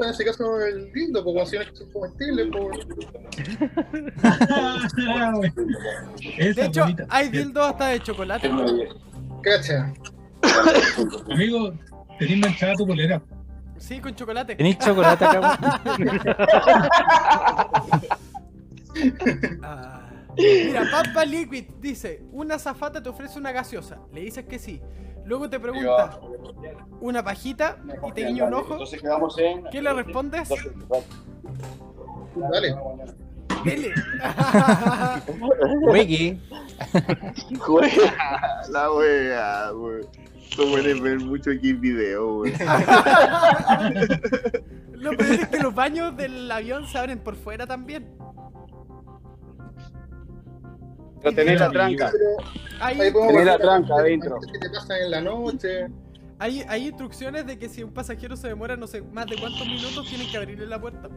En ese caso, el dildo, pues, si no son comestibles, pues. De hecho, bonita. hay dildos hasta de chocolate. Cacha. Amigo, tenés manchada tu polera. Sí, con chocolate. ¿Tenéis chocolate acá? Ah. Mira, Pampa Liquid dice, una zafata te ofrece una gaseosa. Le dices que sí. Luego te pregunta, ¿una pajita? Y te guiña un ojo. Entonces quedamos en. ¿Qué le respondes? Dale. Dele. Juega. La wea, weón. Tú puedes ver mucho aquí en video, weón. Lo peor es que los baños del avión se abren por fuera también. Pero tenés la tranca. Hay, ahí podemos Tenés la tranca adentro. ¿Qué te pasa en la noche? hay, hay instrucciones de que si un pasajero se demora no sé más de cuántos minutos tienen que abrirle la puerta.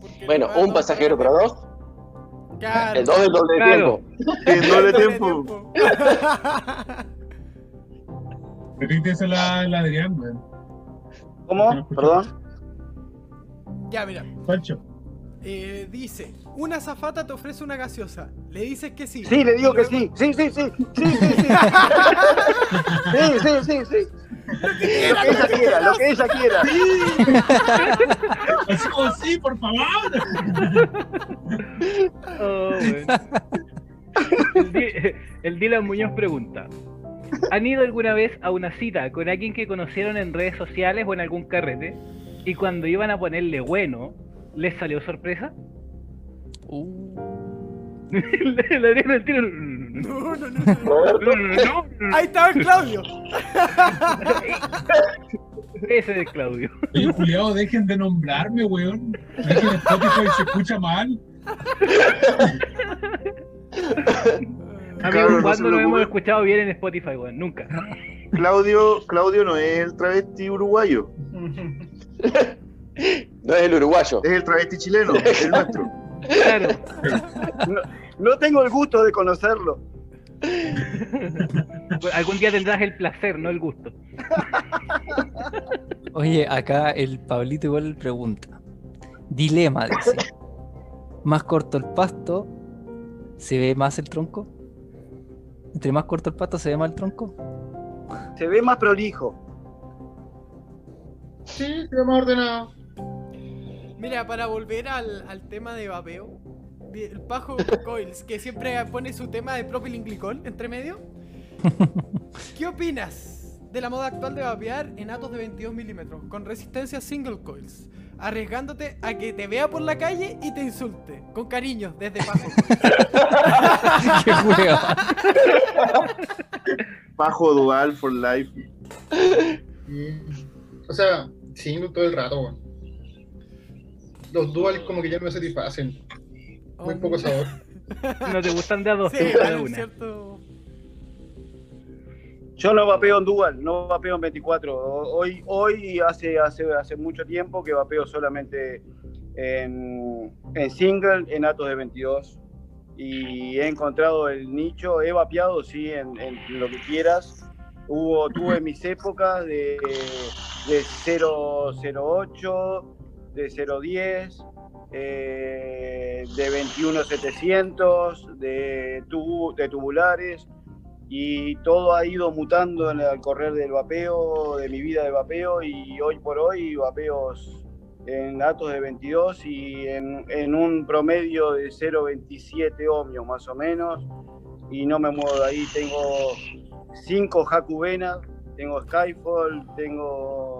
Porque Bueno, un pasajero, pero dos. Claro. El doble del doble de Claro. tiempo. En doble Doble tiempo. Repite la, la Adrián, weón. ¿Cómo? Perdón. ya, mira. Pancho. Eh, dice, una zafata te ofrece una gaseosa. Le dices que sí. Sí, le digo que sí. Sí, sí, sí. Sí, sí, sí. Sí, sí, sí, sí. Lo que ella quiera, lo que ella quiera. Así como sí, por favor. Oh, el, Di- el Dylan Muñoz pregunta: ¿Han ido alguna vez a una cita con alguien que conocieron en redes sociales o en algún carrete? Y cuando iban a ponerle bueno, ¿les salió sorpresa? Le le dieron el tiro. No, No, no, no. Ahí estaba el Claudio. Ese es Claudio. Oye, Juliado, dejen de nombrarme, weón. Es que en Spotify se escucha mal. ¿cuándo nos hemos escuchado bien en Spotify, weón? Nunca. Claudio, Claudio no es el travesti uruguayo, No es el uruguayo. es el travesti chileno, el nuestro. Claro. No tengo el gusto de conocerlo. Pues Algún día tendrás el placer, no el gusto. Oye, acá el Pablito igual pregunta. Dilema, dice. Más corto el pasto, ¿se ve más el tronco? Entre más corto el pasto, ¿se ve más el tronco? Se ve más prolijo. Sí, se ve más ordenado. Mira, para volver al, al tema de vapeo, el Pajo Coils, que siempre pone su tema de propilenglicol entre medio. ¿Qué opinas de la moda actual de vapear en atos de 22 milímetros con resistencia single coils? Arriesgándote a que te vea por la calle y te insulte. Con cariño, desde Pajo. Qué juega. Bajo dual for life. Mm, O sea, sí, todo el rato, weón. Los dual como que ya no me satisfacen. Muy poco sabor. No te gustan de a dos, Sí, te gustan de igual, una. cierto. Yo no vapeo en dual, no vapeo en 24. Hoy, hoy hace, hace, hace mucho tiempo que vapeo solamente en, en single, en atos de 22. Y he encontrado el nicho, he vapeado, sí, en, en lo que quieras. Hubo, tuve mis épocas de, de 008, de 010, eh, de 21700, de, tubu- de tubulares y todo ha ido mutando en el, correr del vapeo, de mi vida de vapeo y hoy por hoy vapeos en datos de 22 y en, en un promedio de 0,27 ohmios más o menos y no me muevo de ahí, tengo 5 Hakubena, tengo Skyfall, tengo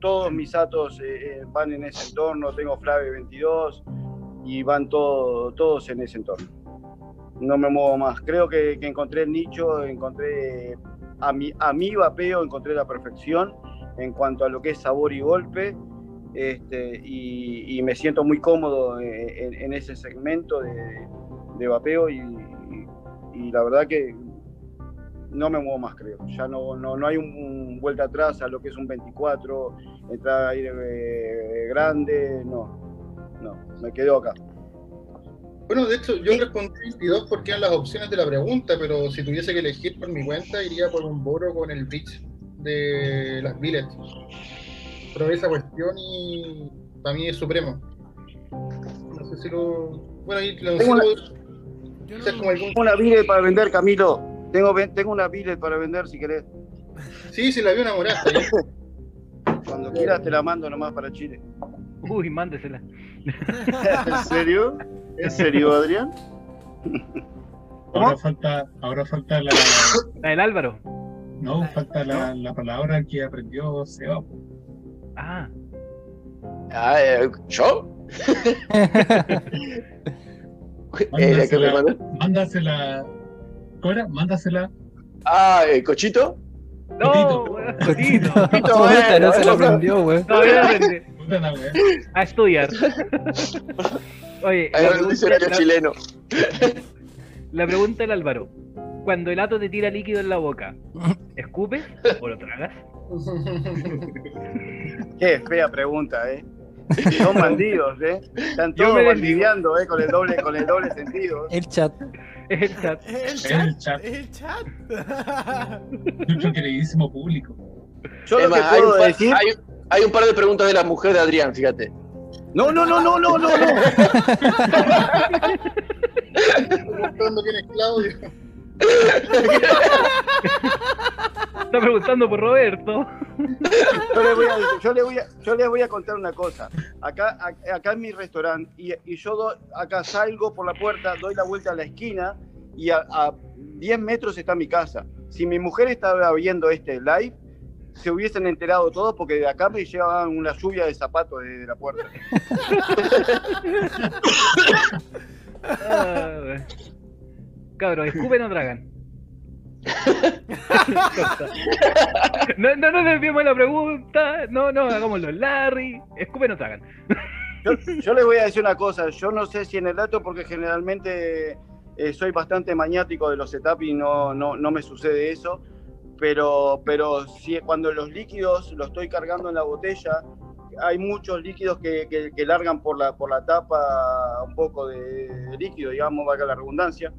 todos mis atos eh, eh, van en ese entorno, tengo Flave 22 y van todo- todos en ese entorno no me muevo más. Creo que, encontré el nicho, encontré a mi, a mi vapeo, encontré la perfección en cuanto a lo que es sabor y golpe. Este, y, me siento muy cómodo en, en ese segmento de, de vapeo y la verdad que no me muevo más, creo. Ya no, no, no hay un, un vuelta atrás a lo que es un 24, entrada aire eh, grande, no, no, me quedo acá. Bueno, de hecho, yo respondí 22 porque eran las opciones de la pregunta, pero si tuviese que elegir por mi cuenta, iría por un boro con el Beach de las Billets. Pero esa cuestión y para mí es supremo. No sé si lo. Bueno, ahí lo Tengo una- Yo o sea, no- como algún- Tengo una billet para vender, Camilo. Tengo, tengo una billet para vender si querés. Sí, sí, la vi una morada. Cuando quieras te la mando nomás para Chile. Uy, mándesela. ¿En serio? ¿En serio, Adrián? Ahora falta, ahora falta la, La del Álvaro. no, falta la, la palabra que aprendió Seba. Ah, Ah, eh, ¿Yo? Eh, ¿la que me Mándasela, mandó? mándasela, ¿cómo era? Mándasela. Ah, ¿el cochito? no, Cotito. weón, Cotito. cotito. Puta, no se lo aprendió, güey. Todavía no aprendí. A estudiar. Oye, Hay la un pregunta, la- chileno. la pregunta del Álvaro. Cuando el ato te tira líquido en la boca, ¿escupes o lo tragas? Qué fea pregunta, ¿eh? Son bandidos, ¿eh? Están todos bandideando, ¿eh? Con el doble, con el doble sentido. El chat. El chat. El El chat. chat. El chat. Nuestro queridísimo público. Yo Es lo que hay, puedo par, decir. hay- hay un par de preguntas de la mujer de Adrián, fíjate. No, no, no, no, no, no, no. Preguntando quién es Claudio. Está preguntando por Roberto. Yo le voy a, yo le voy a, yo les voy a contar una cosa. Acá, acá en mi restaurante, y, y yo do- acá salgo por la puerta, doy la vuelta a la esquina y a, a 10 metros está mi casa. Si mi mujer estaba viendo este live, se hubiesen enterado todos porque de acá me llevaban una lluvia de zapatos desde la puerta. Ah, Cabros, ¿escupen o tragan? No, no, no desviemos la pregunta. No, no, hagámoslo. Larry, ¿escupen o tragan? Yo, les voy a decir una cosa, yo no sé si en el dato, porque generalmente eh, soy bastante maniático de los setups y no, no, no me sucede eso, pero, pero si, cuando los líquidos los estoy cargando en la botella, hay muchos líquidos que, que- que largan por la, por la tapa un poco de, de líquido, digamos, valga la redundancia,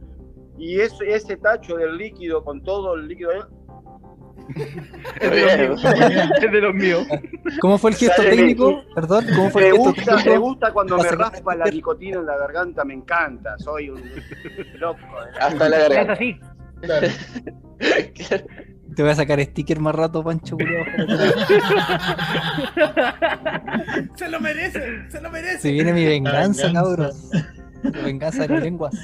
y ese, ese tacho del líquido con todo el líquido ahí, Es de los míos. Es de los míos. ¿Cómo fue el gesto Sale técnico? Perdón, ¿cómo fue me el gesto gusta, me técnico? gusta cuando me raspa la nicotina en la garganta, me encanta, soy un loco. eh. Hasta la Es garganta. así. Claro. Te voy a sacar sticker más rato, Pancho. Se lo merece. Se lo merece. Se viene mi venganza, Venganza. cabrón. La venganza de las lenguas.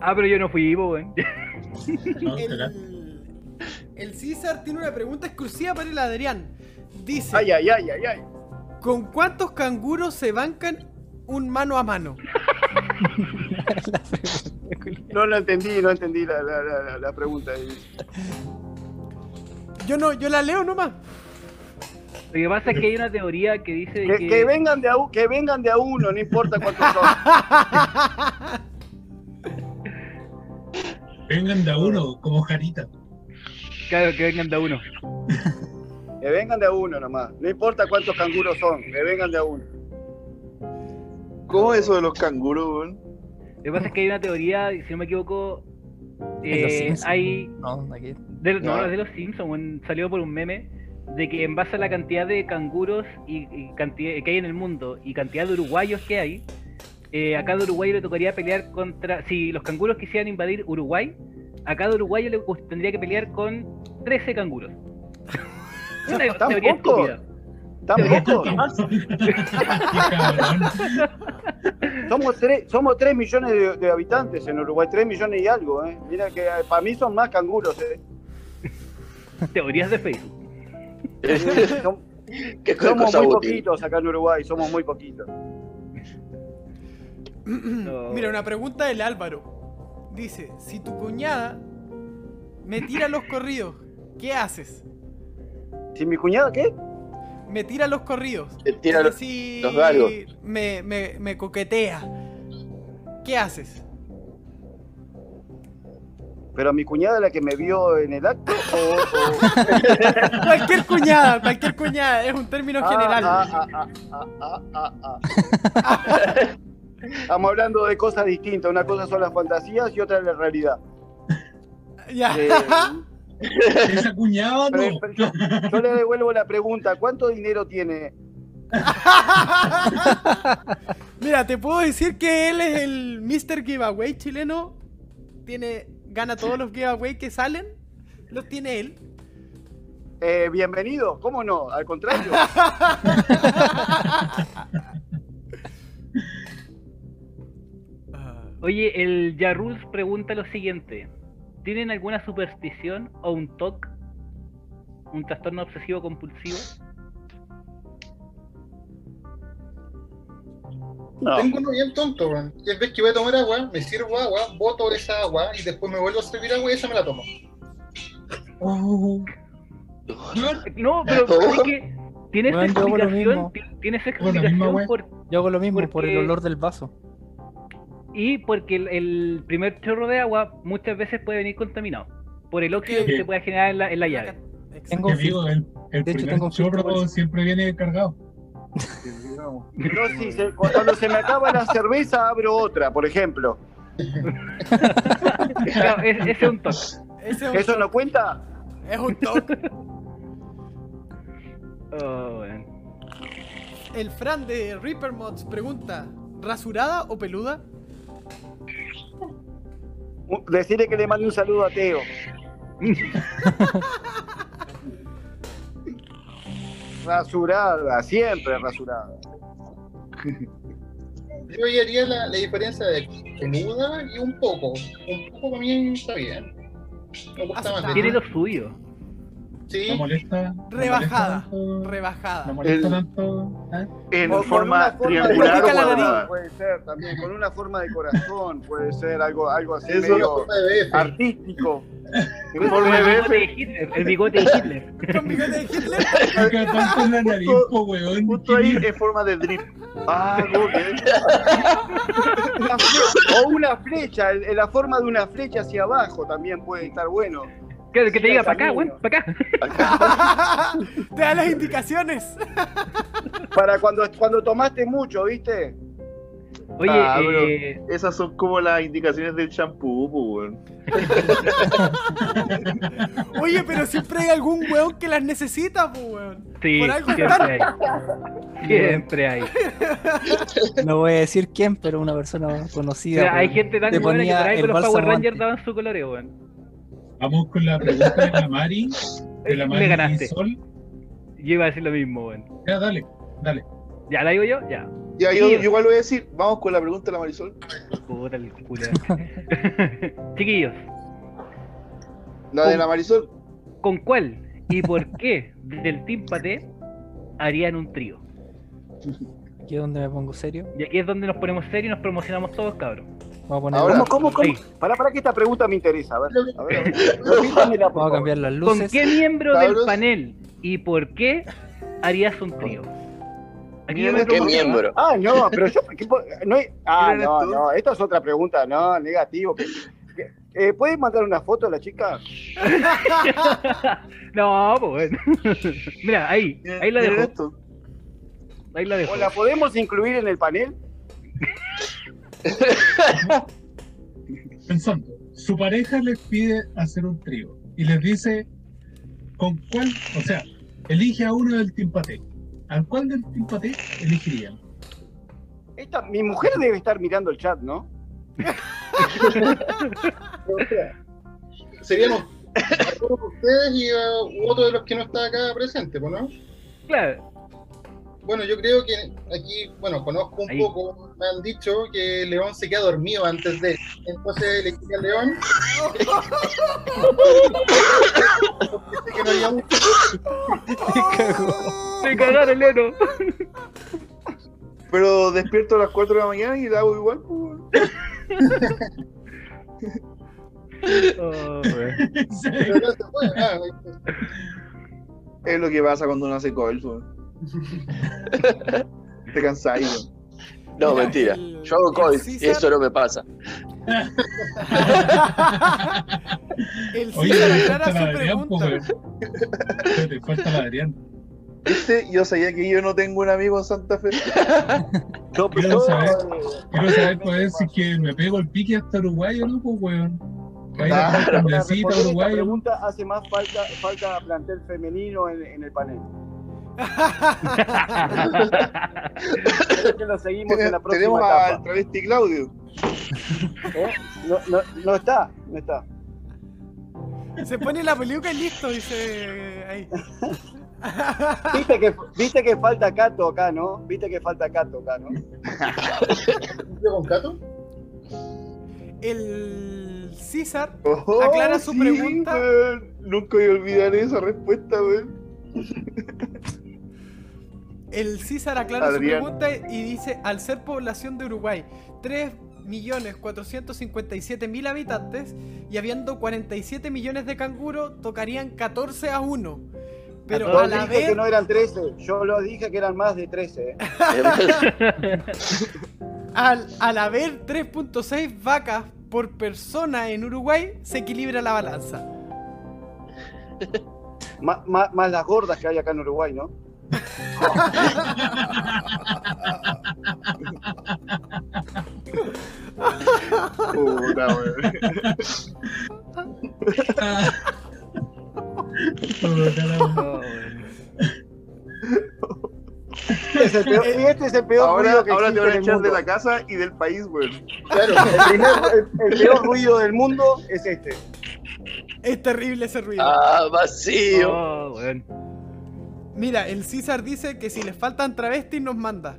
Ah, pero yo no fui, weón. Cagaste. El, el César tiene una pregunta exclusiva para el Adrián. Dice, Ay, ay, ay, ay, ay. ¿con cuántos canguros se bancan un mano a mano? No lo entendí, no entendí la, la, la, la pregunta. Yo no, yo la leo nomás. Lo que pasa es que hay una teoría que dice Que, que, que vengan de a, que vengan de a uno, no importa cuántos son. Vengan de a uno, como Jarita. claro, que vengan de a uno. Que vengan de a uno nomás. No importa cuántos canguros son, que vengan de a uno. ¿Cómo es eso de los canguros, weón? Lo que pasa es que hay una teoría, y si no me equivoco, eh, Simpsons. hay No, aquí. de, no, no, de los Simpsons, salió por un meme de que en base a la cantidad de canguros y, y cantidad que hay en el mundo y cantidad de uruguayos que hay, eh, a cada uruguayo le tocaría pelear contra. Si los canguros quisieran invadir Uruguay, a cada uruguayo le tendría que pelear con 13 canguros. Una ¿Tan teoría estúpida. ¿Tampoco? Somos 3 somos tres millones de, de habitantes en Uruguay, 3 millones y algo. ¿eh? Mira que eh, para mí son más canguros. ¿eh? Teorías de Facebook. Qué somos muy útil. poquitos acá en Uruguay, somos muy poquitos. Mira, una pregunta del Álvaro. Dice, si tu cuñada me tira los corridos, ¿qué haces? ¿Si mi cuñada qué? Me tira los corridos. Te tira los- galgos. Me, me, me coquetea. ¿Qué haces? ¿Pero a mi cuñada la que me vio en el acto? O, o- Cualquier cuñada, cualquier cuñada, es un término Ah, general. ah, ah, ah, ah, ah, ah. Estamos hablando de cosas distintas. Una cosa son las fantasías y otra es la realidad. Ya. Eh, Esa cuñada no. pero- pero yo, yo le devuelvo la pregunta. ¿Cuánto dinero tiene? Mira, te puedo decir que él es el Mr. Giveaway chileno. Tiene, gana todos los giveaways que salen. Los tiene él. Eh, bienvenido. ¿Cómo no? Al contrario. Oye, el Yarus pregunta lo siguiente: ¿Tienen alguna superstición o un TOC? ¿Un trastorno obsesivo compulsivo? No. Tengo uno bien tonto, weón. Y es vez que voy a tomar agua, me sirvo agua, boto esa agua y después me vuelvo a servir agua y esa me la tomo. Oh. No, pero Oh. es que tiene esa Bueno, yo hago lo explicación, mismo. ti- tiene esa Hago la misma explicación wea. por- Yo hago lo mismo por Porque- el olor del vaso. Y porque el, el primer chorro de agua muchas veces puede venir contaminado por el óxido que se puede generar en la, en la llave. Tengo el, el De hecho, primer tengo un filtro chorro siempre viene cargado. No, sí, se- cuando se me acaba la cerveza abro otra, por ejemplo. Es- ese es un TOC. Ese es un, ¿Eso no cuenta? es un toque. Oh, weón. El Fran de Reaper Mods pregunta: ¿rasurada o peluda? Decirle que le mande un saludo a Teo. Rasurada, siempre rasurada. Yo haría la, la diferencia de peluda y un poco. Un poco mí está bien. Me gusta Aceptable. más. Tiene lo suyo. Sí, No molesta. no Rebajada. molesta Rebajada. No molesta El- tanto. ¿eh? En forma triangular de- o nariz. Puede ser también, con una forma de corazón, puede ser algo, algo así Eso- medio artístico. En forma el de bigote de. Hitler. El bigote de Hitler. Con bigote de Hitler. Acá tanto en la nariz, po, weón. Justo ahí en forma de drip. Ah, ok. Una fle- o una flecha, en la forma de una flecha hacia abajo también puede estar bueno. Que, que te diga para acá, weón, para acá. Te da las indicaciones. Para cuando, cuando tomaste mucho, ¿viste? Oye, Ah, eh, Esas son como las indicaciones del champú, pues, weón. Oye, pero siempre hay algún weón que las necesita, pues, weón. sí, por algo siempre hay. Siempre hay. No voy a decir quién, pero una persona O conocida. sea, hay por- gente tan buena que por ahí con los Power Rangers daban su coloreo, weón. Vamos con la pregunta de la Mari. De la Me Mari ganaste. Sol. Yo iba a decir lo mismo, weón. Ya, dale, dale. ¿Ya la digo yo? Ya. Ya, yo, yo igual lo voy a decir. Vamos con la pregunta de la Marisol. Puta el culo. Chiquillos, La de la Marisol. ¿con cuál y por qué del Team Pate harían un trío? Aquí es donde me pongo serio. Y aquí es donde nos ponemos serios y nos promocionamos todos, cabrón. Vamos a poner. Ahora- ¿Cómo, cómo. Para, para que esta pregunta me interesa. A ver, a ver. a ver. Repítamela, por Vamos a cambiar las ¿Con luces. qué miembro del panel y por qué harías un trío? Aquí ¿Qué miembro? Ah, no, pero yo. ¿qué po- no hay- ah, ¿Quién eres no, no. Esta es otra pregunta. No, negativo. ¿Qué- qué- eh, ¿Puedes mandar una foto a la chica? No, pues bueno. Mira, ahí, ahí la ¿Quién dejo. Eres esto? Ahí la dejo. ¿O la podemos incluir en el panel? Pensando, su pareja les pide hacer un trío y les dice con cuál, o sea, elige a uno del Team Paté. ¿Al cuál del Team Paté elegirían? Esta, mi mujer debe estar mirando el chat, ¿no? O sea, Seríamos todos ustedes y uh, otro de los que no está acá presente, pues, ¿no? Claro. Bueno, yo creo que aquí, bueno, conozco un Ahí. poco, me han dicho que León se queda dormido antes de. Entonces elegí a León. Que no había mucho. Se cagaron, Leno. Pero despierto a las 4 de la mañana y la hago igual. pues. Oh, weón. Pero no se puede, ah, Es lo que pasa cuando uno hace coil. pues. Te cansáis. weón. No, Mira, mentira. el- Yo hago el coils y César- eso no me pasa. El César aclara la su Adrián, pregunta. weón. Te falta la Adrián. ¿Viste? Yo sabía que yo no tengo un amigo en Santa Fe. Yo, Quiero yo, saber. eh, Quiero saber ver si es que me pego el pique hasta Uruguay o no, pues, weón. La Claro. Uruguay. pregunta hace más falta, falta plantel femenino en, en el panel. Creo que lo seguimos en la próxima Tenemos etapa. al travesti Claudio. ¿Eh? No, no, no está, no está. Se pone la peluca y listo, dice ahí. Viste que, viste que falta Cato acá, ¿no? Viste que falta Cato acá, ¿no? ¿Cumplió con Cato? El César Oh, Aclara su pregunta. Nunca voy a olvidar esa respuesta, weón. El César aclara Adrián. su pregunta y dice, al ser población de Uruguay 3.457.000 habitantes y habiendo 47 millones de canguros, tocarían 14 a 1. Pero Yo al dije haber, que no eran 13, yo lo dije que eran más de 13. ¿eh? al, al haber 3.6 vacas por persona en Uruguay, se equilibra la balanza. Má- má- más las gordas que hay acá en Uruguay, ¿no? Puta, es el peor, y este es el peor Ahora, ruido que ahora te van a echar de la casa y del país, weón. Claro. El, primer- el- el peor ruido del mundo es este. Es terrible ese ruido. Ah, vacío. Oh, weón. Mira, el César dice que si les faltan travestis nos manda.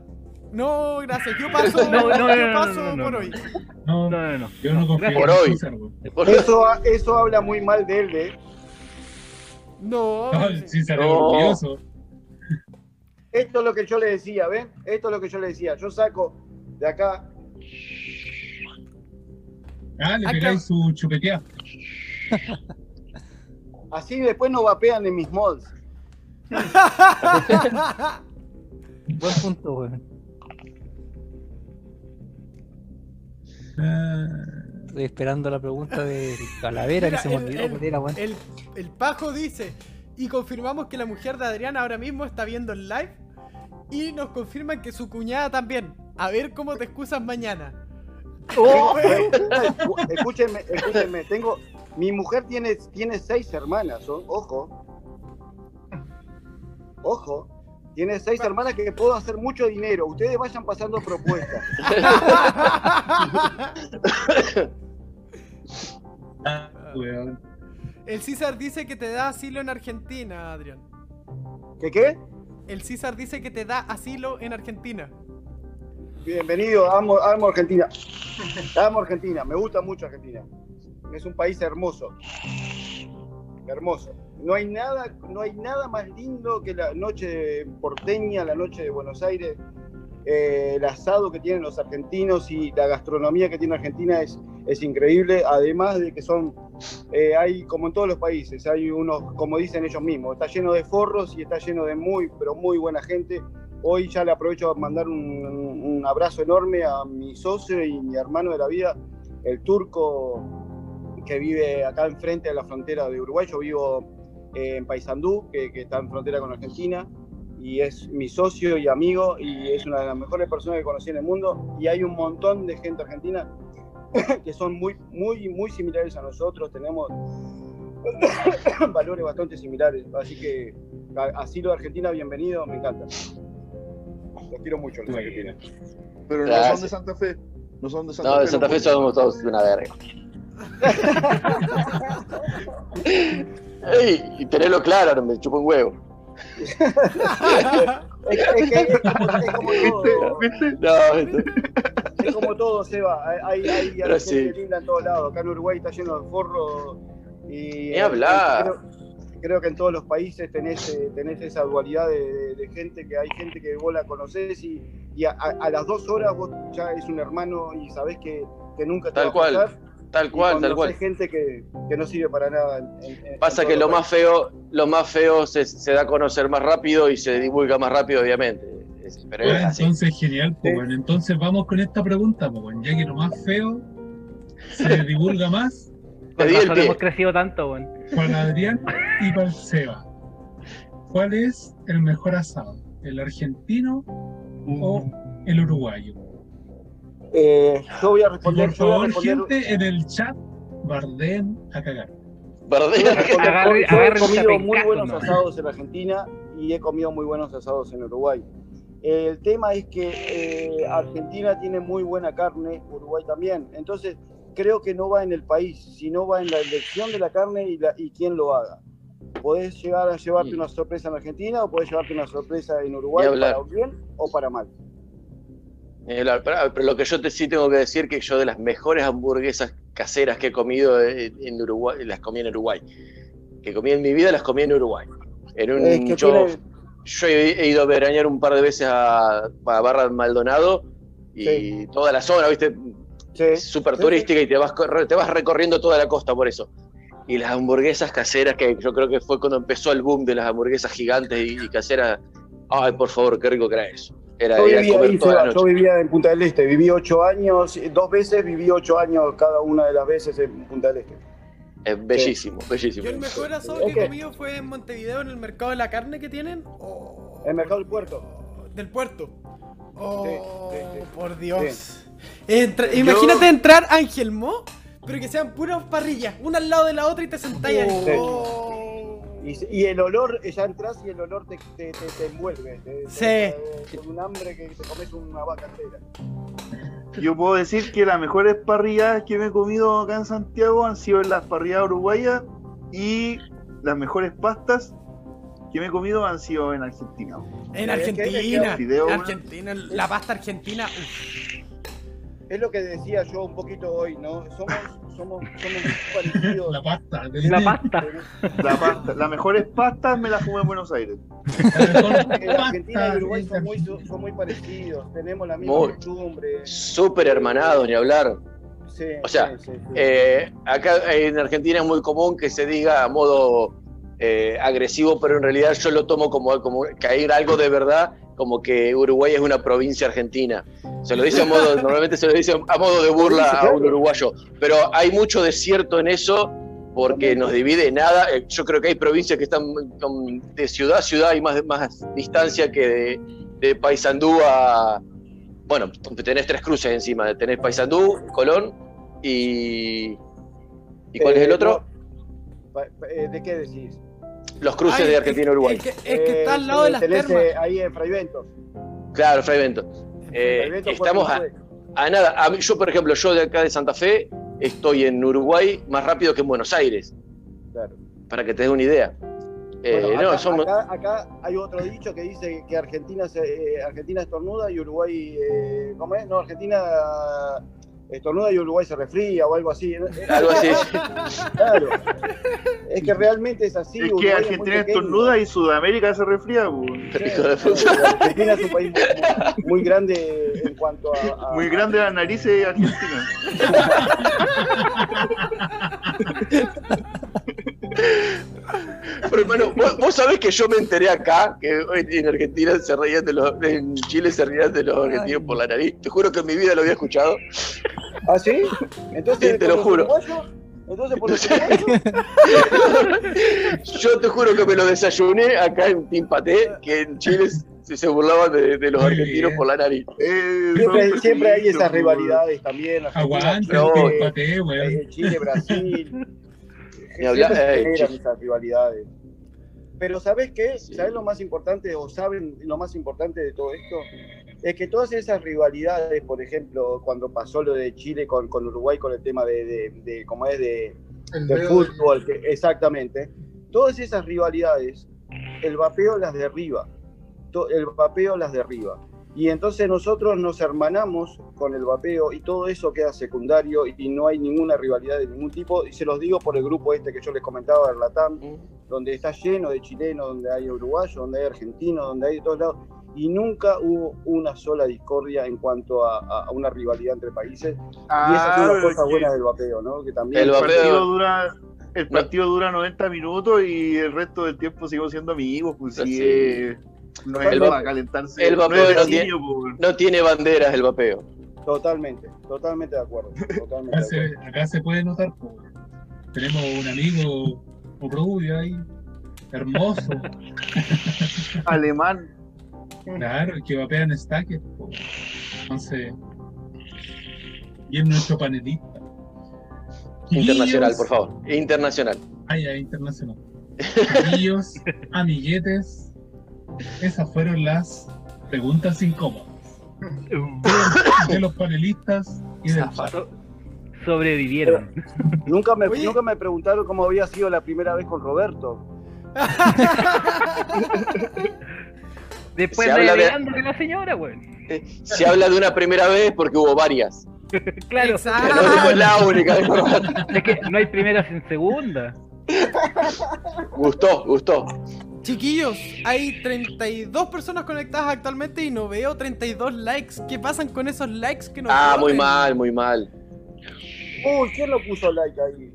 No, gracias. Yo paso, No, no, no, yo no, paso no, no, por hoy. No, No, no, no. yo no confío Por en hoy. César, Eso, eso habla muy mal de él, ¿eh? No, No, el César es orgulloso. Esto es lo que yo le decía, ¿ven? Esto es lo que yo le decía. Yo saco de acá. Ah, le pegáis su chupeteada. Así después no vapean en mis mods. Buen punto, weón. Estoy esperando la pregunta de Calavera Mira, que se me el- olvidó el- cuál era, weón. el, el Pajo dice, y confirmamos que la mujer de Adrián ahora mismo está viendo el live, y nos confirman que su cuñada también. A ver cómo te excusas mañana. Eh, escúchenme, escúchenme. Tengo, mi mujer tiene, tiene seis hermanas, ¿o? ojo. Ojo. Tiene seis hermanas que puedo hacer mucho dinero. Ustedes vayan pasando propuestas. El César dice que te da asilo en Argentina, Adrián. ¿Qué qué? El César dice que te da asilo en Argentina. bienvenido, amo, amo Argentina. Amo Argentina, me gusta mucho Argentina. Es un país hermoso. Hermoso. No hay nada, no hay nada más lindo que la noche porteña, la noche de Buenos Aires. Eh, el asado que tienen los argentinos y la gastronomía que tiene Argentina es, es increíble, además de que son, eh, hay como en todos los países, hay unos, como dicen ellos mismos, está lleno de forros y está lleno de muy, pero muy buena gente. Hoy ya le aprovecho a mandar un, un abrazo enorme a mi socio y mi hermano de la vida, el turco que vive acá enfrente de la frontera de Uruguay. Yo vivo eh, en Paysandú, que, que está en frontera con Argentina y es mi socio y amigo y es una de las mejores personas que conocí en el mundo y hay un montón de gente argentina que son muy, muy, muy similares a nosotros, tenemos valores bastante similares, así que asilo de Argentina, bienvenido, me encanta. Los quiero mucho, los argentinos. Pero no son de Santa Fe. No son de Santa No, Fe. de Santa Fe no somos todos de una verga. Ey, y tenerlo claro, no me chupa un huevo. Es, es que es como, es como todo, ¿Viste? No, esto- es como todo, Seba. Hay, hay, hay sí. linda en todos lados. Acá en Uruguay está lleno de forros. Y, Ni hablar. Creo, creo que en todos los países tenés, eh, tenés esa dualidad de, de- de gente, que hay gente que vos la conocés y, y a, a- a las dos horas vos ya es un hermano y sabés que, que nunca te Tal va a cual, faltar. Tal cual, tal cual. gente que, que no sirve para nada. en- en- en Pasa que lo más feo, lo más feo se, se da a conocer más rápido y se divulga más rápido, obviamente. Es- Pero es Ah, así. entonces, genial, pues, Sí. bueno. Entonces vamos con esta pregunta, pues, bueno, ya que lo más feo se divulga más Te Con di el razón pie. hemos crecido tanto, weón. para Adrián y para Seba. ¿Cuál es el mejor asado? ¿El argentino o el uruguayo? Eh, yo voy a responder. por yo voy a favor, responder- gente en el chat, barden a cagar. Voy a. Agarre- Yo he comido muy buenos ¿no? asados en Argentina y he comido muy buenos asados en Uruguay. El tema es que eh, Argentina tiene muy buena carne, Uruguay también. Entonces, creo que no va en el país, sino va en la elección de la carne y, la- y quién lo haga. Podés llegar a llevarte una sorpresa en Argentina o podés llevarte una sorpresa en Uruguay, para bien o para mal. Eh, Pero lo que yo te sí tengo que decir que yo de las mejores hamburguesas caseras que he comido en en Uruguay, las comí en Uruguay. Que comí en mi vida, las comí en Uruguay. En un, Es que yo, tiene- yo he, ido a veranear un par de veces a, a Barra Maldonado y Sí. toda la zona, ¿viste? Súper sí, turística y te vas, te vas recorriendo toda la costa por eso. Y las hamburguesas caseras, que yo creo que fue cuando empezó el boom de las hamburguesas gigantes y, y caseras. Ay, por favor, qué rico que era eso. Era, Yo vivía, comer ahí, toda la Seba, yo noche. vivía en Punta del Este, viví ocho años, dos veces viví ocho años cada una de las veces en Punta del Este. Es bellísimo, bellísimo. Yo el mejor asado que he comido fue en Montevideo, en el mercado de la carne que tienen. Oh, El mercado del puerto. Del puerto. Oh, Sí, sí, sí. por Dios. Entra- Imagínate entrar Ángel Mo, pero que sean puras parrillas, una al lado de la otra y te sentáis ahí. Sí. Oh. Y, y el olor, ya entras y el olor te, te, te, te envuelve. Te, Sí. te- con un hambre que te comes una vaca entera. Yo puedo decir que las mejores parrilladas que me he comido acá en Santiago han sido en las parrilladas uruguayas y las mejores pastas que me he comido han sido en Argentina. En Argentina. en. Argentina, la pasta argentina. uf. Es lo que decía yo un poquito hoy, ¿no? Somos, somos, somos muy parecidos. La pasta. La pasta. La pasta, las mejores pastas me las jugué en Buenos Aires. Eh, Argentina y Uruguay son muy, son muy parecidos, tenemos la misma Muy. costumbre. Súper hermanados, ni hablar. Sí, O sea, sí, sí, sí. Eh, acá en Argentina es muy común que se diga a modo eh, agresivo, pero en realidad yo lo tomo como, como que hay algo de verdad, como que Uruguay es una provincia argentina. Se lo dice a modo, normalmente se lo dice a modo de burla a un uruguayo, pero hay mucho desierto en eso porque nos divide nada. Eh, Yo creo que hay provincias que están de ciudad a ciudad, hay más, más distancia que de, de Paysandú a... Bueno, tenés tres cruces encima, tenés Paysandú, Colón y... ¿Y cuál es Eh, el otro? Pa- pa- eh, ¿De qué decís? Los cruces Ay, de es- Argentina y Uruguay. Es que, es que está al lado Eh, de las tenés, termas. eh, ahí en Fray Bentos. Claro, Fray Bento. Eh, estamos a, nada. A mí- yo, por ejemplo, yo de acá de Santa Fe estoy en Uruguay más rápido que en Buenos Aires, Claro. para que te des una idea. Eh, Bueno, no, acá, somos- acá- acá hay otro dicho que dice que Argentina, se- eh, Argentina estornuda y Uruguay, eh, ¿cómo es? No, Argentina estornuda y Uruguay se resfría o algo así. ¿no? Algo así. Claro. Es que realmente es así. es que Uruguay Argentina pequeño. estornuda y Sudamérica se. Sí, sí, puta. Argentina es un país muy, muy grande en cuanto a. a- Muy grande las narices de Argentina. Pero hermano, vos, vos sabés que yo me enteré acá que en Argentina se reían de los, en Chile se reían de los argentinos por la nariz. Te juro que en mi vida lo había escuchado. ¿Ah, sí? Entonces, Sí, te por lo juro. Entonces, por los uruguayos, Yo te juro que me lo desayuné acá en Timpaté, que en Chile se, se burlaban de, de los argentinos por la nariz. Eh, siempre, siempre hay esas rivalidades también. No, empate, weón. eh, Chile, Brasil. Ni hablar, esas rivalidades. Pero ¿sabes qué? Sí. ¿Sabes lo más importante o saben lo más importante de todo esto? Es que todas esas rivalidades, por ejemplo, cuando pasó lo de Chile con, con Uruguay con el tema de, de, de- ¿cómo es? De, de fútbol, que- exactamente. Todas esas rivalidades, el vapeo las derriba. To- El vapeo las derriba. Y entonces nosotros nos hermanamos con el vapeo y todo eso queda secundario y no hay ninguna rivalidad de ningún tipo. Y se los digo por el grupo este que yo les comentaba, el Latam, donde está lleno de chilenos, donde hay uruguayos, donde hay argentinos, donde hay de todos lados. Y nunca hubo una sola discordia en cuanto a, a- a una rivalidad entre países. y esas son Ah, las cosas que buenas del vapeo, ¿no? Que también El partido dura. El No. partido dura 90 minutos y el resto del tiempo seguimos siendo amigos, pues sí, Sí. eh, no es El para vape- calentarse. el no es vapeo no vecino, pues. No tiene banderas el vapeo. Totalmente, totalmente de acuerdo. Totalmente Acá de se, acá se puede notar, po, weón. tenemos un amigo rubio ahí, hermoso, Alemán. claro, que vapea en stacker. Entonces, y es nuestro panelista. Internacional, por favor. Internacional. Ah, ya, internacional. Chiquillos, amiguetes, esas fueron las preguntas incómodas de los panelistas y del sobrevivieron. Nunca me, Oye. nunca me preguntaron cómo había sido la primera vez con Roberto. Después Se de habla de- la señora, weón. Se habla de una primera vez porque hubo varias. Claro. No fue la única. Es que no hay primeras en segunda. Gustó, gustó. Chiquillos, hay 32 personas conectadas actualmente y no veo 32 likes. ¿Qué pasan con esos likes que no Ah, muy mal, muy mal. Uy, ¿quién lo puso like ahí?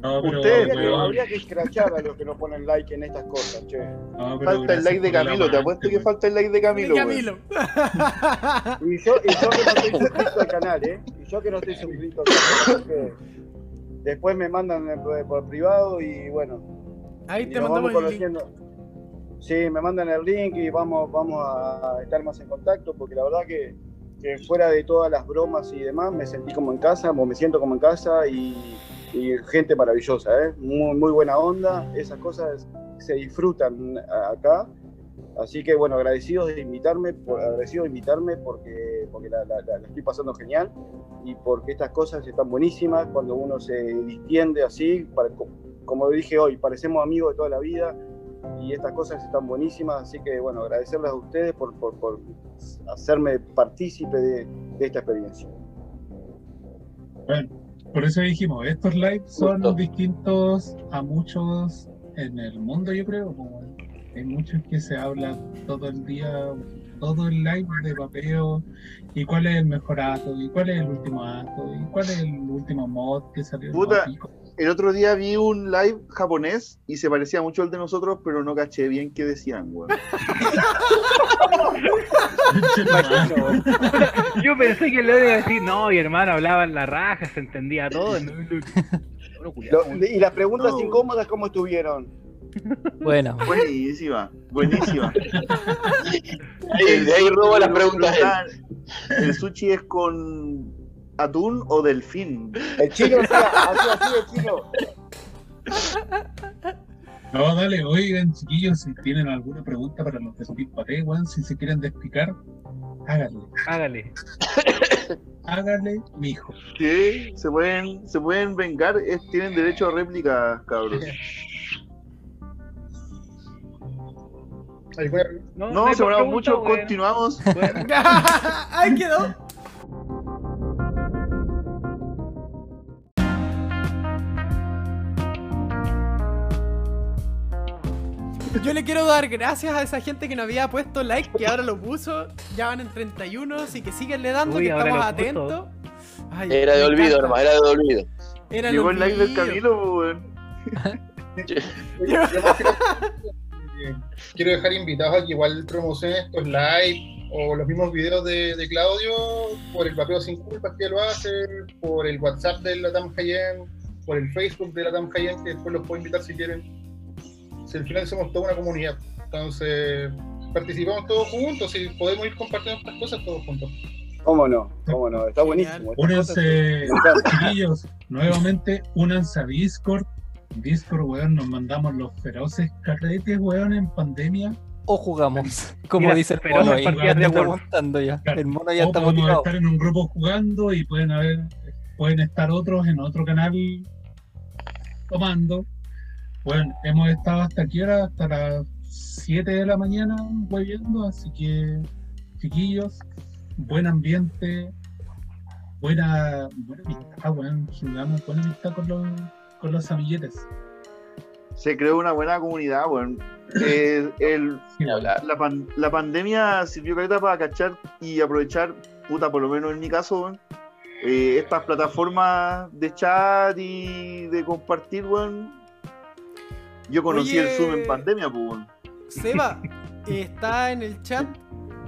No, pero, Usted, Habría que, weón, habría que escrachar a los que no ponen like en estas cosas, che. no, pero Falta el like de Camilo, te apuesto que falta el like de Camilo. weón. Camilo. Y yo, y yo que no estoy suscrito al canal, ¿eh? Y yo que no estoy suscrito al canal. porque Después me mandan por privado y bueno, Ahí te mandamos el link. Sí, me mandan el link y vamos, vamos a estar más en contacto porque la verdad que, que fuera de todas las bromas y demás me sentí como en casa, me siento como en casa y, y gente maravillosa, ¿eh? muy, muy buena onda, esas cosas se disfrutan acá. Así que bueno, agradecidos de invitarme, por, agradecido de invitarme porque, porque la- la estoy pasando genial y porque estas cosas están buenísimas cuando uno se distiende así, para, como dije hoy, parecemos amigos de toda la vida y estas cosas están buenísimas, así que bueno, agradecerles a ustedes por, por, por hacerme partícipe de, de esta experiencia. Bueno, por eso dijimos, estos lives son Justo. distintos a muchos en el mundo, yo creo. como hay muchos que se hablan todo el día, todo el live de vapeo, y cuál es el mejor ato, y cuál es el último ato, y cuál es el último mod que salió. Puta. El otro día vi un live japonés y se parecía mucho al de nosotros, pero no caché bien qué decían, weón. Yo pensé que le iba a decir, no, mi hermano hablaba en la raja, se entendía todo. No. Lo- y las preguntas No. incómodas, ¿cómo estuvieron? Bueno, Buenísima, buenísima. Ahí- de ahí robo las preguntas. ¿El sushi es con atún o delfín? El chino hacía así, el chino. No, dale, oigan, chiquillos, si tienen alguna pregunta para los de Speed Pate, weón, si se quieren despicar, háganle. Hágale. Háganle, mijo. Sí, se pueden, se pueden vengar, es- tienen derecho a réplica, cabros. ¿Alguna- No, hay se mucho, continuamos. Ahí quedó. Yo le quiero dar gracias a esa gente que no había puesto like, que ahora lo puso. Ya van en 31, así que síguenle dando, Uy, que estamos atentos. Ay, Era de olvido nomás, era de olvido. Era Llegó el like del pues, weón. Quiero- dejar invitados a que igual promocionen estos live o los mismos videos de, de Claudio por el papeo sin culpas que lo hace, por el WhatsApp de la Tam Hayen, por el Facebook de la Tam Hayen, que después los puedo invitar si quieren. Si al final somos toda una comunidad. Entonces, participamos todos juntos y podemos ir compartiendo estas cosas todos juntos. ¿Cómo no? ¿Cómo no? Está buenísimo. Únanse, chiquillos, nuevamente, únanse a Discord. Discord, weón, nos mandamos los feroces carretes, weón, en pandemia. O jugamos, como Mira, dice el mono no ahí. está ya. Claro. El mono ya o está podemos motivado. estar en un grupo jugando y pueden haber, pueden estar otros en otro canal tomando. Bueno, hemos estado hasta aquí hora, hasta las 7 de la mañana hueviendo, así que chiquillos, buen ambiente, buena, buena amistad, weón, generamos buena amistad con los, con los amiguetes. Se creó una buena comunidad, weón. Eh, el, Sí, la, pan- la pandemia sirvió caleta para cachar y aprovechar, puta, por lo menos en mi caso, eh, estas plataformas de chat y de compartir, weón. Yo conocí Oye. el Zoom en pandemia, pues. Seba, está en el chat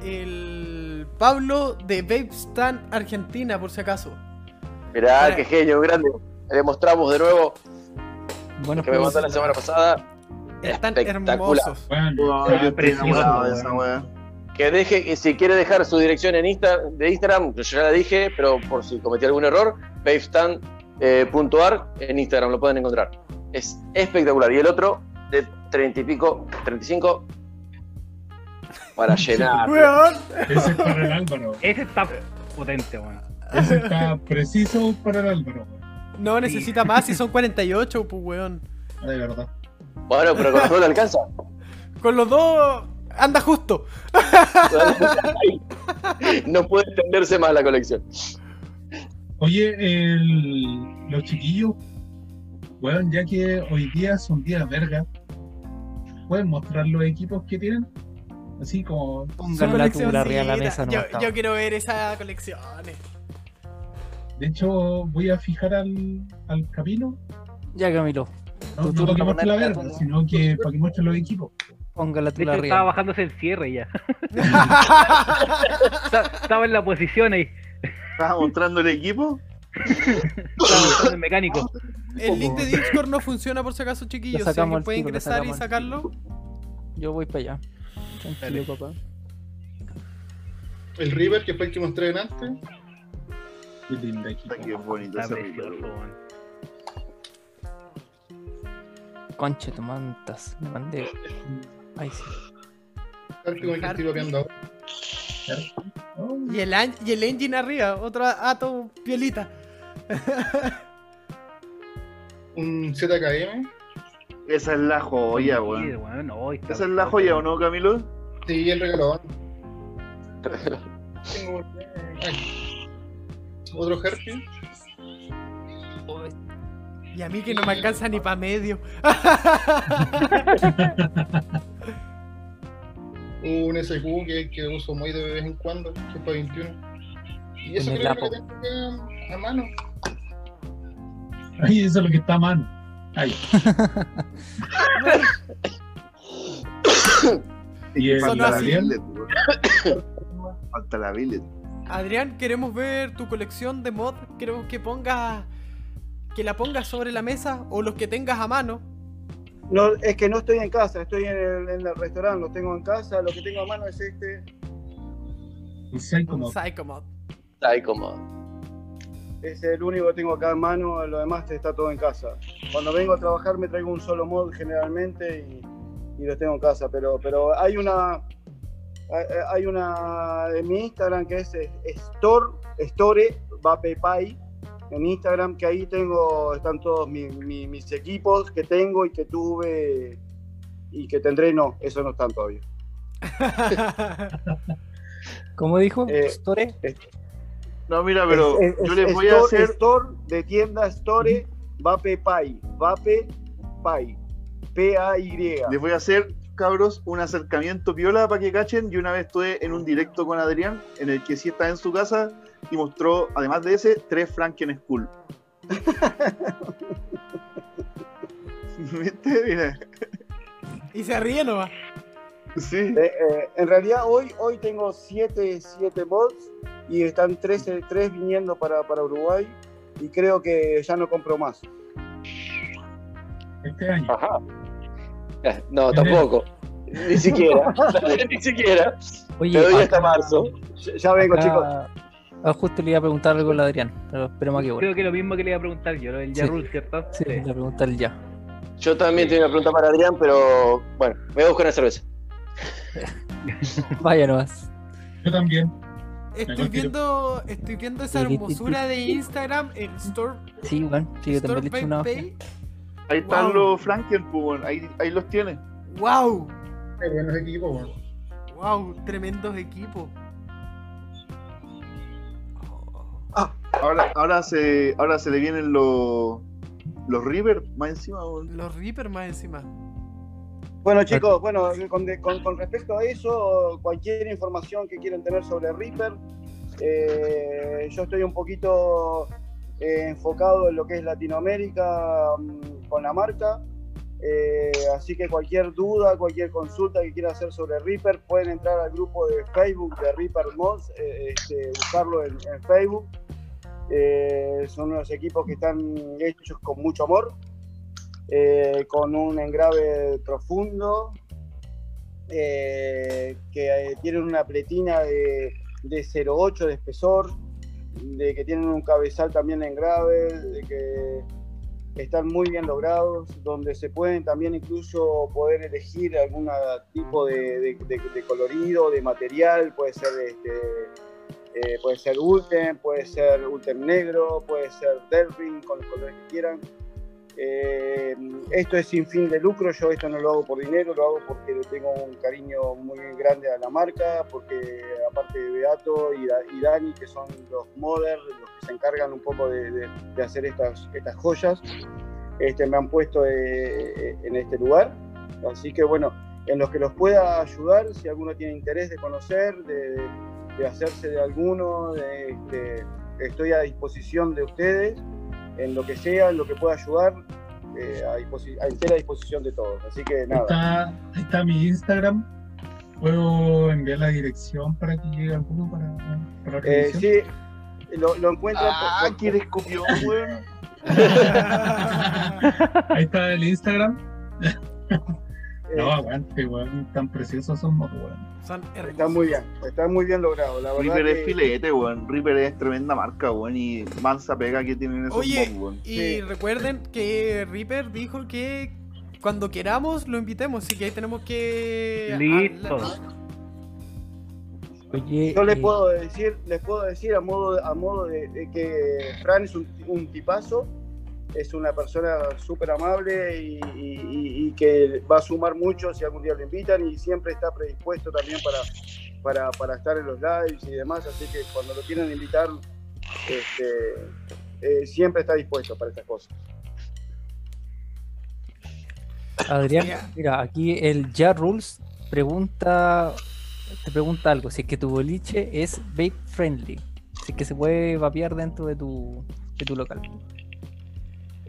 el Pablo de Babestan Argentina, por si acaso. Mirá, qué genio, grande. Le mostramos de nuevo Buenos que me mandó la semana pasada. Están Espectacular. hermosos. Está precioso, de esa. Que deje, que si quiere dejar su dirección en Insta, de Instagram, yo ya la dije, pero por si cometí algún error, babestand.ar en Instagram lo pueden encontrar. Es espectacular. Y el otro, de 30 y pico, 35, para llenar. Weón. Ese es para el Álvaro. Ese está potente, weón. Ese está preciso para el Álvaro, weón. No necesita más si son 48, pues weón. De verdad. Bueno, pero con los dos le alcanza. Con los dos anda justo. No puede extenderse más la colección. Oye, el- los chiquillos, weón, ya que hoy día son días verga, ¿pueden mostrar los equipos que tienen? Así como. Pongan la tula arriba de la mesa. yo, nomás, yo quiero ver esas colecciones. De hecho, voy a fijar al, al Camilo. Ya, Camilo, No, no para que muestre la verga, sino que para que muestre los equipos. ponga la tula hecho, estaba bajándose el cierre ya. Estaba en la posición ahí. ¿Estás mostrando el equipo? El mecánico. El link de Discord no funciona por si acaso, chiquillos. Lo Si alguien al puede ingresar y sacarlo. Yo voy para allá. Tranquilo, papá. El River, que fue el que mostré delante. Qué equipo. Bonito ese. Conche, tu mantas. Me mandé. Ay, sí. Y el, y el engine arriba, otro ato piolita. Un ZKM. Esa es la joya, Sí, weón. weón, no, está Esa es la joya, ¿o no, Camilo? Sí, el regalón. Tengo. Otro Harpy. Y a mí que no me alcanza ni para medio. Un SQ que, que uso muy de vez en cuando, que es para 21. Y eso creo que tengo acá a mano. Ay, eso es lo que está a mano. Ay. y el Falta weón. Falta la billet. Adrián, queremos ver tu colección de mod. Queremos que pongas. Que la pongas sobre la mesa o los que tengas a mano. No, es que no estoy en casa, estoy en el, en el restaurante, lo tengo en casa, lo que tengo a mano es este. un Psycho Un Mod. Psycho mod. Ahí como. Es el único que tengo acá en mano, lo demás está todo en casa. Cuando vengo a trabajar me traigo un solo mod generalmente y, y lo tengo en casa, pero, pero hay una hay- hay una en mi Instagram que es eh, Store, Store Vapepai en Instagram, que ahí tengo, están todos mi- mi- mis equipos que tengo y que tuve y que tendré, no, eso no están todavía. ¿Cómo dijo? Eh, Store. No, mira, pero Es- es- yo les es voy a hacer. Store de tienda Store Vape Pay. Vape Pay. P-A-Y. Les voy a hacer, cabros, un acercamiento piola para que cachen. Yo una vez estuve en un directo con Adrián, en el que sí estaba en su casa y mostró, además de ese, tres Franken School. ¿Viste? Mira. y se ríe nomás. Sí. Eh, eh, en realidad hoy, hoy tengo 7 siete, mods y están 3 tres viniendo para, para Uruguay y creo que ya no compro más. Este año. Ajá. Eh, No, tampoco. Ni siquiera. Ni siquiera. Oye, Te doy acá- hasta marzo. Ya- Ya vengo chicos. ah, justo le iba a preguntar algo al Adrián, pero esperemos a que vuelva. Creo que lo mismo que le iba a preguntar yo, lo del Sí. Yarul, ¿cierto? Sí, le voy a preguntar ya. Yo también tengo una pregunta para Adrián, pero bueno, me voy a buscar una cerveza. Vaya nomás. Yo también. Estoy viendo, estoy viendo esa hermosura de Instagram en Store, Sí, bueno, sí, yo también le una. Pay. Ahí están los Franken, pues, ahí, ahí los tiene. ¡Wow! Qué buenos equipos. ¡Wow! Tremendos equipos. Ahora, ahora se, ahora se le vienen los los River más encima. Los Reaper más encima. Bueno chicos, bueno, con, de- con- con respecto a eso, cualquier información que quieran tener sobre Reaper, eh, yo estoy un poquito eh, enfocado en lo que es Latinoamérica mm, con la marca, eh, así que cualquier duda, cualquier consulta que quieran hacer sobre Reaper, pueden entrar al grupo de Facebook de Reaper Mods, eh, este, buscarlo en, en Facebook. Son unos equipos que están hechos con mucho amor eh, con un engrave profundo, eh, que eh, tienen una pletina de, de 0,8 de espesor, de que tienen un cabezal también en grave, de que están muy bien logrados, donde se pueden también incluso poder elegir algún tipo de, colorido, de material, puede ser este, eh, puede ser Ultem, puede ser Ultem negro, puede ser Delrin, con los colores que quieran. Eh, esto es sin fin de lucro, yo esto no lo hago por dinero, lo hago porque le tengo un cariño muy grande a la marca, porque aparte de Beato y, y Dani, que son los modders, los que se encargan un poco de, de- de hacer estas, estas joyas, este, me han puesto eh, en este lugar. Así que bueno, en los que los pueda ayudar, si alguno tiene interés de conocer, de, de hacerse de alguno, de- de- estoy a disposición de ustedes en lo que sea, en lo que pueda ayudar, eh, a, a entera disposición de todos. Así que nada, está, ahí está mi Instagram. ¿Puedo enviar la dirección para que llegue alguno para, para la eh, sí, lo, lo encuentran. Ah, por- ¿quieres copión, weón? Ahí está el Instagram. eh, No, aguante, weón. Tan preciosos somos, weón. Son hermosos. está muy bien, está muy bien logrado. La verdad Reaper es que- filete, weón. Reaper es tremenda marca, weón. Y mansa pega que tienen esos Oye, mods, weón. Y Sí. recuerden que Reaper dijo que cuando queramos lo invitemos, así que ahí tenemos que. Listo. hablar. Oye, Yo les eh, puedo decir, les puedo decir a modo, a modo de, de que Fran es un, un tipazo, es una persona súper amable y, y- y- y que va a sumar mucho si algún día lo invitan y siempre está predispuesto también para, para, para estar en los lives y demás, así que cuando lo quieran invitar, este, eh, siempre está dispuesto para estas cosas. Adrián, mira, aquí el Ja Rules pregunta, te pregunta algo, si es que tu boliche es vape friendly, si es que se puede vapear dentro de tu, de tu local.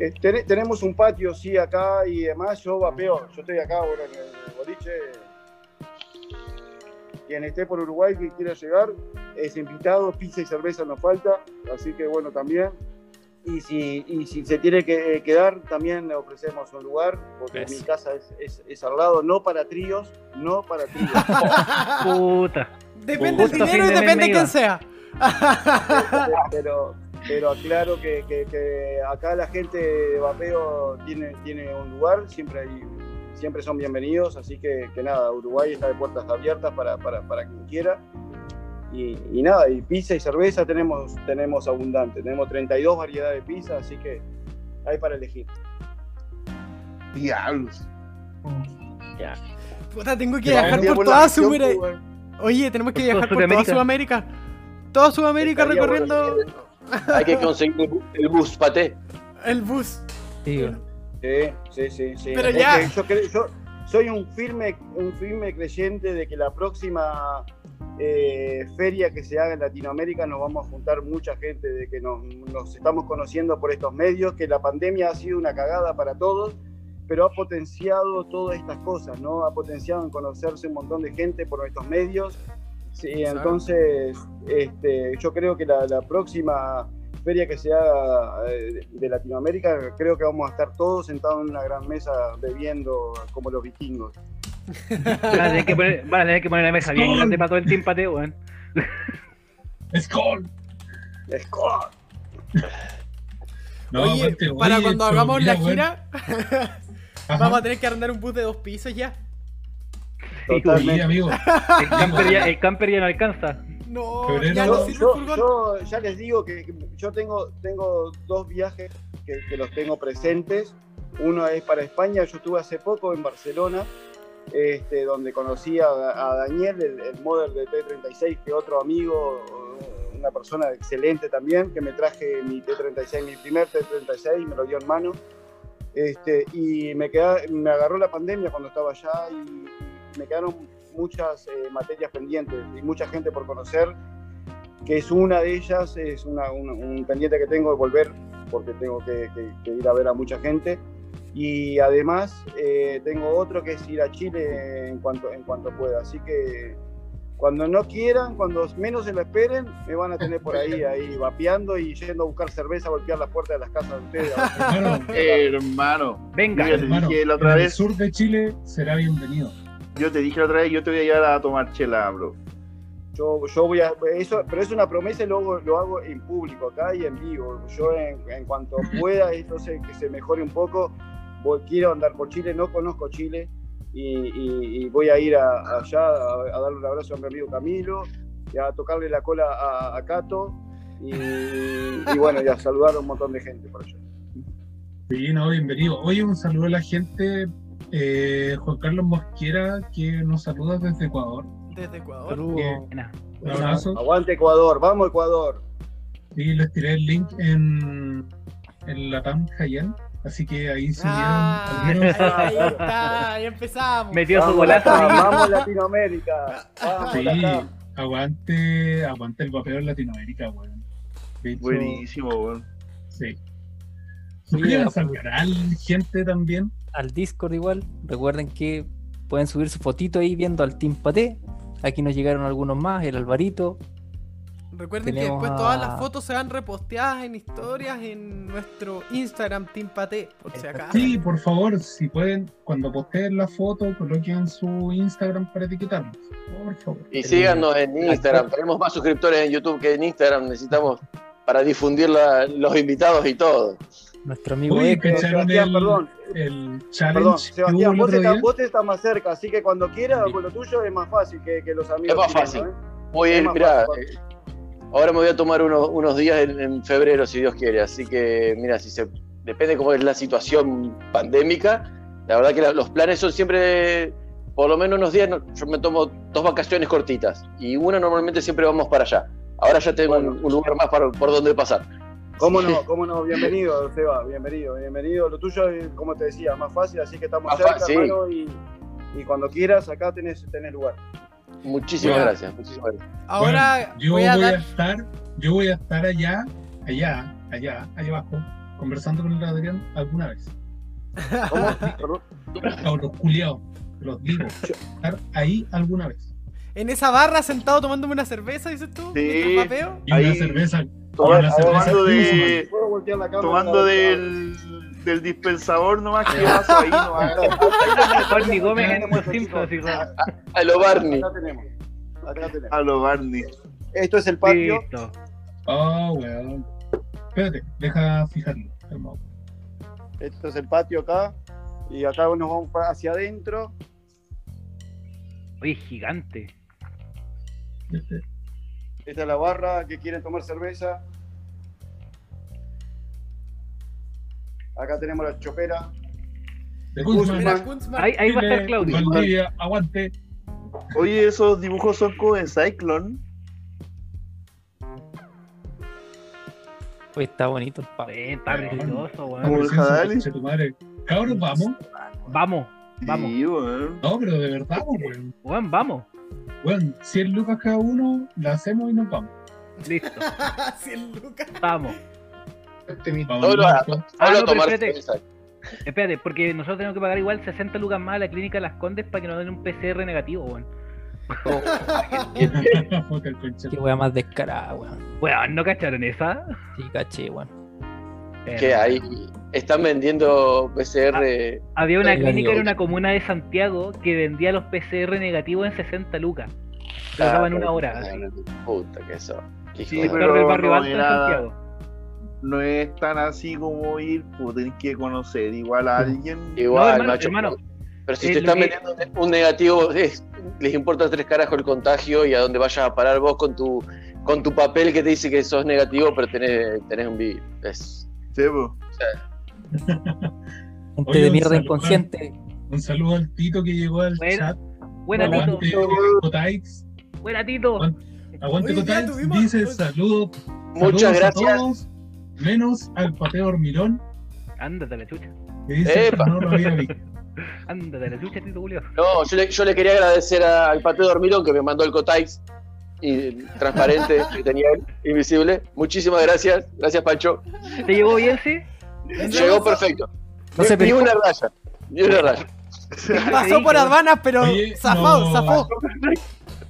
Eh, ten- tenemos un patio, sí, acá y demás. Yo vapeo, yo estoy acá ahora en el boliche. Quien esté por Uruguay que quiera llegar es invitado, pizza y cerveza no falta, así que bueno, también. Y si, y si se tiene que eh, quedar, también le ofrecemos un lugar, porque mi casa es, es- es al lado, no para tríos, no para tríos. Puta. Depende del Justo a dinero y depende quién sea. pero, pero aclaro que, que- que acá la gente de vapeo tiene, tiene un lugar, siempre hay, siempre son bienvenidos, así que, que nada, Uruguay está de puertas abiertas para, para, para quien quiera. Y, y nada, y pizza y cerveza tenemos, tenemos abundante, tenemos 32 variedades de pizza, así que hay para elegir. Diablos. Puta, tengo que vamos viajar por toda Sudamérica. pues. Oye, tenemos que viajar por toda Sudamérica. Toda Sudamérica Estaría bueno recorriendo Hay que conseguir el bus paté. el bus. Sí. Sí, sí, sí. Pero ya. Yo, creo- yo soy un firme, un firme creyente de que la próxima eh, feria que se haga en Latinoamérica nos vamos a juntar mucha gente, de que nos, nos estamos conociendo por estos medios, que la pandemia ha sido una cagada para todos, pero ha potenciado todas estas cosas, ¿no? Ha potenciado en conocerse un montón de gente por estos medios. Sí, entonces, este, yo creo que la, la próxima feria que se haga eh, de Latinoamérica, creo que vamos a estar todos sentados en una gran mesa bebiendo como los vikingos. Van a tener que poner, van a tener que poner la mesa bien grande para todo el team pateo, weón. ¡Skull! No, oye, aparte, para oye, cuando hagamos la gira, vamos a tener que arrendar un bus de dos pisos ya. Sí, amigo. El camper ya, el camper ya no alcanza. No, ya no Yo, sirve el yo- furgón. yo ya les digo que que yo tengo, tengo dos viajes que, que los tengo presentes. Uno es para España, yo estuve hace poco en Barcelona, este, donde conocí a, a Daniel, el, el model de T36, que otro amigo, una persona excelente también, que me traje mi T36, mi primer T36, me lo dio en mano. Este, y me, queda- me agarró la pandemia cuando estaba allá y, y me quedaron muchas eh, materias pendientes y mucha gente por conocer, que es una de ellas, es una- una- un pendiente que tengo de volver porque tengo que, que- que ir a ver a mucha gente. Y además eh, tengo otro que es ir a Chile en cuanto, en cuanto pueda. Así que cuando no quieran, cuando menos se lo esperen, me van a tener por ahí, ahí vapeando y yendo a buscar cerveza, a golpear las puertas de las casas de ustedes. Hermano, Hermano, Venga. Hermano, dije la otra en el vez. sur de Chile será bienvenido. Yo te dije la otra vez, yo te voy a llevar a tomar chela, bro. Yo, yo voy a, eso, pero es una promesa y luego lo hago en público, acá y en vivo. Yo en, cuanto pueda, esto se, que se mejore un poco, voy, quiero andar por Chile, no conozco Chile y, voy a ir a- allá a, darle un abrazo a mi amigo Camilo y a tocarle la cola a, Cato y, y bueno, y a saludar a un montón de gente por allá. Sí, no, bienvenido. Oye, un saludo a la gente. Eh, Juan Carlos Mosquera, que nos saluda desde Ecuador. Desde Ecuador. Un abrazo. Aguante Ecuador, vamos Ecuador. Y les tiré el link en, en la TAM Hayan. Así que ahí se Ah, ahí está, ya empezamos. Metió su amigo. vamos Latinoamérica. Vamos, Sí, aguante, aguante el vapeo en Latinoamérica, weón. Hecho, Buenísimo, weón. Sí. Suscríbanse al canal, gente también. Al Discord igual. Recuerden que pueden subir su fotito ahí viendo al Team Paté. Aquí nos llegaron algunos más, el Alvarito. Recuerden que después a- todas las fotos se van reposteadas en historias en nuestro Instagram Team Pate, por si acaso. Sí, por favor, si pueden, cuando posteen la foto, coloquen su Instagram para etiquetarnos. Por favor. Y síganos en Instagram. Tenemos más suscriptores en YouTube que en Instagram. Necesitamos para difundir la- los invitados y todo. Nuestro amigo Uy, Eco. que- ¿Cacharon Sebastián, el- perdón, El perdón, Sebastián, vos estás, vos estás más cerca, así que cuando quieras, con lo tuyo es más fácil que, que los amigos. Es más fácil. ¿eh? Voy a Es ir, más mirá, fácil. eh, ahora me voy a tomar unos, unos días en, en febrero, si Dios quiere. Así que, mira, si se depende cómo es la situación pandémica. La verdad que la- los planes son siempre, por lo menos unos días, no- yo me tomo dos vacaciones cortitas y una normalmente siempre vamos para allá. Ahora ya tengo un, un lugar más para, por donde pasar. ¿Cómo no? ¿Cómo no? Bienvenido, Seba, bienvenido, bienvenido. Lo tuyo, es, como te decía, más fácil, así que estamos Más cerca, fácil. hermano, y, y cuando quieras, acá tenés, tenés lugar. Muchísimas Bueno. gracias. Muchísimas gracias. Ahora Bueno, yo voy voy a estar, yo voy a estar allá, allá, allá, allá abajo, conversando con el Adrián alguna vez. ¿Cómo? Cabros culiados, te los digo. Estar ahí alguna vez. En esa barra sentado tomándome una cerveza, dices tú. Sí. mientras vapeo. Y una Ahí- cerveza. Toma- tomando de-. Tomando del, del dispensador nomás que vaso ahí nomás. Barney Gómez en Los Simpsons. hijo. A lo Barney. Acá tenemos. Acá tenemos. A lo Barney. Esto es el patio. Listo. Oh, weón. Espérate, deja fijarlo. Esto es el patio acá. Y acá nos vamos hacia adentro. Oye, gigante. Este, Esta es la barra que quieren tomar cerveza. Acá tenemos la chopera. De. Mira. Kunzman. Ahí, ahí va a estar Claudio. Valdivia, aguante. Oye, esos dibujos son como de Cyclone. Oye, está bonito el pavo. Eh, Está precioso, weón. Cabros, vamos. Vamos, vamos, Sí. No, pero de verdad, weón. weón, vamos. Weón, 100 lucas cada uno, la hacemos y nos vamos. Listo, 100 lucas. vamos. Solo a, solo Ah, no, tomar espérate. porque nosotros tenemos que pagar igual 60 lucas más a la clínica Las Condes para que nos den un PCR negativo, weón. Conche. Qué wea más descarada, weón. Weón, ¿no cacharon esa? Sí, caché, weón. ¿Qué hay? Están vendiendo PCR. Había una clínica en una comuna de Santiago que vendía los PCR negativos en 60 lucas. Lo Ah, daban una hora. así. Puta que eso. Qué Sí, pero del barrio no alto Santiago. No es tan así como ir, pues tenés que conocer igual a alguien. Igual, No, hermano, macho. hermano. Pero si Eh, te lo están que- vendiendo un negativo, es- les importa tres carajos el contagio y a dónde vayas a parar vos con tu con tu papel que te dice que sos negativo, pero tenés, tenés un virus. Es, Sí, pues. Gente Oye, de un mierda saludo. inconsciente. Un saludo al Tito que llegó al Buena, chat. Buena, Tito. Aguante, Cotaix. Buena, Tito. Aguante, tuvimos- Dice saludos. Muchas saludos a gracias. todos, menos al pateo hormilón. Ándate a la chucha. Que dice Epa. que no lo había visto. Ándate a la chucha, Tito Julio. No, yo le, yo le quería agradecer a- al pateo dormilón que me mandó el Cotaix y transparente que tenía él, invisible. Muchísimas gracias. Gracias, Pancho. ¿Te llegó bien, sí? Llegó perfecto. No se Ni una raya. Ni una raya. Pasó por aduanas, pero Oye, zafó, no. zafó.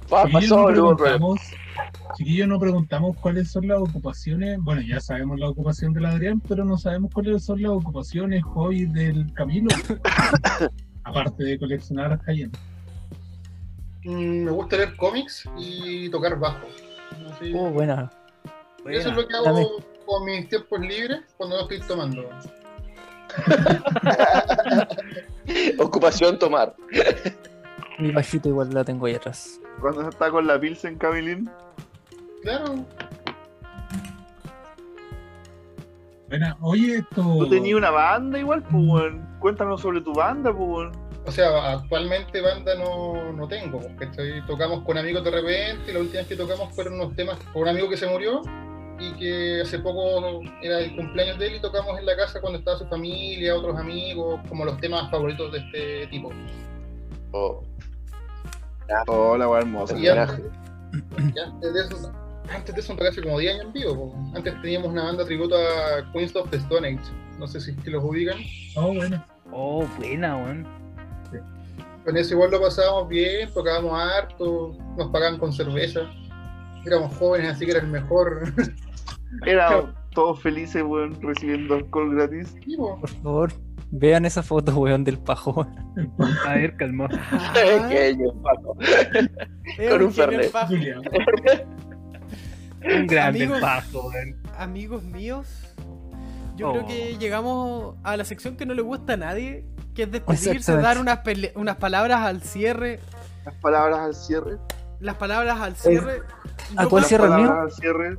Pasó, no no chiquillos, no preguntamos cuáles son las ocupaciones. Bueno, ya sabemos la ocupación del Adrián, pero no sabemos cuáles son las ocupaciones, hobbies del Camilo. Aparte de coleccionar Cayenne. Mm, me gusta leer cómics y tocar bajo. Así- Oh, buena. Eso es lo que Dame. Con mis tiempos libres cuando no estoy tomando. Ocupación tomar. Mi bajito igual la tengo ahí atrás. Cuando está con la Pilsen, Camilín. Claro, Bueno, oye, esto. Tú tenías una banda igual, pues. Cuéntanos sobre tu banda, pues, o sea, actualmente banda no, no tengo. ¿cachai? Tocamos con amigos de repente y la última vez que tocamos fueron unos temas con un amigo que se murió y que hace poco era el cumpleaños de él y tocamos en la casa cuando estaba su familia, otros amigos, como los temas favoritos de este tipo. Oh, Hola, weón, hermosa. Y. Y antes de eso, antes de eso hace como 10 años en vivo. Antes teníamos una banda tributo a Queens of the Stone Age. No sé si es que los ubican. Oh, bueno. Oh, buena, weón. Con eso igual lo pasábamos bien, tocábamos harto, nos pagaban con cerveza. Éramos jóvenes, así que era el mejor. Era todos felices, weón, recibiendo alcohol gratis. Por favor, vean esa foto, weón, del pajo. A ver, calmó. Pequeño, Paco. Es Con un Fernet. pajo. Un grande Amigos. paso, weón. Amigos míos, yo Oh. creo que llegamos a la sección que no le gusta a nadie, que es despedirse, dar unas, unas palabras al cierre. Las palabras al cierre. Las palabras al cierre. ¿A cuál cierre mío? Palabras al cierre.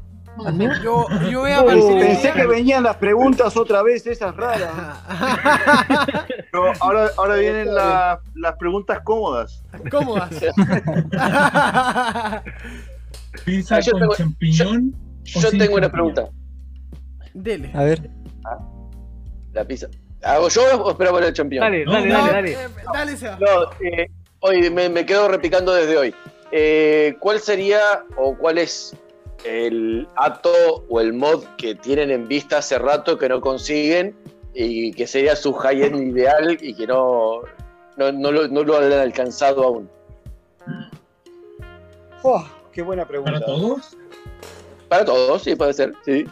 Yo, yo voy a Oh, partir hoy pensé que venían las preguntas otra vez, esas raras. No, ahora, ahora vienen la- las preguntas cómodas. Cómodas. Pizza Ah, yo con tengo- champiñón. Yo tengo una champiñón? pregunta. Dele. A ver, La pizza. ¿Hago yo o esperamos el champion? Dale, dale, no, dale, dale. eh, dale, Seba. No, eh, hoy me, me quedo repicando desde hoy. Eh, ¿Cuál sería o cuál es el ato o el mod que tienen en vista hace rato que no consiguen y que sería su high-end ideal y que no, no, no lo, no lo han alcanzado aún? Oh, qué buena pregunta. ¿Para todos? Para todos, sí, puede ser, sí.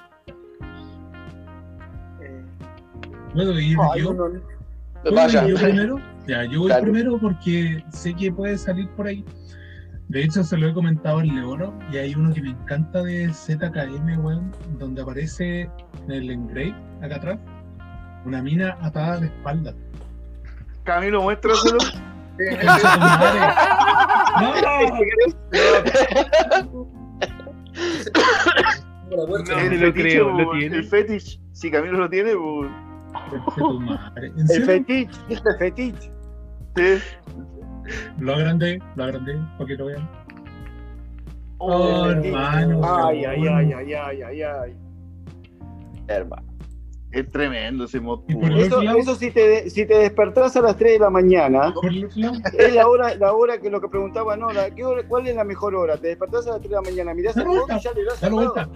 Eh, ¿Puedo ir yo? ¿Puedo Vaya. ir yo primero? Ya, yo voy Claro. primero porque sé que puede salir por ahí. De hecho, se lo he comentado al Leoro y hay uno que me encanta de ZKM, weón, donde aparece en el engrave, acá atrás, una mina atada de espalda. Camilo, muéstraselo. ¡No! No, el te lo creo, lo tiene. El fetish. Si Camilo lo tiene, pues. ¿En El fetiche, el fetiche. Sí. Lo agrandé, lo agrandé, para que lo vean. Oh, Oh, hermano. Ay, ay, ay, ay, ay, ay, ay. Hermano. Es tremendo ese mod. Eso, eso si, te, si te despertás a las 3 de la mañana, es la hora, la hora que lo que preguntaba, no, la, ¿qué hora- ¿cuál es la mejor hora? Te despertás a las 3 de la mañana, mirás el mod y ya le das Dale cerrado. vuelta.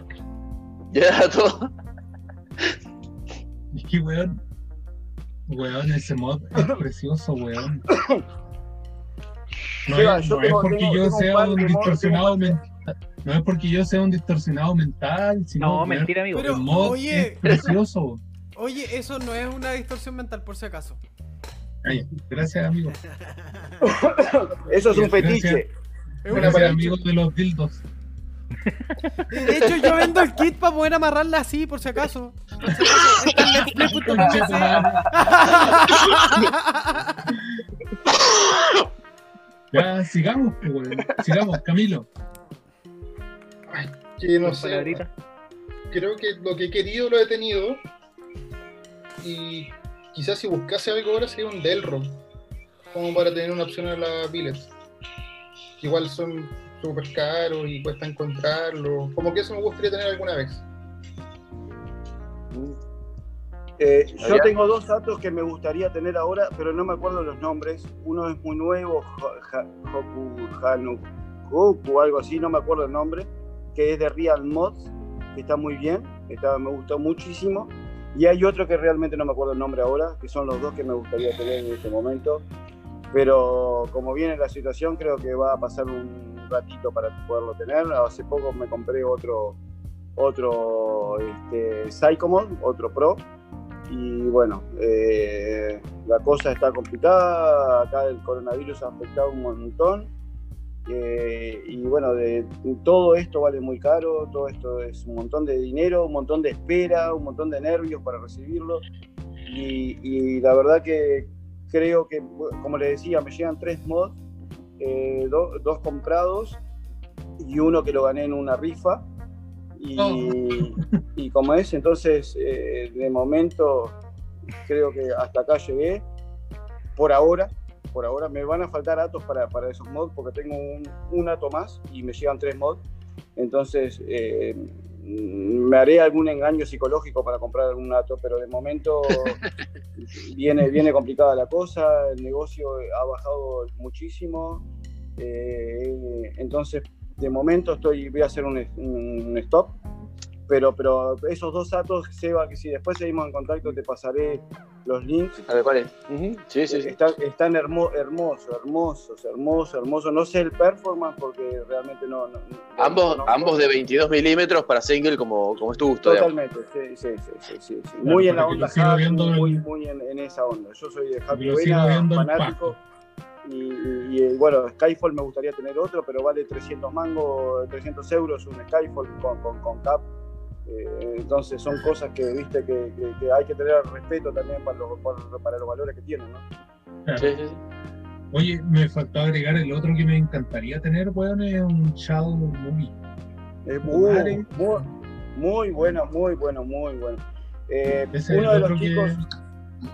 Ya, todo. Es que, weón. Weón, ese mod es precioso, weón. No, Seba, es, yo no tengo- es porque tengo- yo un sea un distorsionado tengo- mental. No es porque yo sea un distorsionado mental, sino No, mentira, amigo. Pero- el mod oye. es precioso. Oye, eso no es una distorsión mental, por si acaso. Ay, gracias, amigo. Eso es un Gracias. fetiche. Gracias, amigos de los dildos. De hecho, yo vendo el kit para poder amarrarla así, por si acaso. Ya, sigamos, pues. Sigamos, Camilo. Que no sé. Creo que lo que he querido lo he tenido. Y quizás si buscase algo ahora sería un Delro. Como para tener una opción a la Billets. Que igual son súper caros y cuesta encontrarlo. Como que eso me gustaría tener alguna vez. Eh, yo tengo dos datos que me gustaría tener ahora, pero no me acuerdo los nombres. Uno es muy nuevo, Hoku Hanu Hoku, algo así, no me acuerdo el nombre, que es de Real Mods, que está muy bien, está, me gustó muchísimo. Y hay otro que realmente no me acuerdo el nombre ahora, que son los dos que me gustaría tener en este momento. Pero como viene la situación, creo que va a pasar un ratito para poderlo tener. Hace poco me compré otro, otro este, Psychomod, otro Pro. Y bueno, eh, la cosa está complicada, acá el coronavirus ha afectado un montón. eh, y bueno, de, todo esto vale muy caro, todo esto es un montón de dinero, un montón de espera, un montón de nervios para recibirlo. Y, y la verdad que creo que, como les decía, me llegan tres mods, eh, do- dos comprados y uno que lo gané en una rifa. Y, y como es, entonces eh, de momento creo que hasta acá llegué. Por ahora, por ahora me van a faltar atos para, para esos mods porque tengo un, un ato más y me llegan tres mods. Entonces eh, me haré algún engaño psicológico para comprar algún ato, pero de momento viene, viene complicada la cosa, el negocio ha bajado muchísimo. eh, entonces de momento estoy, voy a hacer un, un stop pero, pero esos dos datos, Seba, que si después seguimos en contacto te pasaré los links. A ver, ¿cuál es? Ujú, Sí, sí, sí. Están, están hermo- hermosos, hermosos, hermosos, hermosos. No sé el performance porque realmente no. no- no- Ambos, no- ambos de 22 milímetros para single, como, como es tu gusto. Totalmente, sí, sí, sí, sí, sí, sí. Muy en la onda hack, viendo en- muy, muy en, en esa onda. Yo soy de Happy Vena, fanático. Y, y- y, eh, bueno, Skyfall me gustaría tener otro, pero vale 300 mangos, 300 euros un Skyfall con, con, con cap. Eh, entonces son cosas que viste que, que- que hay que tener respeto también para los, para, para los valores que tienen, ¿no? Claro. Sí, sí, sí. Oye, me faltó agregar el otro que me encantaría tener, weón, es un Shadow Movie. Es Vale. muy, muy, muy bueno, muy bueno, muy bueno. Eh, uno de los chicos,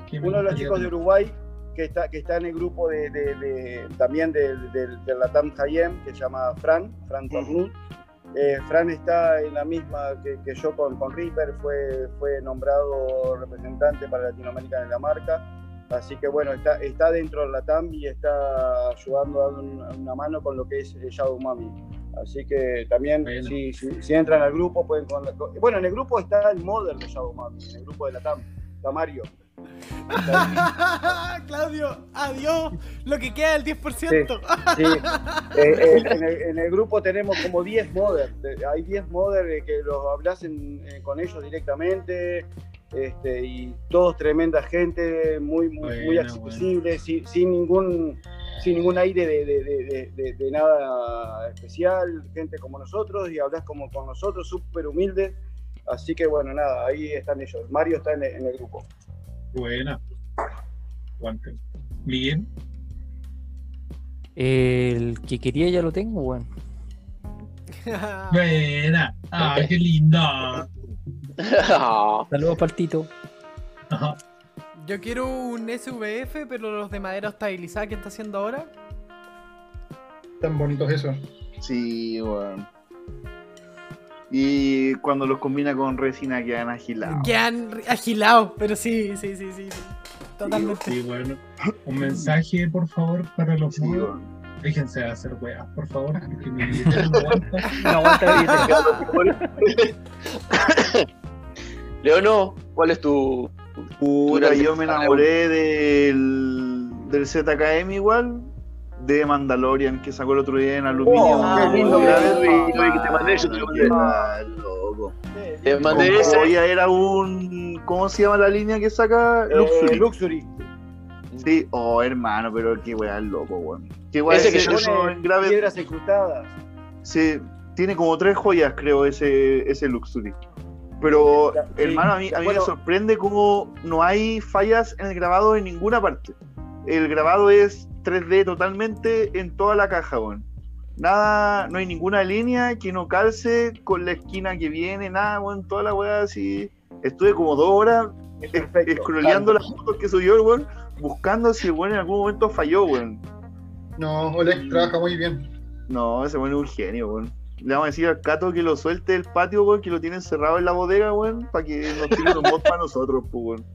que uno de los chicos de. Uruguay que está, que está en el grupo de, de- de- también del, del, del Latam Hayem, que se llama Fran, Fran Tornut. Eh, Fran está en la misma que, que yo con, con Reaper, fue, fue nombrado representante para Latinoamérica en la marca. Así que bueno, está, está dentro del Latam y está ayudando, dando un- una mano con lo que es Shadow Mami. Así que también, Bueno. si, si- si entran al grupo, pueden. con- Bueno, en el grupo está el modder de Shadow Mami, en el grupo de Latam, está Mario. Claudio, adiós. Lo que queda del 10%. Sí, eh, eh, en, el, en el grupo tenemos como 10 modders. De- Hay 10 modders que los hablas en- eh, con ellos directamente. Este, y todos tremenda gente, muy, muy, muy Buena, accesible, sin, sin ningún sin ningún aire de, de- de- de- de- de nada especial, gente como nosotros, y hablas como con nosotros, súper humildes. Así que bueno, nada, ahí están ellos. Mario está en el, en el grupo. Buena. Guante. Miguel. El que quería ya lo tengo, weón. Buena. Ah, qué lindo. Ah, Saludos, Partito. Ajá. Yo quiero un SVF, pero los de madera estabilizada que está haciendo ahora. Tan bonitos eso. Sí, weón. Y cuando los combina con resina quedan agilados. Quedan agilados, pero sí, sí, sí, sí. Totalmente. Sí, bueno. Un mensaje, por favor, para los Sí, weón. Déjense de hacer weas, por favor, porque mi billetera no aguanta. No aguanta. Leono, ¿cuál es tu. Puta, gran- yo me enamoré del, del ZKM igual, de Mandalorian que sacó el otro día en aluminio. Oh, qué lindo, que te mandé, yo te lo mandé. ah, loco. Te mandé ese. era un. ¿Cómo se llama la línea que saca? Luxury. Eh, Luxury. Sí, oh hermano, pero qué weá loco, weón. Qué weá Ese ese que yo- en grave. Piedras incrustadas. Sí, tiene como tres joyas, creo, ese, ese Luxury. Pero, Sí. hermano, a mí, a mí Bueno. me sorprende cómo no hay fallas en el grabado en ninguna parte. El grabado es 3D totalmente en toda la caja, weón. Nada, no hay ninguna línea que no calce con la esquina que viene, nada, weón, toda la weá así. Estuve como dos horas es- Perfecto. scrolleando las fotos que subió el weón, buscando si el weón en algún momento falló, weón. No, Oleg trabaja muy bien. No, ese weón es un genio, weón. Le vamos a decir al Cato que lo suelte del patio, weón, que lo tiene encerrado en la bodega, weón, para que nos tire los mods para nosotros, pues, weón.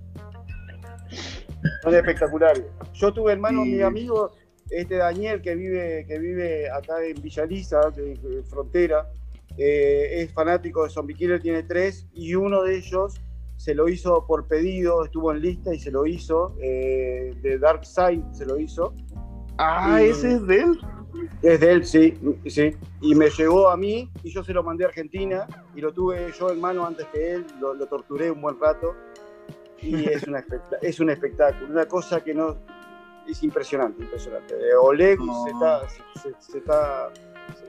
Son espectaculares. Yo tuve hermano, Sí. mi amigo, este Daniel, que vive, que vive acá en Villaliza, de, de frontera, eh, es fanático de Zombie Killer, tiene tres, y uno de ellos se lo hizo por pedido, estuvo en lista y se lo hizo, eh, de Dark Side se lo hizo. Ah, Y- ese es de él. Es de él, sí, sí. Y me llegó a mí y yo se lo mandé a Argentina y lo tuve yo en mano antes que él, lo, lo torturé un buen rato y es, una es un espectáculo, una cosa que no... Es impresionante, impresionante. Eh, Oleg No. se está... Se, se está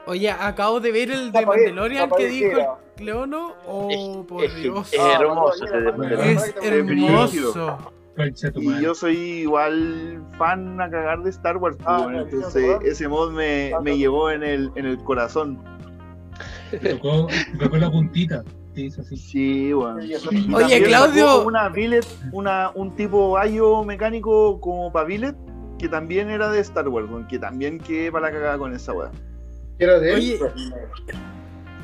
Oye, acabo de ver el de Mandalorian que dijo el Cleono. Oh, por Es, Dios. es hermoso. Es hermoso. Y yo soy igual fan a cagar de Star Wars, Ah, entonces ese mod me, me llevó en el, en el corazón. Te tocó, te tocó la puntita. Sí. Sí. Sí, Y Oye, Claudio. Una billet, una, un tipo ayo mecánico como para billet, que también era de Star Wars, que también quedé para la cagada con esa weá. ¿Qué era de él? Oye,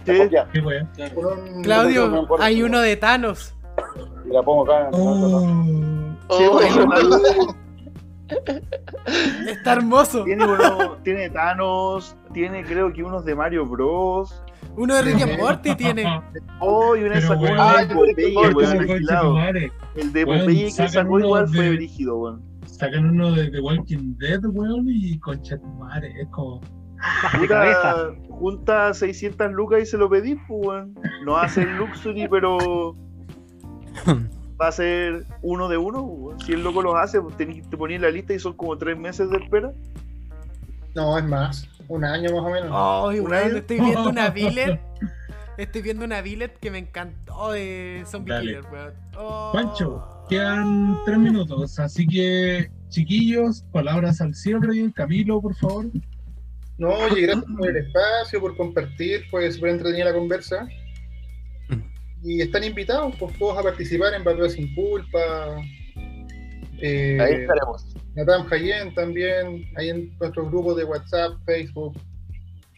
Sí, wea. Con un- Claudio, hay uno de Thanos. Y la pongo acá. en el Oh, sí, Oh. Está hermoso. Tiene, uno, tiene Thanos, tiene creo que unos de Mario Bros. Uno de Rick and Morty tiene. Oh, y una sacó weón, el de ah, Popeye, weón. El de Popeye que sacó igual fue brígido, weón. Sacan uno de The Walking Dead, weón, y concha madre. Es como. Puta, junta 600 lucas y se lo pedí, pues, weón. No hace el Luxury, pero va a ser uno de uno, pues, weón. Si el loco los hace, pues, tenés- te ponías en la lista y son como tres meses de espera. No, es más. Un año más o menos. Ay, ¿Un weón, año? estoy viendo una billet. Estoy viendo una billet que me encantó de Zombie Dale. Killer, weón. Oh. Pancho, quedan tres minutos, así que, chiquillos, palabras al cierre. Camilo, por favor. No, oye, gracias por el espacio, por compartir. Fue súper entretenida la conversa. Y están invitados pues, todos a participar en Vapeo Sin Culpa. Eh, Ahí estaremos. Natam Hayen también, ahí en nuestros grupos de WhatsApp, Facebook.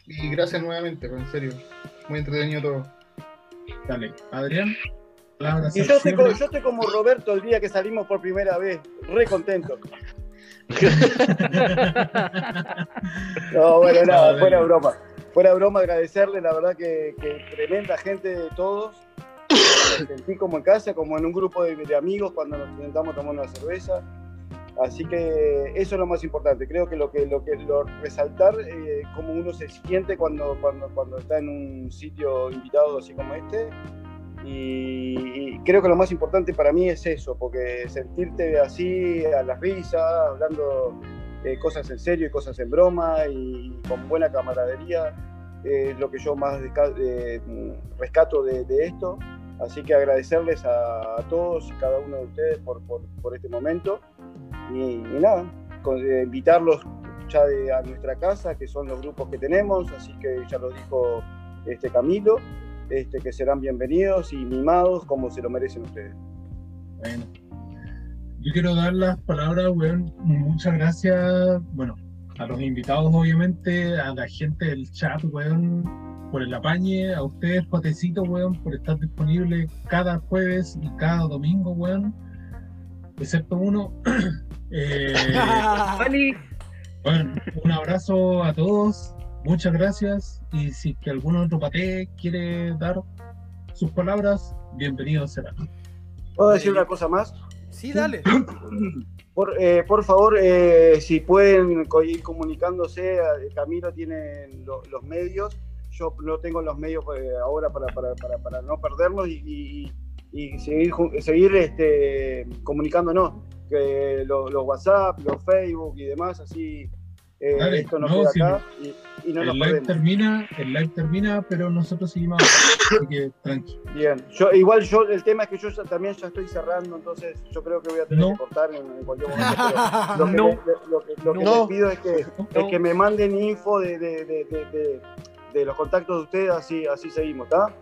Y gracias nuevamente, pues, en serio. Muy entretenido todo. Dale, Adrián. Y yo estoy, cierre. co- yo estoy como Roberto el día que salimos por primera vez, re contento. No, bueno, nada, fuera broma. Fuera broma, agradecerle, la verdad que, que tremenda gente de todos. Me sentí como en casa, como en un grupo de, de amigos cuando nos intentamos tomar una cerveza. Así que eso es lo más importante. Creo que lo que lo que lo resaltar eh, cómo uno se siente cuando, cuando, cuando está en un sitio invitado así como este. Y, y creo que lo más importante para mí es eso, porque sentirte así a la risa, hablando eh, cosas en serio y cosas en broma y con buena camaradería eh, es lo que yo más eh, rescato de, de esto. Así que agradecerles a, a todos y cada uno de ustedes por, por, por este momento. Y, y nada, con- eh, invitarlos ya de- a nuestra casa, que son los grupos que tenemos, así que ya lo dijo este Camilo, este, que serán bienvenidos y mimados como se lo merecen ustedes. Bueno. yo quiero dar las palabras, weón. Muchas gracias, bueno, a los invitados, obviamente, a la gente del chat, weón, por el apañe, a ustedes, Potecito, weón, por estar disponible cada jueves y cada domingo, weón, excepto uno. Eh, bueno, un abrazo a todos, muchas gracias. Y si que algún otro paté quiere dar sus palabras, bienvenido será. ¿Puedo decir una cosa más? Sí, dale. Por, eh, por favor, eh, si pueden ir comunicándose, Camilo tiene lo- los medios, yo no tengo los medios eh, ahora para, para, para, para no perdernos y, y- y seguir, seguir este, comunicándonos, que lo- los WhatsApp, los Facebook y demás, así eh, Dale, esto no, no, queda sí, acá y, y no nos el live perdemos. termina, el live termina, pero nosotros seguimos así que tranqui. Bien, yo, igual yo, el tema es que yo ya- también ya estoy cerrando, entonces yo creo que voy a tener No. que cortar en, en cualquier momento. pero lo que, No. le- lo que- lo que No. les pido es que, es que me manden info de, de, de, de, de- de los contactos de ustedes, así, así seguimos, ¿está?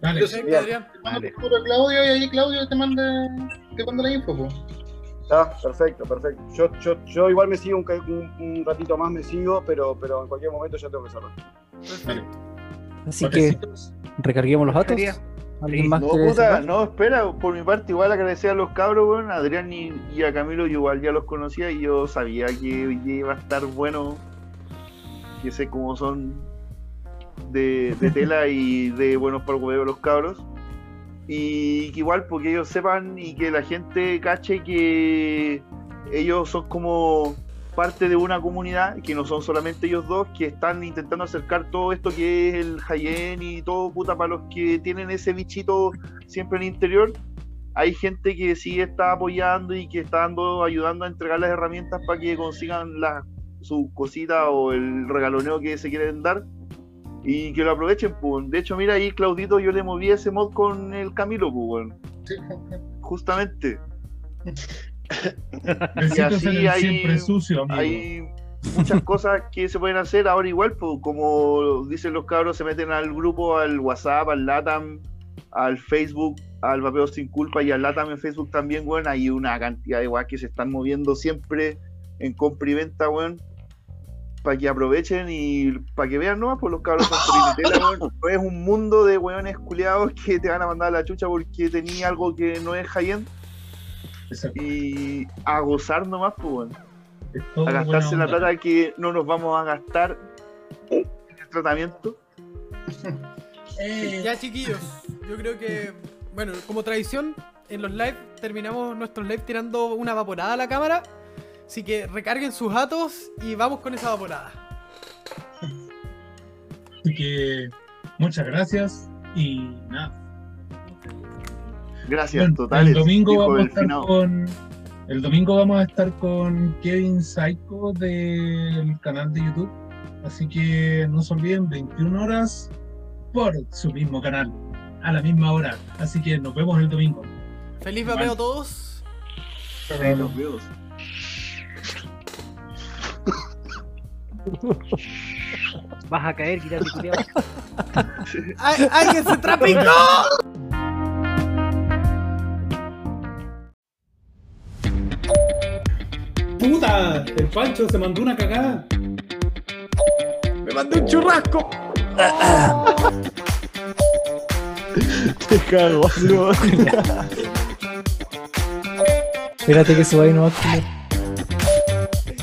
Dale, Yo sé Perfecto, Adrián. A Claudio y ahí Claudio te manda, te manda la info, po. ¿Está? Perfecto, perfecto. Yo, yo, yo igual me sigo un, ca- un, un ratito más, me sigo, pero, pero en cualquier momento ya tengo que cerrar. dale. Así que recarguemos los datos. Sería- ¿Alguien Sí. más No, puta, no, espera, por mi parte igual agradecer a los cabros, weón, a Adrián y, y a Camilo, yo igual ya los conocía y yo sabía que iba a estar bueno, que sé cómo son de, tela y de buenos para el los cabros. Y que igual porque ellos sepan y que la gente cache que ellos son como parte de una comunidad, que no son solamente ellos dos, que están intentando acercar todo esto que es el Hayen y todo, para los que tienen ese bichito siempre en el interior. Hay gente que sí está apoyando y que está dando, ayudando a entregar las herramientas para que consigan la, su cosita o el regaloneo que se quieren dar y que lo aprovechen. Pues. De hecho, mira ahí, Claudito, yo le moví ese mod con el Camilo, pues. Sí. justamente. Besitos así hay- siempre sucio, amigo. hay muchas cosas que se pueden hacer ahora igual, pues, como dicen los cabros, se meten al grupo, al WhatsApp, al LATAM, al Facebook, al Vapeo Sin Culpa y al LATAM en Facebook también, weón. Hay una cantidad de weas que se están moviendo siempre en compra y venta, weón. Para que aprovechen y para que vean, ¿no? Pues los cabros son weón. No es un mundo de weones culiados que te van a mandar a la chucha porque tenía algo que no es high-end y a gozar nomás, pues, weón a gastarse la plata que no nos vamos a gastar en el tratamiento. Ya, chiquillos, yo creo que, bueno, como tradición, en los live terminamos nuestros live tirando una vaporada a la cámara. Así que recarguen sus datos y vamos con esa vaporada. Así que muchas gracias y nada. Gracias, Bueno, totales. el domingo vamos a estar con el domingo vamos a estar con Kevin Psycho del canal de YouTube. Así que no se olviden, 21 horas por su mismo canal, a la misma hora. Así que nos vemos el domingo. Feliz vapeo a todos. Sí, los Vas a caer, quítate, culiao. ¡Ay, ¡Alguien se trapicó! ¡Puta! El Pancho se mandó una cagada. ¡Me mandé un churrasco! Te cago. Espérate que suba ahí no va a culiar.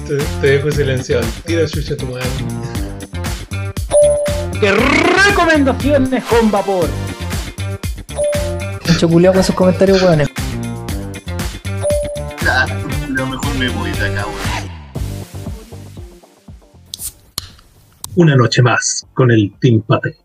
Te, te dejo silenciado. Tira chucha tu madre. ¡Qué recomendaciones con vapor! Mucho culiao con sus comentarios, weones. Lo mejor me voy de acá, weón. Una noche más con el Team Pate.